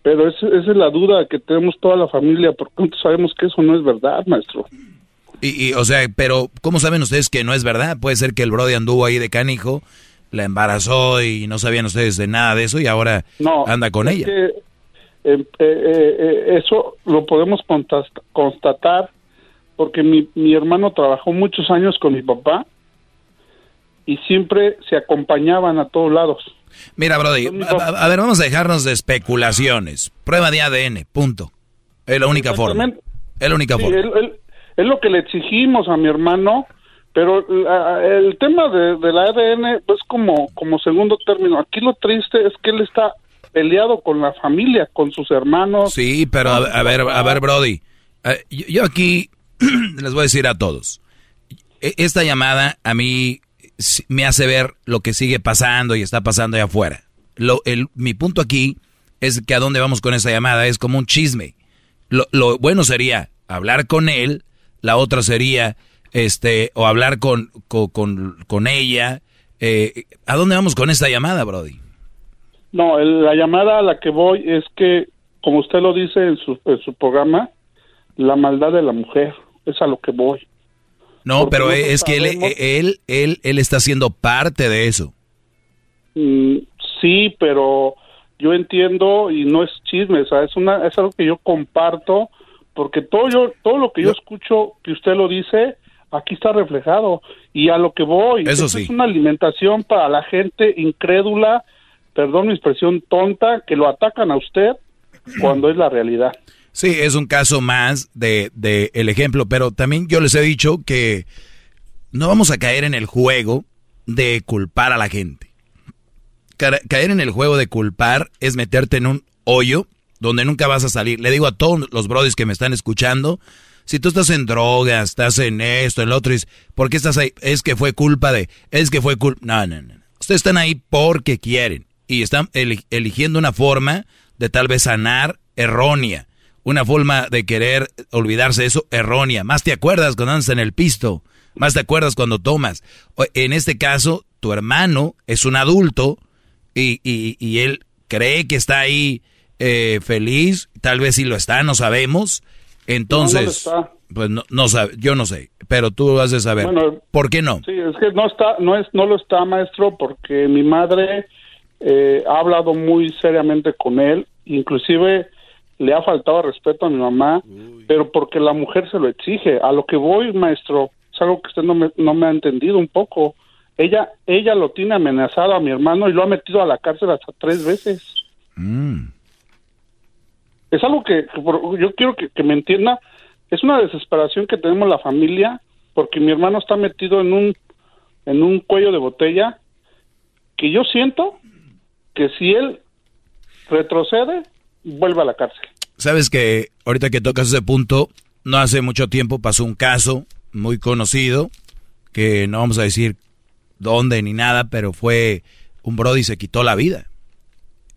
pero es- esa es la duda que tenemos toda la familia, porque sabemos que eso no es verdad, maestro. Y, y, o sea, pero ¿cómo saben ustedes que no es verdad? Puede ser que el Brody anduvo ahí de canijo, la embarazó y no sabían ustedes de nada de eso y ahora No, anda con ella. que, eh, eh, eh, eso lo podemos constatar porque mi, mi hermano trabajó muchos años con mi papá y siempre se acompañaban a todos lados. Mira, Brody, a, ver, vamos a dejarnos de especulaciones. Prueba de ADN, punto. Es la única forma. Es la única Sí, forma. él- él- es lo que le exigimos a mi hermano, pero la- el tema de, de la ADN es como, como segundo término. Aquí lo triste es que él está peleado con la familia, con sus hermanos. Sí, pero a, ver, a ver, Brody. eh, yo, aquí [clears throat] les voy a decir a todos. E- Esta llamada a mí me hace ver lo que sigue pasando y está pasando allá afuera. Lo, el, mi punto aquí es que a dónde vamos con esa llamada es como un chisme. Lo, lo bueno sería hablar con él, la otra sería este o hablar con, con, con, con ella. Eh, ¿A dónde vamos con esta llamada, Brody? No, el- la llamada a la que voy es que, como usted lo dice en su, en su programa, la maldad de la mujer, es a lo que voy. No, Porque pero es que él, sabemos- él, él, él está siendo parte de eso. Mm, sí, pero yo entiendo y no es chisme, o sea, es, una, es algo que yo comparto, porque todo, yo, todo lo que yo escucho que usted lo dice, aquí está reflejado. Y a lo que voy, Eso sí. es una alimentación para la gente incrédula, perdón mi expresión tonta, que lo atacan a usted cuando es la realidad. Sí, es un caso más de, de el ejemplo, pero también yo les he dicho que no vamos a caer en el juego de culpar a la gente. Ca- Caer en el juego de culpar es meterte en un hoyo donde nunca vas a salir. Le digo a todos los brodis que me están escuchando, si tú estás en drogas, estás en esto, en lo otro, ¿por qué estás ahí? Es que fue culpa de, es que fue culpa... No, no. no. Ustedes están ahí porque quieren y están eli- eligiendo una forma de tal vez sanar errónea. Una forma de querer olvidarse de eso errónea. Más te acuerdas cuando andas en el pisto. Más te acuerdas cuando tomas. En este caso, tu hermano es un adulto y, y- y él cree que está ahí eh, feliz. Tal vez sí lo está, no sabemos. Entonces, No, está. pues no, no sabe, yo no sé. Pero tú vas a saber. Bueno, ¿Por qué no? Sí, es que no está, no es, no lo está, maestro, porque mi madre eh, ha hablado muy seriamente con él, inclusive le ha faltado respeto a mi mamá, pero porque la mujer se lo exige. A lo que voy, maestro, es algo que usted no me, no me ha entendido un poco. Ella, ella lo tiene amenazado a mi hermano y lo ha metido a la cárcel hasta tres veces. Mm. Es algo que, que por- yo quiero que, que me entienda. Es una desesperación que tenemos la familia porque mi hermano está metido en un en un cuello de botella que yo siento que si él retrocede vuelve a la cárcel. Sabes que ahorita que tocas ese punto, no hace mucho tiempo pasó un caso muy conocido, que no vamos a decir dónde ni nada, pero fue un Brody se quitó la vida.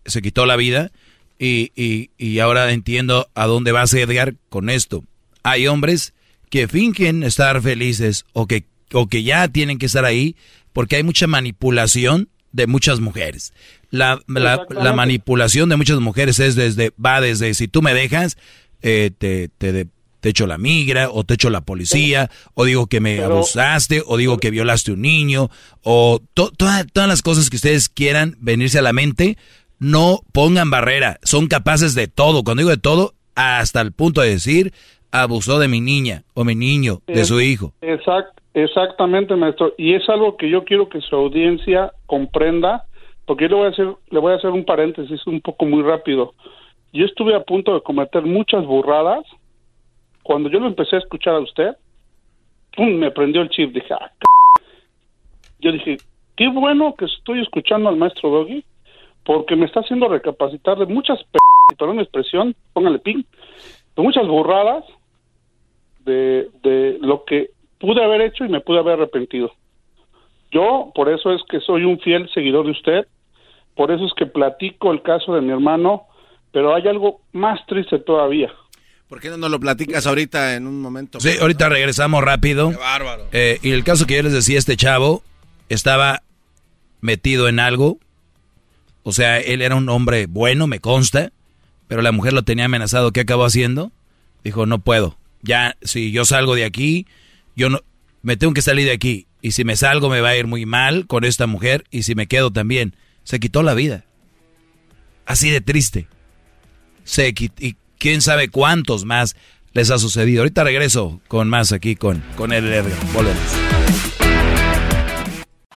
Se quitó la vida y, y, y ahora entiendo a dónde vas Edgar con esto. Hay hombres que fingen estar felices o que, o que ya tienen que estar ahí porque hay mucha manipulación de muchas mujeres. La, la, la manipulación de muchas mujeres es desde, va desde si tú me dejas, eh, te, te, te echo la migra, o te echo la policía, o digo que me abusaste, o digo que violaste un niño, o todas las cosas que ustedes quieran venirse a la mente, no pongan barrera, son capaces de todo, cuando digo de todo, hasta el punto de decir, abusó de mi niña o mi niño, de su hijo. Exact, exactamente, maestro, y es algo que yo quiero que su audiencia comprenda, porque yo le voy a hacer, le voy a hacer un paréntesis un poco muy rápido. Yo estuve a punto de cometer muchas burradas, cuando yo lo empecé a escuchar a usted, me prendió el chip, dije, ah, yo dije, qué bueno que estoy escuchando al maestro Doggy, porque me está haciendo recapacitar de muchas, p perdón expresión, póngale pin, de muchas burradas de, de lo que pude haber hecho y me pude haber arrepentido. Yo, por eso es que soy un fiel seguidor de usted, por eso es que platico el caso de mi hermano, pero hay algo más triste todavía. ¿Por qué no nos lo platicas ahorita en un momento? Sí, ahorita regresamos rápido. Qué bárbaro. Eh, y el caso que yo les decía, este chavo estaba metido en algo. O sea, él era un hombre bueno, me consta. Pero la mujer lo tenía amenazado. ¿Qué acabó haciendo? Dijo, no puedo. Ya, si yo salgo de aquí, yo no, me tengo que salir de aquí. Y si me salgo me va a ir muy mal con esta mujer. Y si me quedo también. Se quitó la vida. Así de triste. Se quitó quién sabe cuántos más les ha sucedido. Ahorita regreso con más aquí con, con el. Volvemos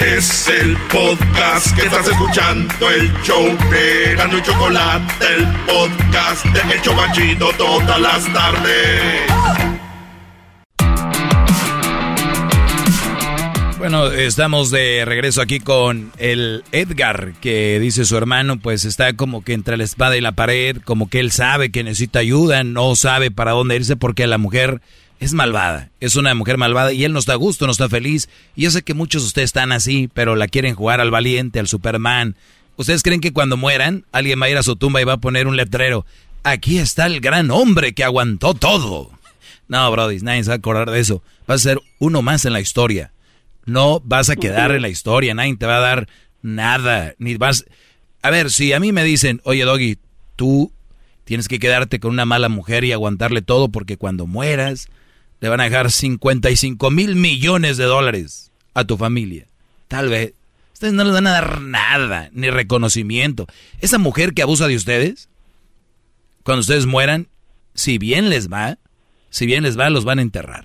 Es el podcast que estás escuchando, el show de y Chocolate, el podcast de Hecho Machito todas las tardes. Bueno, estamos de regreso aquí con el Edgar, que dice su hermano, pues está como que entre la espada y la pared, como que él sabe que necesita ayuda, no sabe para dónde irse porque la mujer es malvada, es una mujer malvada y él no está a gusto, no está feliz. Y yo sé que muchos de ustedes están así, pero la quieren jugar al valiente, al Superman. ¿Ustedes creen que cuando mueran alguien va a ir a su tumba y va a poner un letrero? Aquí está el gran hombre que aguantó todo. No, Brody, nadie se va a acordar de eso. Vas a ser uno más en la historia. No vas a quedar en la historia, nadie te va a dar nada. Ni vas. A ver, si a mí me dicen, oye, Doggy, tú tienes que quedarte con una mala mujer y aguantarle todo porque cuando mueras le van a dejar 55 mil millones de dólares a tu familia. Tal vez. Ustedes no les van a dar nada, ni reconocimiento. Esa mujer que abusa de ustedes, cuando ustedes mueran, si bien les va, si bien les va, los van a enterrar.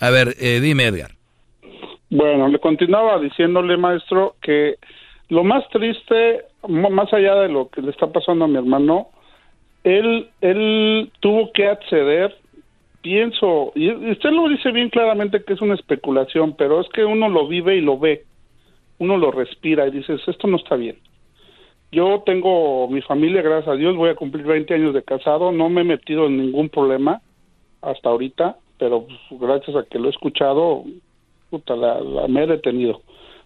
A ver, eh, dime Edgar. Bueno, le continuaba diciéndole, maestro, que lo más triste, más allá de lo que le está pasando a mi hermano, él, él tuvo que acceder pienso, y usted lo dice bien claramente que es una especulación, pero es que uno lo vive y lo ve, uno lo respira y dices, esto no está bien. Yo tengo mi familia, gracias a Dios, voy a cumplir 20 años de casado, no me he metido en ningún problema hasta ahorita, pero pues, gracias a que lo he escuchado, puta, la, me he detenido.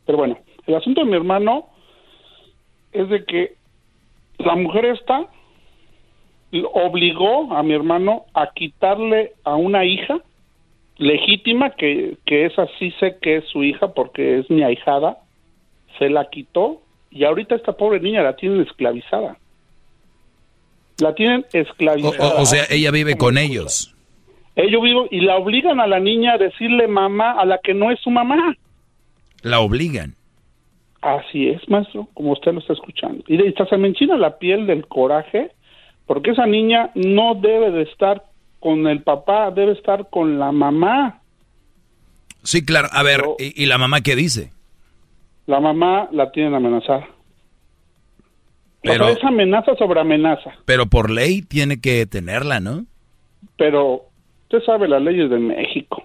Pero bueno, el asunto de mi hermano es de que la mujer está obligó a mi hermano a quitarle a una hija legítima, que, que esa sí sé que es su hija porque es mi ahijada, se la quitó y ahorita esta pobre niña la tienen esclavizada. La tienen esclavizada. O, sea, ella vive con ellos. Ellos vivo y la obligan a la niña a decirle mamá a la que no es su mamá. La obligan. Así es, maestro, como usted lo está escuchando. Y de se me enchina la piel del coraje porque esa niña no debe de estar con el papá, debe estar con la mamá. Sí, claro. A ver, ¿y, la mamá qué dice? La mamá la tienen amenazada. Pero es amenaza sobre amenaza. Pero por ley tiene que tenerla, ¿no? Pero usted sabe las leyes de México.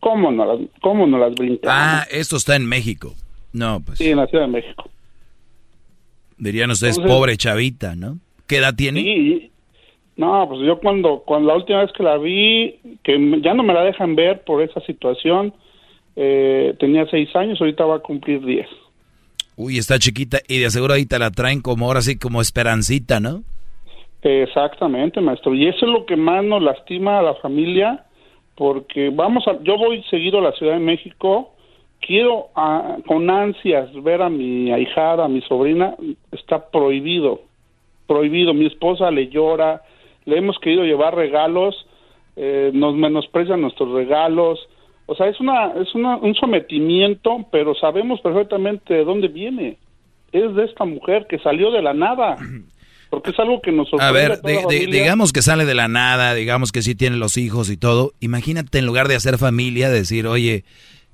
¿Cómo no las, cómo no las brincamos? Ah, esto está en México. No, pues. Sí, en la Ciudad de México. Dirían ustedes, pobre chavita, ¿no? ¿Qué edad tiene? Sí, No, pues yo cuando, cuando la última vez que la vi, que ya no me la dejan ver por esa situación, eh, tenía seis años, ahorita va a cumplir diez. Uy, está chiquita y de seguro ahí te la traen como ahora sí, como esperancita, ¿no? Exactamente, maestro. Y eso es lo que más nos lastima a la familia, porque vamos a, yo voy seguido a la Ciudad de México, quiero ah, con ansias ver a mi ahijada, a mi sobrina, está prohibido, prohibido. Mi esposa le llora, le hemos querido llevar regalos, eh, nos menosprecian nuestros regalos. O sea, es una es una, un sometimiento, pero sabemos perfectamente de dónde viene. Es de esta mujer que salió de la nada. [clears throat] Porque es algo que nos A ver, digamos que sale de la nada, digamos que sí tiene los hijos y todo. Imagínate en lugar de hacer familia, decir, oye,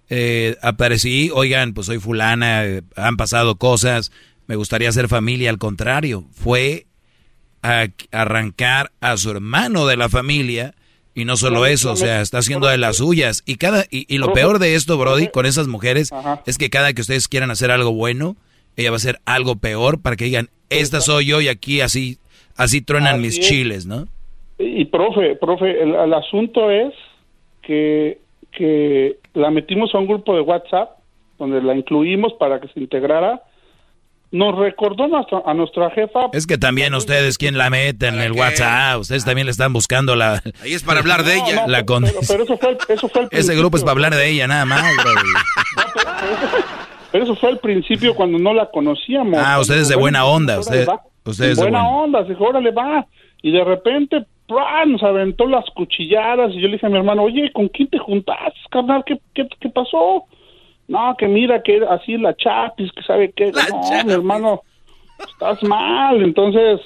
eh, aparecí, oigan, pues soy fulana, eh, han pasado cosas, me gustaría hacer familia. Al contrario, fue a arrancar a su hermano de la familia y no solo eso, o sea, está haciendo de las suyas. Y cada y, lo peor de esto, Brody, con esas mujeres, es que cada que ustedes quieran hacer algo bueno, ella va a hacer algo peor para que digan, esta soy yo y aquí así así truenan mis chiles, ¿no? Y, profe, profe, el, asunto es que, que la metimos a un grupo de WhatsApp donde la incluimos para que se integrara nos recordó a nuestra jefa. Es que también ustedes, quien la meten en el WhatsApp, ustedes también le están buscando la... Ahí es para hablar de ella. la pero, eso fue, eso fue el [laughs] Ese grupo es para hablar de ella, nada más, pero, eso, fue al principio cuando no la conocíamos. Ah, ustedes de buena onda, ustedes, ustedes de buena, onda, dijo, órale, va. Y de repente, nos aventó las cuchilladas y yo le dije a mi hermano, oye, ¿con quién te juntas, carnal? ¿Qué, qué, qué pasó? No, que mira que así la chapis, que sabe que no, mi hermano, estás mal. Entonces,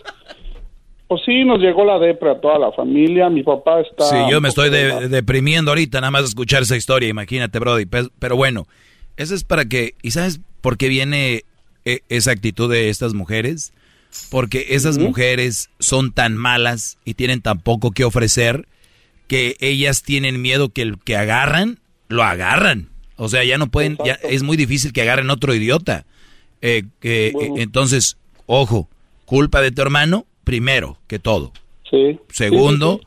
pues sí, nos llegó la depre a toda la familia. Mi papá está. Sí, yo me estoy deprimiendo ahorita, nada más escuchar esa historia, imagínate, Brody. Pero bueno, eso es para que. ¿Y sabes por qué viene e, esa actitud de estas mujeres? Porque esas mujeres son tan malas y tienen tan poco que ofrecer que ellas tienen miedo que el que agarran, lo agarran. O sea, ya no pueden, ya es muy difícil que agarren otro idiota. Eh, que, eh, entonces, ojo, culpa de tu hermano, primero que todo. Sí. Segundo,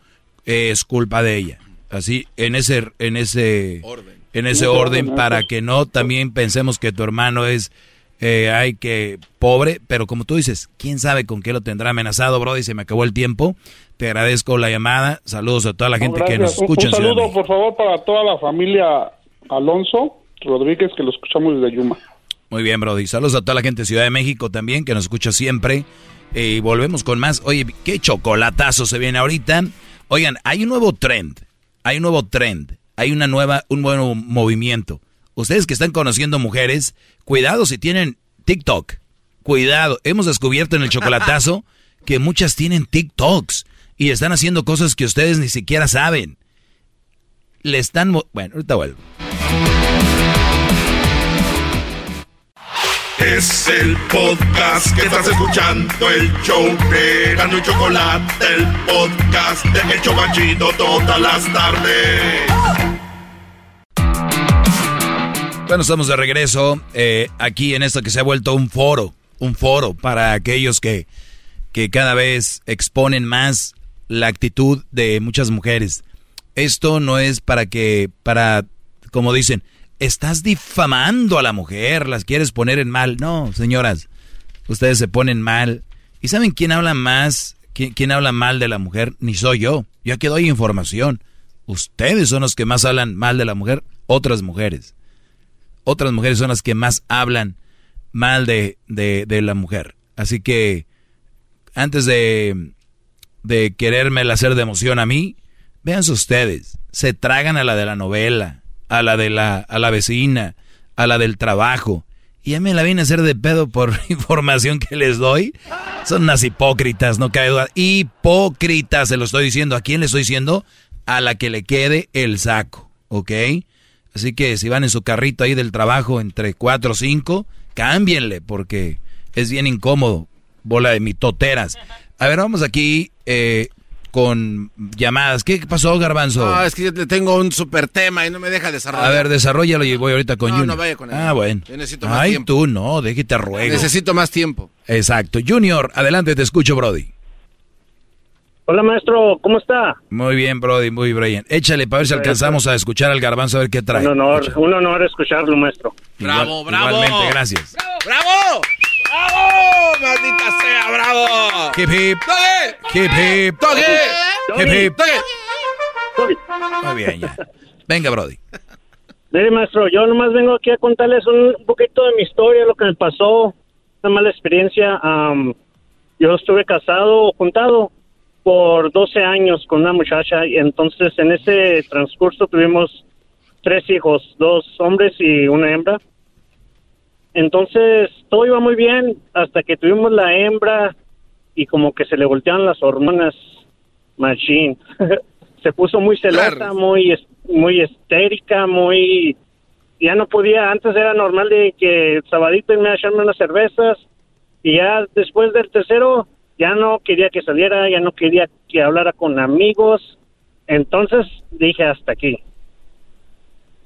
es culpa de ella. Así, en ese, en ese orden, en ese orden, para que no también pensemos que tu hermano es, eh, ay, que pobre, pero como tú dices, quién sabe con qué lo tendrá amenazado, bro, y se me acabó el tiempo. Te agradezco la llamada. Saludos a toda la gente que nos escucha. Un, saludo, por favor, para toda la familia Alonso Rodríguez, que lo escuchamos desde Yuma. Muy bien, Brody. Saludos a toda la gente de Ciudad de México también, que nos escucha siempre. Eh, y volvemos con más. Oye, qué chocolatazo se viene ahorita. Oigan, hay un nuevo trend. Hay un nuevo trend. Hay una nueva, un nuevo movimiento. Ustedes que están conociendo mujeres, cuidado si tienen TikTok. Cuidado. Hemos descubierto en el chocolatazo [laughs] que muchas tienen TikToks y están haciendo cosas que ustedes ni siquiera saben. Le están... Bueno, ahorita vuelvo. Es el podcast que estás escuchando, el show de y Chocolate, el podcast de El Chocachito todas las tardes. Bueno, estamos de regreso eh, aquí en esto que se ha vuelto un foro, un foro para aquellos que, que cada vez exponen más la actitud de muchas mujeres. Esto no es para que, para, como dicen, estás difamando a la mujer, las quieres poner en mal. No, señoras, ustedes se ponen mal. ¿Y saben quién habla más? ¿Quién, habla mal de la mujer? Ni soy yo. Yo aquí doy información. Ustedes son los que más hablan mal de la mujer, otras mujeres. Otras mujeres son las que más hablan mal de, de, de la mujer. Así que antes de, de quererme hacer de emoción a mí, véanse ustedes, se tragan a la de la novela, a la de la, a la vecina, a la del trabajo. Y ya me la viene a hacer de pedo por [laughs] información que les doy. Son unas hipócritas, no cabe duda. Hipócritas, se lo estoy diciendo. ¿A quién le estoy diciendo? A la que le quede el saco, ¿ok? Así que si van en su carrito ahí del trabajo entre cuatro o cinco, cámbienle porque es bien incómodo. Bola de mitoteras. A ver, vamos aquí. Eh, con llamadas. ¿Qué pasó, Garbanzo? No, es que yo tengo un super tema y no me deja desarrollar. A ver, desarrollalo y voy ahorita con no, Junior. No, vaya con él. Ah, bueno. Yo necesito más Ay, tiempo. tú no, déjate ruego. Necesito más tiempo. Exacto. Junior, adelante, te escucho, Brody. Hola, maestro, ¿cómo está? Muy bien, Brody, muy bien. Échale para ver si alcanzamos a escuchar al garbanzo a ver qué trae. Un honor, un honor escucharlo, maestro. Bravo, bravo. Igualmente, gracias. ¡Bravo! ¡Bravo! ¡Maldita sea, bravo! Hip hip. ¡Togue! Hip hip. ¡Togue! Hip hip. Togue. Muy bien, ya. Venga, Brody. Mire, maestro, yo nomás vengo aquí a contarles un poquito de mi historia, lo que me pasó, una mala experiencia. Am, yo estuve casado, juntado por 12 años con una muchacha y entonces en ese transcurso tuvimos tres hijos, dos hombres y una hembra. Entonces todo iba muy bien hasta que tuvimos la hembra y como que se le voltearon las hormonas machine. [laughs] se puso muy celosa, muy muy histérica, muy ya no podía, antes era normal de que sabadito me a echarme unas cervezas y ya después del tercero ya no quería que saliera, ya no quería que hablara con amigos. Entonces dije hasta aquí.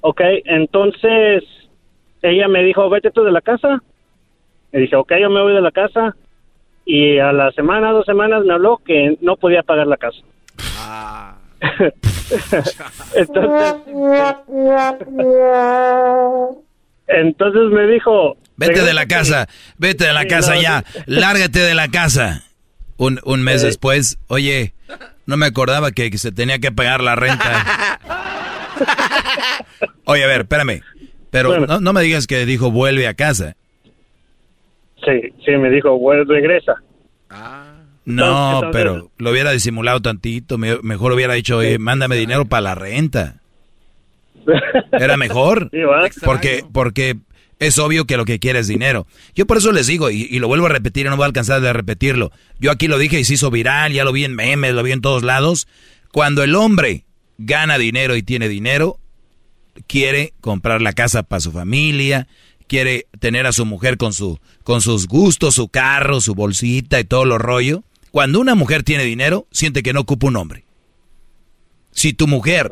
Ok, entonces ella me dijo, vete tú de la casa. Le dije, ok, yo me voy de la casa. Y a la semana, dos semanas me habló que no podía pagar la casa. [laughs] entonces, entonces me dijo... Vete de la casa, vete de la Sí, casa no, ya, sí. lárgate de la casa. Un, un mes Sí. después, oye, no me acordaba que, que se tenía que pagar la renta. [laughs] Oye, a ver, espérame, pero Bueno. no, no me digas que dijo vuelve a casa. Sí, sí, me dijo, bueno, regresa. No, Entonces- pero lo hubiera disimulado tantito, me- mejor hubiera dicho, oye, mándame dinero para la renta. [laughs] Era mejor. Sí, ¿va? Porque, porque es obvio que lo que quiere es dinero. Yo por eso les digo, y, y lo vuelvo a repetir, y no voy a alcanzar de repetirlo. Yo aquí lo dije y se hizo viral, ya lo vi en memes, lo vi en todos lados. Cuando el hombre gana dinero y tiene dinero, quiere comprar la casa para su familia, quiere tener a su mujer con, su, con sus gustos, su carro, su bolsita y todo lo rollo. Cuando una mujer tiene dinero, siente que no ocupa un hombre. Si tu mujer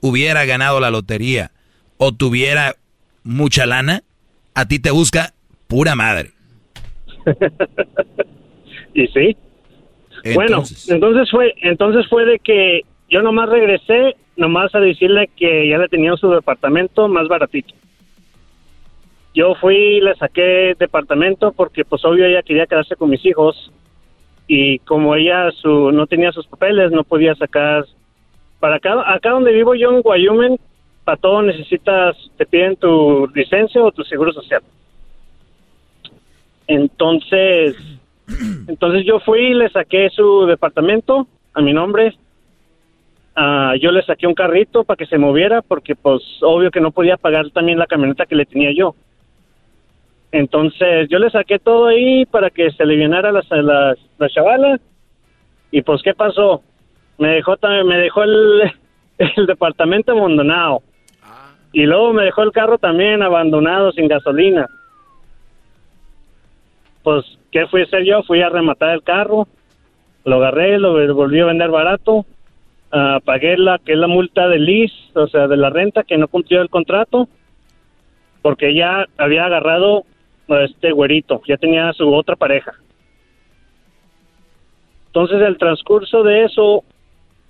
hubiera ganado la lotería o tuviera mucha lana, a ti te busca pura madre. [laughs] y sí. Bueno, Entonces. entonces fue, entonces fue de que yo nomás regresé, nomás a decirle que ya le tenían su departamento más baratito. Yo fui y le saqué departamento porque pues obvio ella quería quedarse con mis hijos y como ella su no tenía sus papeles no podía sacar para acá acá donde vivo yo en Wyoming para todo necesitas te piden tu licencia o tu seguro social. Entonces entonces yo fui y le saqué su departamento a mi nombre. Ah, yo le saqué un carrito para que se moviera porque pues obvio que no podía pagar también la camioneta que le tenía yo. Entonces yo le saqué todo ahí para que se alivianara las, las, la chavala. Y pues ¿qué pasó? Me dejó también, me dejó el, [laughs] el departamento abandonado. Y luego me dejó el carro también abandonado sin gasolina. Pues, ¿qué fui a hacer yo? Fui a rematar el carro, lo agarré, lo volví a vender barato, ah, pagué la que es la multa de lease, o sea, de la renta que no cumplió el contrato, porque ya había agarrado a este güerito, ya tenía su otra pareja. Entonces, el transcurso de eso,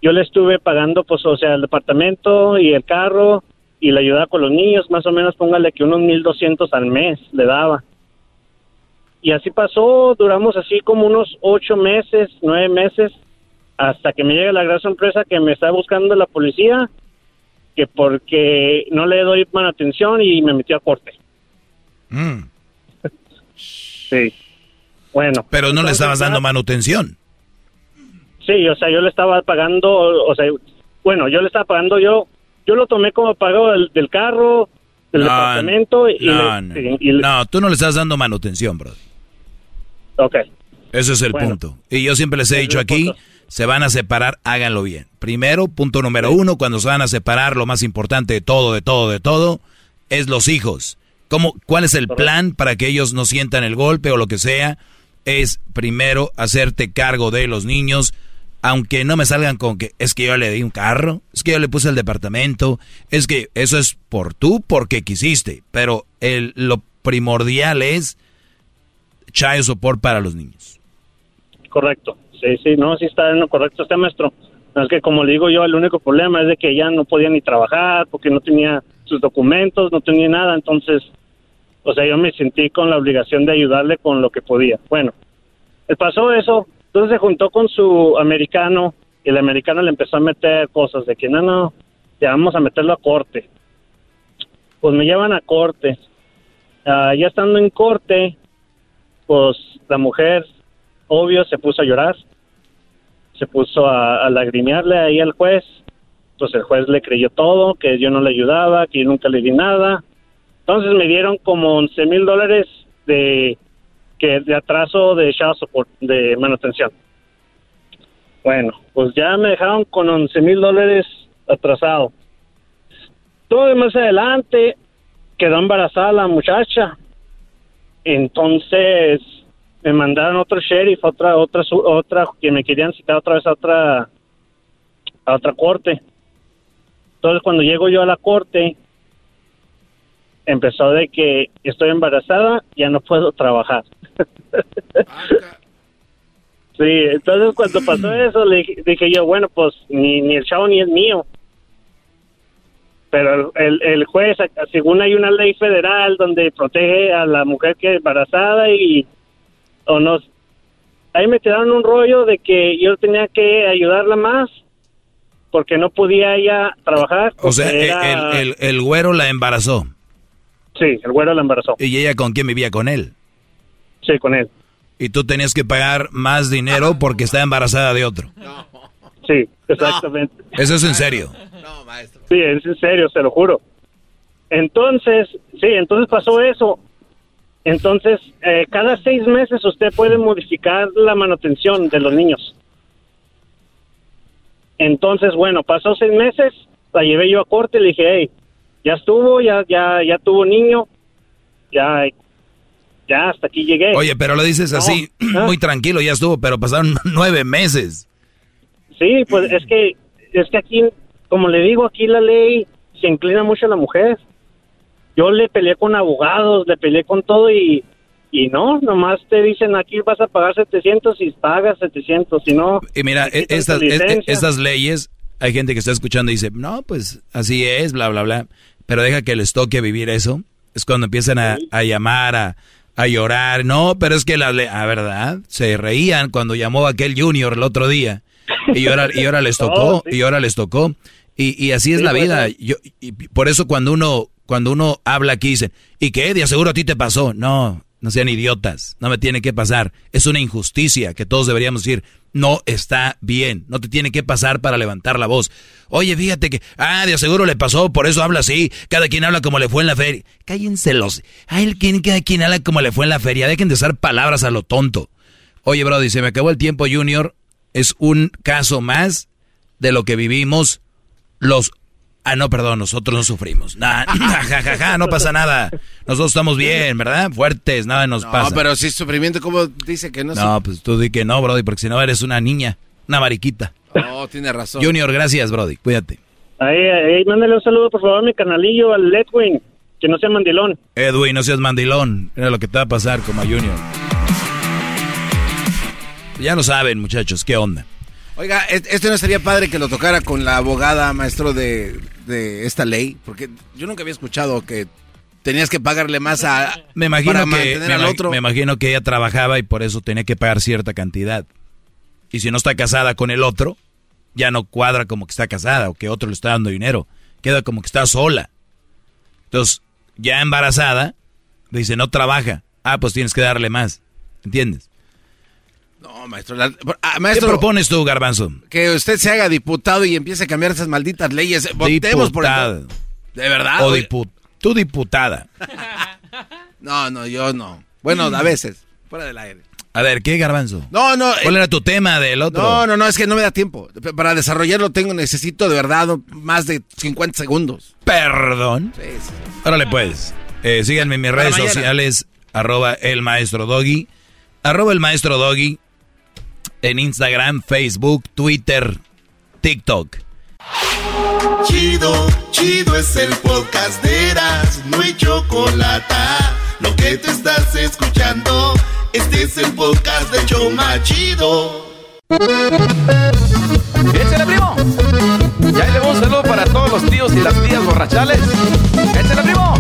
yo le estuve pagando, pues, o sea, el departamento y el carro y la ayuda con los niños, más o menos, póngale que unos 1.200 al mes le daba. Y así pasó, duramos así como unos ocho meses, nueve meses, hasta que me llega la gran sorpresa que me está buscando la policía, que porque no le doy buena atención y me metió a corte. Mm. Sí. Bueno. Pero no le estabas dando manutención. Sí, o sea, yo le estaba pagando, o sea, bueno, yo le estaba pagando yo, yo lo tomé como pago del, del carro, del No, departamento y, no, le- no. y le- No, tú no le estás dando manutención, bro. ok. Ese es el Bueno. punto. Y yo siempre les he dicho aquí, punto. se van a separar, háganlo bien. Primero, punto número uno, cuando se van a separar, lo más importante de todo, de todo, de todo, es los hijos. ¿Cómo, ¿Cuál es el plan para que ellos no sientan el golpe o lo que sea? Es primero hacerte cargo de los niños, aunque no me salgan con que es que yo le di un carro, es que yo le puse el departamento, es que eso es por tú porque quisiste, pero el, lo primordial es child support para los niños. Correcto. Sí, sí, no, sí está en lo correcto este maestro. Es que como le digo yo, el único problema es de que ella no podía ni trabajar porque no tenía sus documentos, no tenía nada, entonces, o sea, yo me sentí con la obligación de ayudarle con lo que podía. Bueno, pasó eso, entonces se juntó con su americano y el americano le empezó a meter cosas de que no, no, ya vamos a meterlo a corte. Pues me llevan a corte. Ah, ya estando en corte, pues la mujer, obvio, se puso a llorar se puso a, lagrimearle ahí al juez. Pues el juez le creyó todo, que yo no le ayudaba, que yo nunca le di nada. Entonces me dieron como 11 mil dólares de, que, de atraso de support, de manutención. Bueno, pues ya me dejaron con 11 mil dólares atrasado. Todo más adelante quedó embarazada la muchacha. Entonces me mandaron otro sheriff, otra, otra, otra, que me querían citar otra vez a otra, a otra corte. Entonces cuando llego yo a la corte, empezó de que estoy embarazada, ya no puedo trabajar. [laughs] sí, entonces cuando pasó eso, le dije yo, bueno, pues ni, ni el chavo ni es mío. Pero el, el juez, según hay una ley federal donde protege a la mujer que es embarazada y o no. Ahí me tiraron un rollo de que yo tenía que ayudarla más porque no podía ella trabajar. O sea, el, el, el, güero la embarazó. Sí, el güero la embarazó. ¿Y ella con quién vivía? ¿Con él? Sí, con él. ¿Y tú tenías que pagar más dinero porque está embarazada de otro? Sí, exactamente. ¿Eso es en serio? No, maestro. Sí, es en serio, se lo juro. Entonces, sí, entonces pasó eso. Entonces, eh, cada seis meses usted puede modificar la manutención de los niños. Entonces, bueno, pasó seis meses, la llevé yo a corte y le dije, hey, ya estuvo, ya, ya, ya tuvo niño, ya, ya hasta aquí llegué. Oye, pero lo dices así, [clears throat] muy tranquilo, ya estuvo, pero pasaron [laughs] nueve meses. Sí, pues es que, es que aquí, como le digo, aquí la ley se inclina mucho a la mujer yo le peleé con abogados, le peleé con todo y, y no, nomás te dicen aquí vas a pagar 700 y pagas 700, si no... Y mira, e, estas, e, estas leyes, hay gente que está escuchando y dice, no, pues así es, bla, bla, bla, pero deja que les toque vivir eso, es cuando empiezan a, a llamar, a, a, llorar, no, pero es que la ley, ah, ¿verdad? Se reían cuando llamó aquel junior el otro día y ahora, y ahora les [laughs] tocó, y ahora les tocó. Y, y así es la vida. Yo, y por eso cuando uno cuando uno habla aquí dice, ¿y qué? De seguro a ti te pasó. No, no sean idiotas, no me tiene que pasar. Es una injusticia que todos deberíamos decir, no está bien, no te tiene que pasar para levantar la voz. Oye, fíjate que, ah, de seguro le pasó, por eso habla así, cada quien habla como le fue en la feria. Cállense los, ay, cada quien habla como le fue en la feria, dejen de usar palabras a lo tonto. Oye, Brody, se me acabó el tiempo, Junior, es un caso más de lo que vivimos los Ah, no, perdón, nosotros no sufrimos. Nah, [laughs] ja, no pasa nada. Nosotros estamos bien, ¿verdad? Fuertes, nada nos pasa. No, pero si es sufrimiento, ¿cómo dice que no? No, pues tú di que no, Brody, porque si no eres una niña, una mariquita. No, tiene razón. Junior, gracias, Brody, cuídate. Ahí, ahí, mándale un saludo, por favor, a mi canalillo, al Edwin, que no sea mandilón. Edwin, no seas mandilón. Mira lo que te va a pasar como a Junior. Ya no saben, muchachos, qué onda. Oiga, ¿este no sería padre que lo tocara con la abogada, maestro, de, esta ley? Porque yo nunca había escuchado que tenías que pagarle más a me imagino que me, al otro. me imagino que ella trabajaba y por eso tenía que pagar cierta cantidad. Y si no está casada con el otro, ya no cuadra como que está casada o que otro le está dando dinero. Queda como que está sola. Entonces, ya embarazada, dice, no trabaja. Ah, pues tienes que darle más. ¿Entiendes? No, maestro, ah, maestro. ¿Qué propones tú, Garbanzo? Que usted se haga diputado y empiece a cambiar esas malditas leyes. Votemos por el... ¿De verdad? O tú diputada. [laughs] no, no, yo no. Bueno, a veces. Fuera del aire. A ver, ¿qué, Garbanzo? No, no. ¿Cuál eh, era tu tema del otro? No, no, no, es que no me da tiempo. Para desarrollarlo tengo, necesito de verdad más de 50 segundos. ¿Perdón? Sí, sí. Órale, pues. Eh, síganme en mis redes sociales, arroba el maestro Doggy, arroba el maestro Doggy, en Instagram, Facebook, Twitter, TikTok. Chido, chido es el podcast de Eras, no hay chocolate. Lo que te estás escuchando, este es el podcast de Choma Chido. ¡Échale, primo! Ya le un saludo para todos los tíos y las tías borrachales. ¡Échale, primo!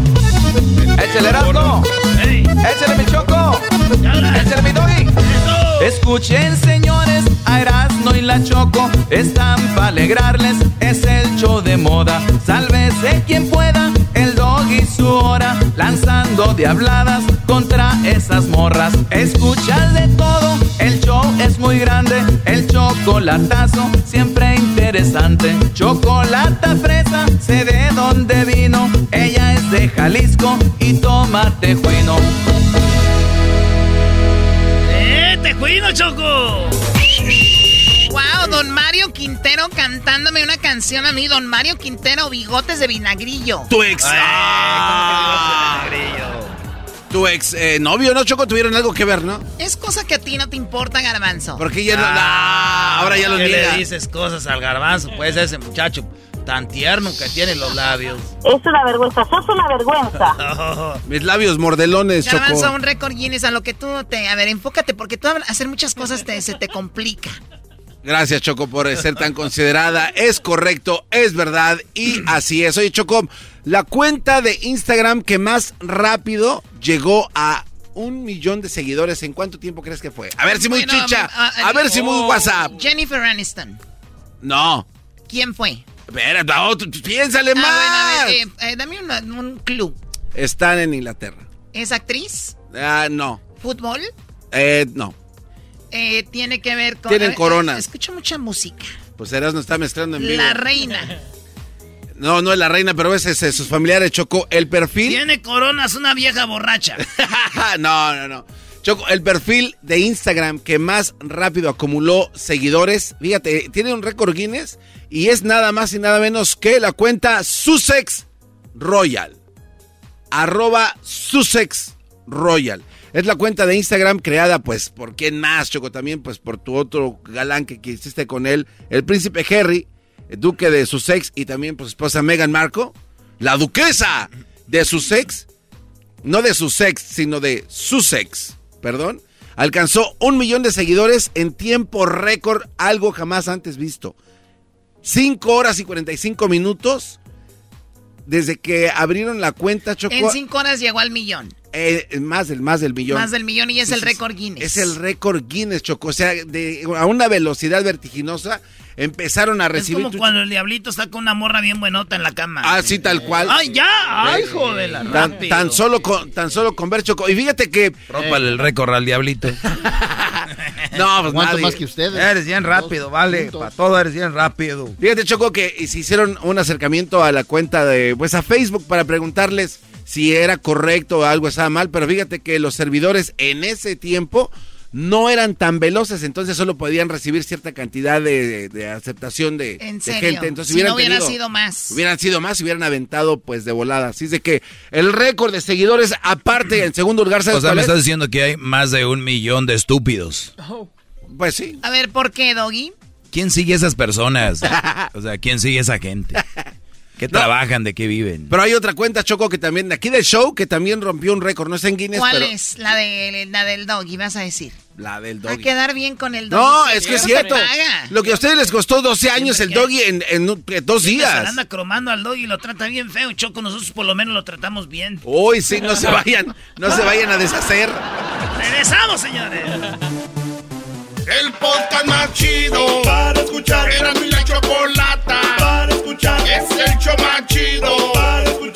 ¡Échale, Erasmo! ¡Échale, mi choco! ¡Échale, mi doggy! Escuchen, señores, a Erasmo y la Choco. Están para alegrarles, es el show de moda. Sálvese quien pueda, el doggy su hora. Lanzando diabladas contra esas morras. Escuchas de todo, el show es muy grande. El chocolatazo, siempre interesante. Chocolata fresa, sé de dónde vino. Ella es de Jalisco y toma tejuino. ¡Eh, tejuino, Choco! Wow, don Mario Quintero cantándome una canción a mí. Don Mario Quintero, bigotes de vinagrillo. Tu ex. Ah. Tu ex eh, novio, ¿no, Choco? Tuvieron algo que ver, ¿no? Es cosa que a ti no te importa, Garbanzo. Porque ya no. Ah, ahora ya lo ¿Qué niega. le dices cosas al garbanzo? Pues ese muchacho tan tierno que tiene los labios. Es una vergüenza, sos una vergüenza. [laughs] Mis labios mordelones, Garbanzo, Choco. un récord Guinness a lo que tú te... A ver, enfócate, porque tú hacer muchas cosas te, se te complica. Gracias, Choco, por ser tan considerada. Es correcto, es verdad y así es. Oye, Choco, la cuenta de Instagram que más rápido llegó a un millón de seguidores, ¿en cuánto tiempo crees que fue? A ver si muy Bueno, chicha, a ver si muy oh, WhatsApp. Jennifer Aniston. No. ¿Quién fue? Tú piénsale Ah, más. bueno, a ver, eh, eh, dame una- un clue. Están en Inglaterra. ¿Es actriz? Ah, no. ¿Fútbol? Eh, no. Eh, tiene que ver con... Tienen eh, coronas. escucho mucha música. Pues Eras no está mezclando en vivo. La reina. No, no es la reina, pero ese es sus familiares, Choco. El perfil. Tiene coronas una vieja borracha. [laughs] no, no, no. Choco, el perfil de Instagram que más rápido acumuló seguidores, fíjate, tiene un récord Guinness y es nada más y nada menos que la cuenta Sussex Royal. Arroba Sussex Royal. Es la cuenta de Instagram creada, pues, por quién más, Choco, también, pues, por tu otro galán que, hiciste con él, el príncipe Harry, duque de Sussex, y también, pues, esposa Meghan Markle, la duquesa de Sussex, no de Sussex, sino de Sussex, perdón, alcanzó un millón de seguidores en tiempo récord, algo jamás antes visto. 5 horas y 45 minutos desde que abrieron la cuenta, Choco. En cinco horas llegó al millón. eh, más, del, más del millón. Más del millón y es el récord Guinness. Es el récord Guinness, Choco. O sea, de, a una velocidad vertiginosa empezaron a Es recibir... como tu- cuando el diablito con una morra bien buenota en la cama. Ah, sí, tal cual. ¡Ay, ya! ¡Ay, joder! Tan, rápido. tan solo con, tan solo con ver, Choco. Y fíjate que... Rómpale el récord al diablito. [laughs] No, pues Aguanto nadie. más que ustedes. Eres bien rápido, vale. Para todo eres bien rápido. Fíjate, Choco, que se hicieron un acercamiento a la cuenta de, pues a Facebook para preguntarles si era correcto o algo estaba mal, pero fíjate que los servidores en ese tiempo no eran tan veloces, entonces solo podían recibir cierta cantidad de, de aceptación de, En de serio. gente. Entonces si hubieran no hubiera tenido- sido más. Hubieran sido más, hubieran aventado pues de volada. Así es de que el récord de seguidores, aparte, en segundo lugar, ¿sabes O sea, me es? estás diciendo que hay más de un millón de estúpidos. Pues sí. A ver, ¿por qué, Doggy? ¿Quién sigue a esas personas? [laughs] O sea, ¿quién sigue a esa gente? ¿Qué trabajan? ¿De qué viven? Pero hay otra cuenta, Choco, que también, de aquí del show, que también rompió un récord. No es en Guinness, ¿Cuál pero... es? La, de, la del Doggy, vas a decir. La del A doggy. quedar bien con el Doggy. No, es que es cierto. se. Lo que a ustedes les costó 12 años el doggy en, en un- en dos Se días. anda cromando al doggy y lo trata bien feo. Choco, nosotros por lo menos lo tratamos bien. Uy, sí, no se vayan, no se vayan a deshacer. ¡Regresamos, señores! El podcast más chido para escuchar. Era mi la chocolata para escuchar. Es el show más chido para escuchar.